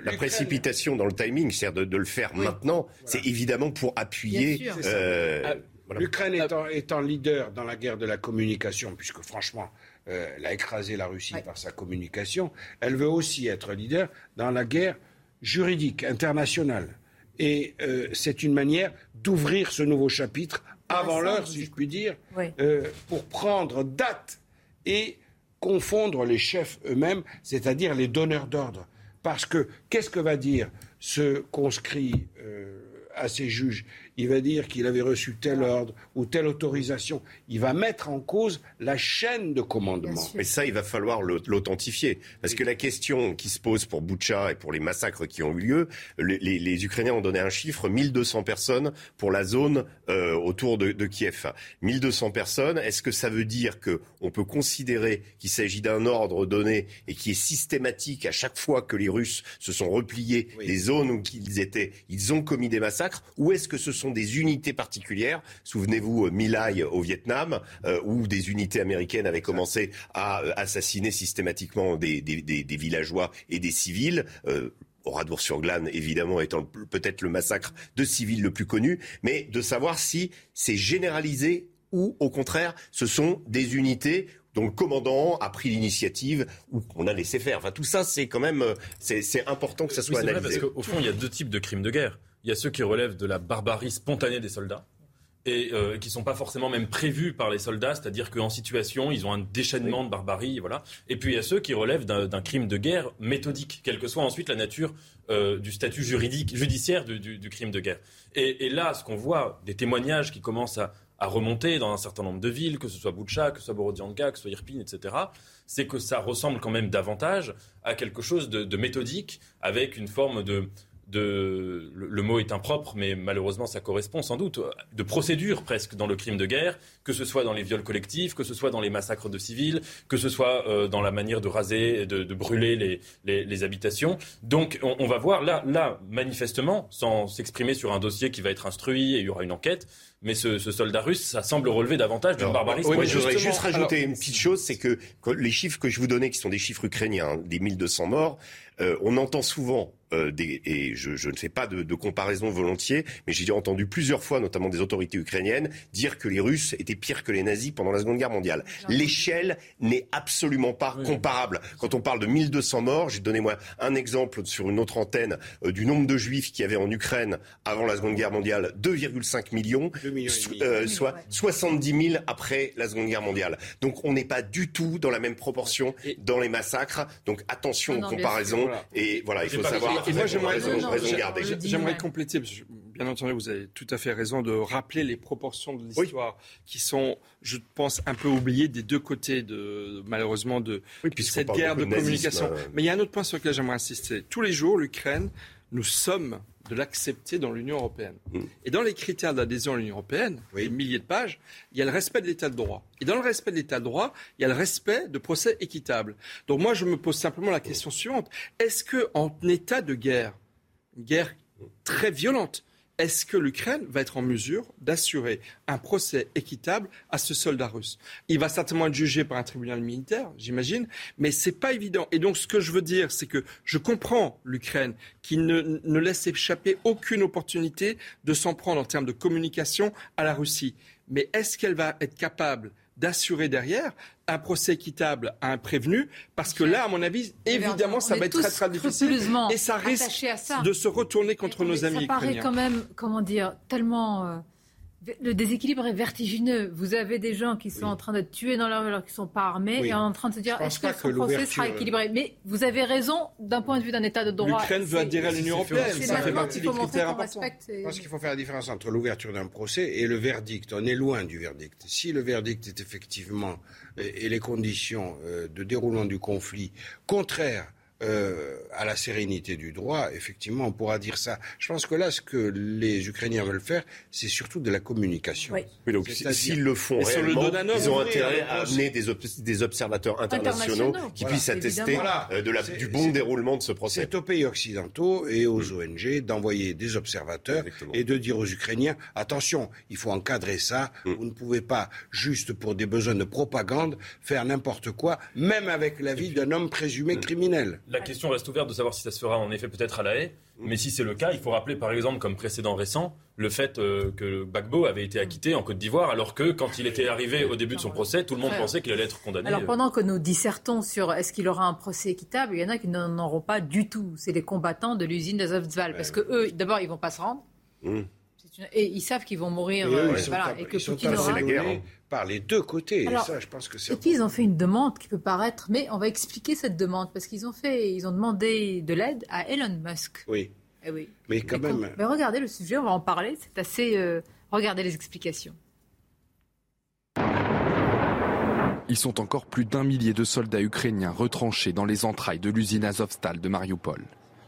la précipitation dans le timing, c'est-à-dire de, le faire maintenant, c'est évidemment pour appuyer. Euh, L'Ukraine étant leader dans la guerre de la communication, puisque franchement, euh, elle a écrasé la Russie par sa communication, elle veut aussi être leader dans la guerre juridique internationale. Et euh, c'est une manière d'ouvrir ce nouveau chapitre avant l'heure, si je puis dire, euh, pour prendre date et confondre les chefs eux-mêmes, c'est-à-dire les donneurs d'ordre. Parce que qu'est-ce que va dire ce conscrit à ses juges? Il va dire qu'il avait reçu tel ordre ou telle autorisation. Il va mettre en cause la chaîne de commandement. Mais ça, il va falloir l'authentifier. Parce que la question qui se pose pour Boucha et pour les massacres qui ont eu lieu, les, Ukrainiens ont donné un chiffre, 1200 personnes pour la zone euh, autour de, de, Kiev. 1200 personnes, est-ce que ça veut dire qu'on peut considérer qu'il s'agit d'un ordre donné et qui est systématique à chaque fois que les Russes se sont repliés des zones où ils étaient, ils ont commis des massacres, ou est-ce que ce sont des unités particulières. Souvenez-vous, euh, Milai au Vietnam, euh, où des unités américaines avaient commencé à euh, assassiner systématiquement des, villageois et des civils. Oradour-sur-Glane, évidemment, étant peut-être le massacre de civils le plus connu, mais de savoir si c'est généralisé ou, au contraire, ce sont des unités dont le commandant a pris l'initiative ou qu'on a laissé faire. Enfin, tout ça, c'est quand même, c'est important que ça soit analysé. parce qu'au fond, il y a deux types de crimes de guerre. Il y a ceux qui relèvent de la barbarie spontanée des soldats et euh, qui sont pas forcément même prévus par les soldats, c'est-à-dire qu'en situation, ils ont un déchaînement de barbarie, voilà. Et puis il y a ceux qui relèvent d'un crime de guerre méthodique, quelle que soit ensuite la nature euh, du statut juridique, judiciaire du, crime de guerre. Et, là, ce qu'on voit, des témoignages qui commencent à, remonter dans un certain nombre de villes, que ce soit Boucha, que ce soit Borodianka, que ce soit Irpin, etc., c'est que ça ressemble quand même davantage à quelque chose de méthodique, avec une forme de, de, le, mot est impropre, mais malheureusement ça correspond sans doute, de procédure presque dans le crime de guerre, que ce soit dans les viols collectifs, que ce soit dans les massacres de civils, que ce soit euh, dans la manière de raser, de, de brûler les, les, habitations. Donc on, va voir là, là, manifestement, sans s'exprimer sur un dossier qui va être instruit et il y aura une enquête, mais ce, soldat russe, ça semble relever davantage d'un barbarisme. Oui, je voudrais juste rajouter une petite chose, c'est que, les chiffres que je vous donnais, qui sont des chiffres ukrainiens, hein, des 1200 morts, euh, on entend souvent euh, des, et je, je, ne fais pas de, de comparaison volontiers, mais j'ai entendu plusieurs fois, notamment des autorités ukrainiennes, dire que les Russes étaient pires que les nazis pendant la Seconde Guerre mondiale. L'échelle n'est absolument pas comparable. Quand on parle de 1200 morts, j'ai donné moi un exemple sur une autre antenne euh, du nombre de Juifs qu'il y avait en Ukraine avant la Seconde Guerre mondiale, 2,5 millions, euh, soit 70 000 après la Seconde Guerre mondiale. Donc on n'est pas du tout dans la même proportion dans les massacres. Donc attention aux comparaisons. Et voilà, il faut savoir j'aimerais compléter, parce que, bien entendu, vous avez tout à fait raison de rappeler les proportions de l'histoire qui sont, je pense, un peu oubliées des deux côtés, de, malheureusement, de, cette guerre de communication. Euh, Mais il y a un autre point sur lequel j'aimerais insister. Tous les jours, l'Ukraine nous sommes de l'accepter dans l'Union européenne. Mm. Et dans les critères d'adhésion à l'Union européenne, des milliers de pages, il y a le respect de l'état de droit. Et dans le respect de l'état de droit, il y a le respect de procès équitables. Donc moi, je me pose simplement la question suivante. Est-ce qu'en état de guerre, une guerre très violente, est-ce que l'Ukraine va être en mesure d'assurer un procès équitable à ce soldat russe? Il va certainement être jugé par un tribunal militaire, j'imagine, mais c'est pas évident. Et donc, ce que je veux dire, c'est que je comprends l'Ukraine qui ne, ne laisse échapper aucune opportunité de s'en prendre en termes de communication à la Russie. Mais est-ce qu'elle va être capable d'assurer derrière un procès équitable à un prévenu, parce que là, à mon avis, évidemment, ça va être très très difficile. et ça risque de se retourner contre nos amis ça paraît quand même, comment dire, tellement euh, le déséquilibre est vertigineux. Vous avez des gens qui sont en train de tuer dans leur rue alors qu'ils ne sont pas armés et en train de se dire est-ce que ce procès sera équilibré? Mais vous avez raison d'un point de vue d'un État de droit. L'Ukraine veut adhérer à l'Union européenne. Ça fait partie des critères importants. Je pense qu'il faut faire la différence entre l'ouverture d'un procès et le verdict. On est loin du verdict. Si le verdict est effectivement et les conditions euh, de déroulement du conflit contraires euh, à la sérénité du droit, effectivement, on pourra dire ça. Je pense que là, ce que les Ukrainiens veulent faire, c'est surtout de la communication. Oui. donc s'ils le font réellement, ils ont intérêt à amener des, observateurs internationaux, qui puissent attester euh, de la, du bon déroulement de ce procès. C'est aux pays occidentaux et aux ONG d'envoyer des observateurs et de dire aux Ukrainiens attention, il faut encadrer ça. Mm. Vous ne pouvez pas juste pour des besoins de propagande faire n'importe quoi, même avec l'avis d'un homme présumé mm. criminel. La question reste ouverte de savoir si ça se fera en effet peut-être à la haie. Mais si c'est le cas, il faut rappeler par exemple, comme précédent récent, le fait euh, que Gbagbo avait été acquitté en Côte d'Ivoire, alors que quand il était arrivé au début de son procès, tout le monde pensait qu'il allait être condamné. Alors pendant que nous dissertons sur est-ce qu'il aura un procès équitable, il y en a qui n'en auront pas du tout. C'est les combattants de l'usine d'Azovstal. Parce que eux, d'abord, ils vont pas se rendre. Mmh. Et ils savent qu'ils vont mourir. Et, euh, et que Poutine aura... la guerre hein. Par les deux côtés. et ça, je pense que c'est. Ils ont fait une demande qui peut paraître, mais on va expliquer cette demande parce qu'ils ont fait, ils ont demandé de l'aide à Elon Musk. Oui. Eh oui. Mais quand même. mais regardez le sujet, on va en parler. C'est assez. Euh, regardez les explications. Ils sont encore plus d'un millier de soldats ukrainiens retranchés dans les entrailles de l'usine Azovstal de Mariupol.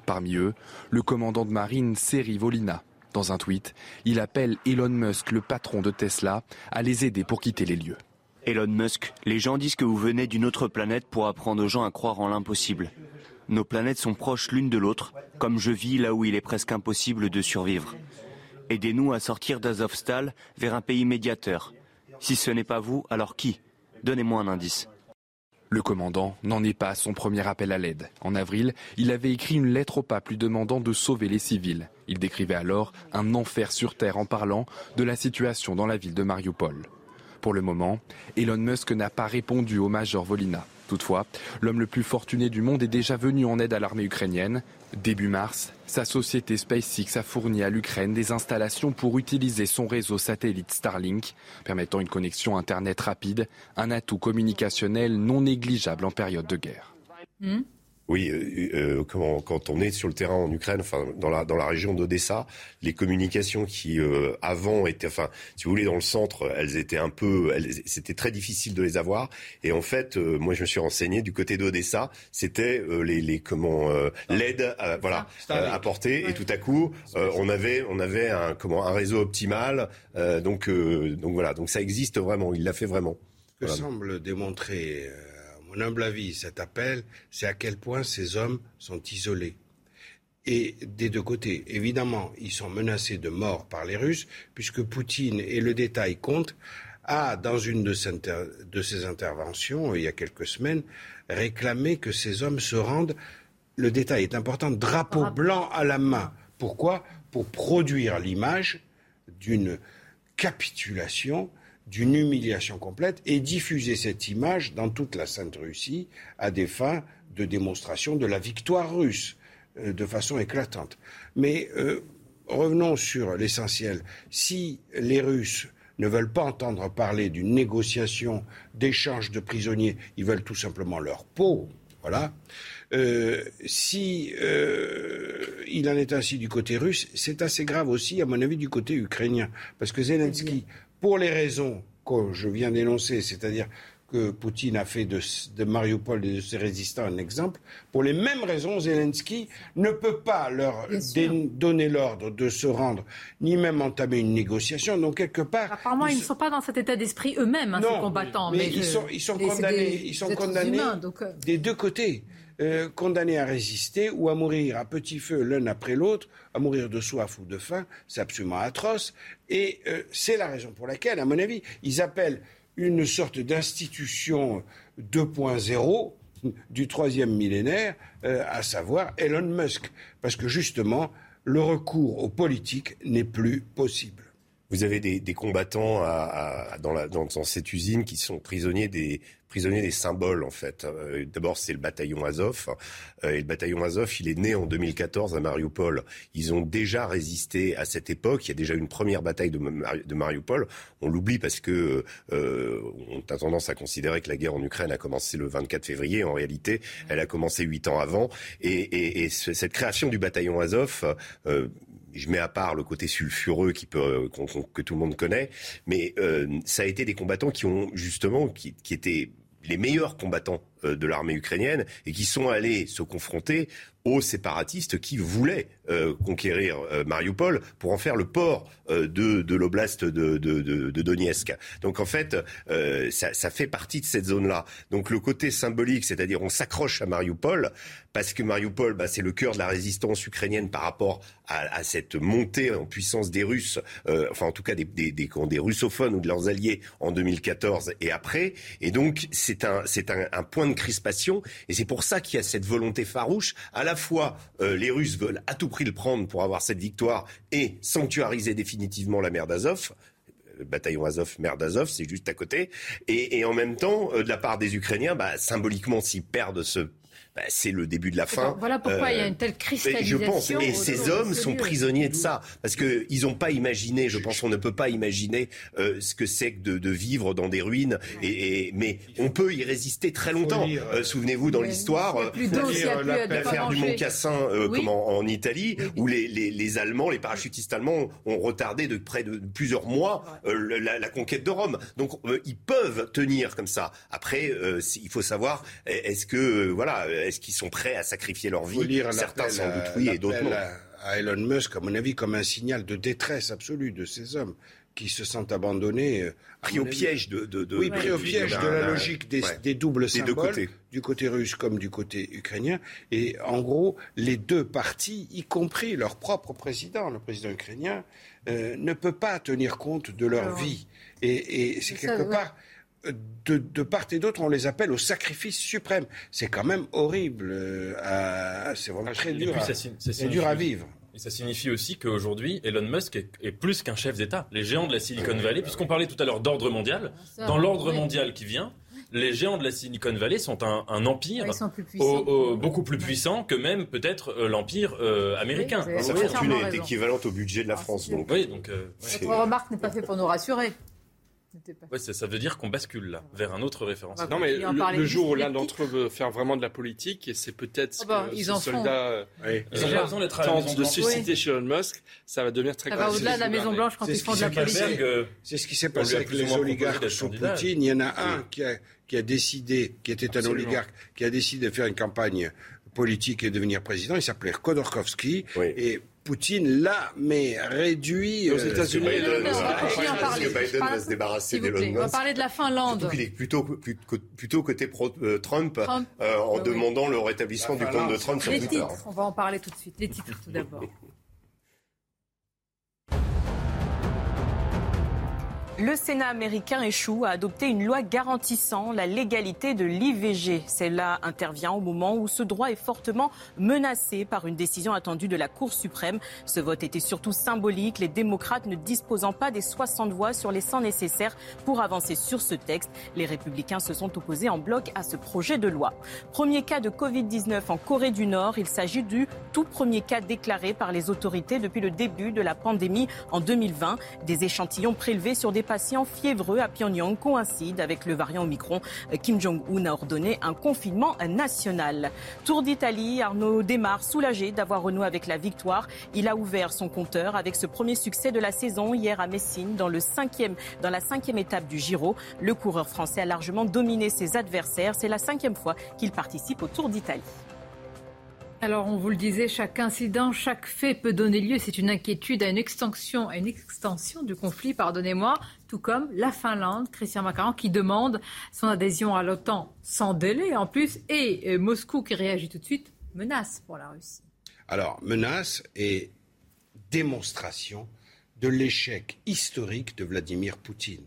Parmi eux, le commandant de marine Seri Volina, dans un tweet, il appelle Elon Musk, le patron de Tesla, à les aider pour quitter les lieux. Elon Musk, les gens disent que vous venez d'une autre planète pour apprendre aux gens à croire en l'impossible. Nos planètes sont proches l'une de l'autre, comme je vis là où il est presque impossible de survivre. Aidez-nous à sortir d'Azovstal vers un pays médiateur. Si ce n'est pas vous, alors qui? Donnez-moi un indice. Le commandant n'en est pas à son premier appel à l'aide. En avril, il avait écrit une lettre au pape lui demandant de sauver les civils. Il décrivait alors un enfer sur Terre en parlant de la situation dans la ville de Mariupol. Pour le moment, Elon Musk n'a pas répondu au major Volina. Toutefois, l'homme le plus fortuné du monde est déjà venu en aide à l'armée ukrainienne. Début mars, sa société SpaceX a fourni à l'Ukraine des installations pour utiliser son réseau satellite Starlink, permettant une connexion Internet rapide, un atout communicationnel non négligeable en période de guerre. Hmm oui, euh, euh, comment, quand on est sur le terrain en Ukraine, enfin dans la dans la région d'Odessa, les communications qui euh, avant étaient, enfin, si vous voulez, dans le centre, elles étaient un peu, c'était très difficile de les avoir. Et en fait, euh, moi, je me suis renseigné du côté d'Odessa, c'était les, les comment l'aide, voilà, apportée. Et tout à coup, on avait on avait un comment un réseau optimal. donc donc voilà, donc ça existe vraiment. Il l'a fait vraiment. Que semble démontrer mon humble avis, cet appel, c'est à quel point ces hommes sont isolés. Et des deux côtés, évidemment, ils sont menacés de mort par les Russes, puisque Poutine, et le détail compte, a, dans une de ses, interventions, il y a quelques semaines, réclamé que ces hommes se rendent, le détail est important, drapeau blanc à la main. Pourquoi? Pour produire l'image d'une capitulation d'une humiliation complète et diffuser cette image dans toute la Sainte Russie à des fins de démonstration de la victoire russe euh, de façon éclatante. Mais euh, revenons sur l'essentiel. Si les Russes ne veulent pas entendre parler d'une négociation d'échange de prisonniers, ils veulent tout simplement leur peau. Voilà. Euh, si il en est ainsi du côté russe, c'est assez grave aussi, à mon avis, du côté ukrainien, parce que Zelensky pour les raisons que je viens d'énoncer, c'est-à-dire que Poutine a fait de, de Mariupol et de ses résistants un exemple. Pour les mêmes raisons, Zelensky ne peut pas leur donner l'ordre de se rendre, ni même entamer une négociation. Donc, quelque part. Apparemment, ils, ne sont pas dans cet état d'esprit eux-mêmes, hein, ces combattants. Mais, ils, sont, ils, sont, condamnés, ils sont condamnés euh. des deux côtés. Euh, condamnés à résister ou à mourir à petit feu l'un après l'autre, à mourir de soif ou de faim, c'est absolument atroce. Et euh, c'est la raison pour laquelle, à mon avis, ils appellent une sorte d'institution 2.0 du troisième millénaire, euh, à savoir Elon Musk. Parce que justement, le recours aux politiques n'est plus possible. Vous avez des, combattants dans, cette usine qui sont prisonniers des, prisonniers des symboles en fait. Euh, d'abord c'est le bataillon Azov euh, et le bataillon Azov il est né en 2014 à Mariupol. Ils ont déjà résisté à cette époque. Il y a déjà une première bataille de, Mariupol. On l'oublie parce que euh, on a tendance à considérer que la guerre en Ukraine a commencé le 24 février. En réalité, elle a commencé huit ans avant. Et, et, cette création du bataillon Azov je mets à part le côté sulfureux qui peut, que tout le monde connaît, mais ça a été des combattants qui ont justement, qui, qui étaient les meilleurs combattants euh, de l'armée ukrainienne et qui sont allés se confronter aux séparatistes qui voulaient euh, conquérir euh, Mariupol pour en faire le port euh, de, de l'oblast de, de, Donetsk. Donc en fait, ça, fait partie de cette zone-là. Donc le côté symbolique, c'est-à-dire on s'accroche à Mariupol parce que Mariupol, bah, c'est le cœur de la résistance ukrainienne par rapport à, cette montée en puissance des Russes, enfin en tout cas des, des, des, des, russophones ou de leurs alliés en 2014 et après. Et donc c'est un, c'est un, un point crispation. Et c'est pour ça qu'il y a cette volonté farouche. À la fois euh, les Russes veulent à tout prix le prendre pour avoir cette victoire et sanctuariser définitivement la mer d'Azov, le bataillon Azov, mer d'Azov, c'est juste à côté. Et, en même temps, euh, de la part des Ukrainiens, bah, symboliquement, s'ils perdent ce bah, c'est le début de la fin. Voilà pourquoi il y a une telle cristallisation. Je pense, et ces hommes sont prisonniers de ça, parce qu'ils n'ont pas imaginé, je pense qu'on ne peut pas imaginer euh, ce que c'est que de, vivre dans des ruines, et, mais on peut y résister très longtemps. Euh, souvenez-vous dans l'histoire, l'affaire du Mont Cassin en, Italie, où les, Allemands, les parachutistes allemands ont retardé de près de plusieurs mois euh, la, conquête de Rome. Donc ils peuvent tenir comme ça. Après, il faut savoir, est-ce que, voilà, est-ce qu'ils sont prêts à sacrifier leur vie Certains sans doute oui et d'autres non. À, Elon Musk, à mon avis, comme un signal de détresse absolue de ces hommes qui se sentent abandonnés. Euh, pris au piège de, de, oui, pris au piège de la logique des, doubles symboles, du côté russe comme du côté ukrainien. Et en gros, les deux partis, y compris leur propre président, le président ukrainien, euh, ne peut pas tenir compte de leur vie. Et, c'est quelque part de, part et d'autre, on les appelle au sacrifice suprême. C'est quand même horrible. Euh, c'est vraiment très dur, à, dur à vivre. Et ça signifie aussi qu'aujourd'hui, Elon Musk est, plus qu'un chef d'État. Les géants de la Silicon Valley, puisqu'on parlait tout à l'heure d'ordre mondial, dans l'ordre mondial qui vient, les géants de la Silicon Valley sont un, empire beaucoup plus puissant que même peut-être euh, l'empire euh, américain. Sa fortune est équivalente au budget de la France. Donc. Oui, donc, Votre remarque n'est pas faite pour nous rassurer. Ouais, ça, veut dire qu'on bascule là, vers un autre référentiel. Non, mais le, jour où l'un d'entre eux veut faire vraiment de la politique, et c'est peut-être oh bah, ce soldats ils ont raison d'être de susciter chez Elon Musk, ça va devenir très grave. au-delà de la Maison Blanche quand ils font de la politique. C'est ce qui s'est passé avec les oligarques sous Poutine. Il y en a un qui a, qui a décidé, qui était un oligarque, qui a décidé de faire une campagne politique et devenir président. Il s'appelait Khodorkovsky. Et Poutine l'a, mais réduit aux euh, États-Unis. Biden, Biden va se débarrasser d'Elon Musk. On va parler de la Finlande. Il est plutôt, plutôt côté pro, euh, Trump, euh, en demandant le rétablissement du compte de Trump sur Twitter. On va en parler tout de suite. Les titres tout d'abord. Le Sénat américain échoue à adopter une loi garantissant la légalité de l'IVG. Celle-là intervient au moment où ce droit est fortement menacé par une décision attendue de la Cour suprême. Ce vote était surtout symbolique, les démocrates ne disposant pas des 60 voix sur les 100 nécessaires pour avancer sur ce texte. Les républicains se sont opposés en bloc à ce projet de loi. Premier cas de Covid-19 en Corée du Nord. Il s'agit du tout premier cas déclaré par les autorités depuis le début de la pandémie en 2020. Des échantillons prélevés sur des patient fiévreux à Pyongyang coïncide avec le variant Omicron. Kim Jong-un a ordonné un confinement national. Tour d'Italie, Arnaud démarre soulagé d'avoir renoué avec la victoire. Il a ouvert son compteur avec ce premier succès de la saison hier à Messine dans, le cinquième, dans la cinquième étape du Giro. Le coureur français a largement dominé ses adversaires. C'est la cinquième fois qu'il participe au Tour d'Italie. Alors, on vous le disait, chaque incident, chaque fait peut donner lieu, c'est une inquiétude à une extension, à une extension du conflit, pardonnez-moi, tout comme la Finlande, Christian Macaron, qui demande son adhésion à l'OTAN sans délai en plus, et euh, Moscou qui réagit tout de suite, menace pour la Russie. Alors, menace et démonstration de l'échec historique de Vladimir Poutine.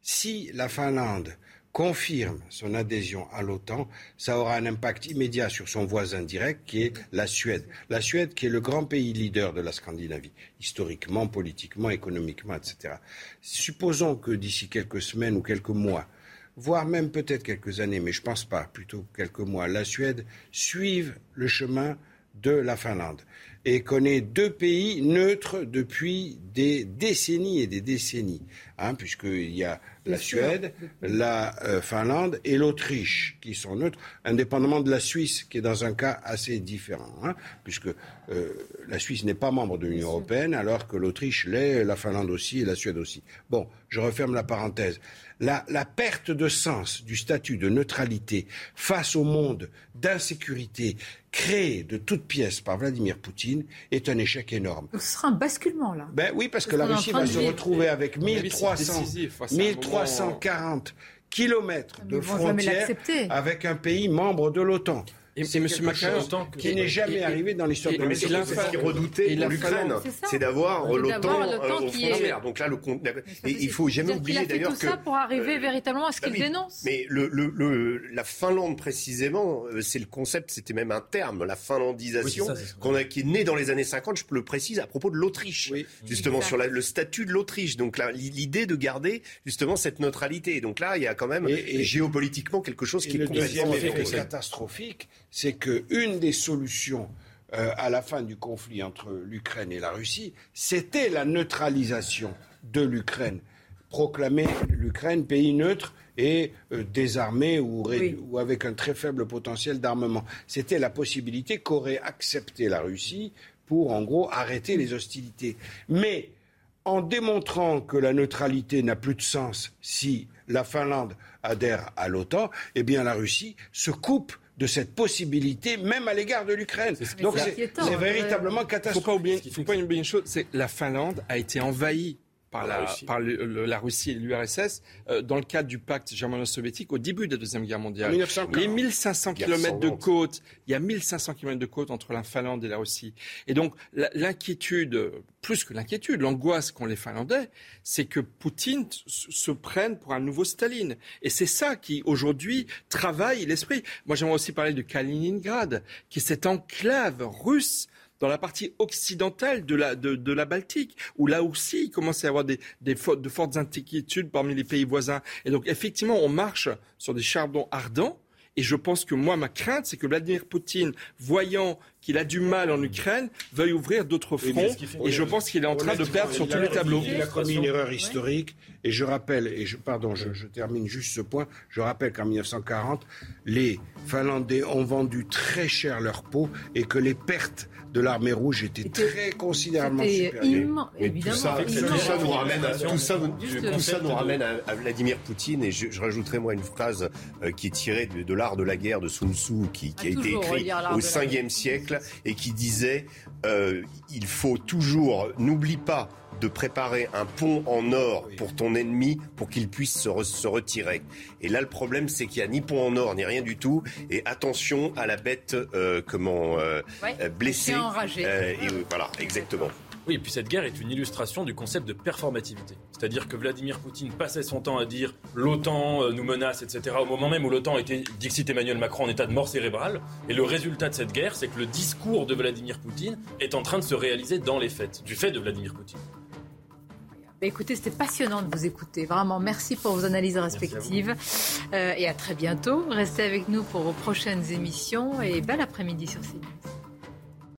Si la Finlande confirme son adhésion à l'OTAN, ça aura un impact immédiat sur son voisin direct qui est la Suède. La Suède qui est le grand pays leader de la Scandinavie, historiquement, politiquement, économiquement, etc. Supposons que d'ici quelques semaines ou quelques mois, voire même peut-être quelques années, mais je ne pense pas, plutôt quelques mois, la Suède suive le chemin de la Finlande et connaît deux pays neutres depuis des décennies et des décennies, hein, puisqu'il y a la Suède, la euh, Finlande et l'Autriche qui sont neutres, indépendamment de la Suisse qui est dans un cas assez différent, hein, puisque euh, la Suisse n'est pas membre de l'Union européenne alors que l'Autriche l'est, la Finlande aussi et la Suède aussi. Bon, je referme la parenthèse. La, la perte de sens du statut de neutralité face au monde d'insécurité créé de toutes pièces par Vladimir Poutine est un échec énorme. ce sera un basculement là. Ben oui, parce que la Russie va se retrouver avec 1300, 1340 kilomètres de frontières avec un pays membre de l'OTAN. C'est M. Macron qui n'est jamais arrivé dans l'histoire de l'Union européenne. Ce qu'il redoutait pour l'Ukraine, c'est d'avoir l'OTAN aux frontières. Donc là, le il faut jamais oublier d'ailleurs que. Il a fait tout ça pour arriver euh, véritablement à ce qu'il dénonce. Mais la Finlande précisément, euh, c'est le concept, c'était même un terme, la finlandisation, qu'on a, qui est né dans les années 50. Je le précise à propos de l'Autriche, justement sur le statut de l'Autriche. Donc là, l'idée de garder justement cette neutralité. Donc là, il y a quand même et, géopolitiquement quelque chose qui est complètement catastrophique c'est qu'une des solutions euh, à la fin du conflit entre l'Ukraine et la Russie, c'était la neutralisation de l'Ukraine. Proclamer l'Ukraine pays neutre et euh, désarmé ou, ou, avec un très faible potentiel d'armement. C'était la possibilité qu'aurait accepté la Russie pour, en gros, arrêter les hostilités. Mais en démontrant que la neutralité n'a plus de sens si la Finlande adhère à l'OTAN, eh bien la Russie se coupe de cette possibilité, même à l'égard de l'Ukraine. Donc c'est véritablement catastrophique. Il ne faut pas oublier une chose, c'est que la Finlande a été envahie par, la, Russie. par la Russie et l'URSS euh, dans le cadre du pacte germano-soviétique au début de la Deuxième Guerre mondiale. 1940. Les 1500 km de côte, il y a 1500 km de côte entre la Finlande et la Russie. Et donc l'inquiétude, plus que l'inquiétude, l'angoisse qu'ont les Finlandais, c'est que Poutine se prenne pour un nouveau Staline. Et c'est ça qui, aujourd'hui, travaille l'esprit. Moi, j'aimerais aussi parler de Kaliningrad, qui est cette enclave russe dans la partie occidentale de la, de, la Baltique, où là aussi il commence à y avoir des, des, de fortes inquiétudes parmi les pays voisins. Et donc effectivement, on marche sur des charbons ardents. Et je pense que moi, ma crainte, c'est que Vladimir Poutine, voyant qu'il a du mal en Ukraine, veuille ouvrir d'autres fronts. Et je pense qu'il est en train de perdre sur tous les tableaux. Il a commis une erreur historique. Et je rappelle, et je, pardon, je, je termine juste ce point. Je rappelle qu'en 1940, les Finlandais ont vendu très cher leur peau et que les pertes de l'armée rouge était, très considérablement supérieur. tout ça, nous ramène, à, tout ça, nous ramène à, Vladimir Poutine et je, rajouterai moi une phrase euh, qui est tirée de, l'art de la guerre de Sun Tzu qui, a, été écrit au 5e siècle et qui disait euh, il faut toujours, n'oublie pas de préparer un pont en or pour ton ennemi pour qu'il puisse se, retirer. Et là, le problème, c'est qu'il n'y a ni pont en or, ni rien du tout. Et attention à la bête, euh, comment, euh, blessée. Euh, et, voilà, exactement. Oui, et puis cette guerre est une illustration du concept de performativité. C'est-à-dire que Vladimir Poutine passait son temps à dire l'OTAN nous menace, etc., au moment même où l'OTAN était, dixit Emmanuel Macron, en état de mort cérébrale. Et le résultat de cette guerre, c'est que le discours de Vladimir Poutine est en train de se réaliser dans les faits, du fait de Vladimir Poutine. Bah, écoutez, c'était passionnant de vous écouter. Vraiment, merci pour vos analyses respectives. Euh, et à très bientôt. Restez avec nous pour vos prochaines émissions et bel après-midi sur CNews.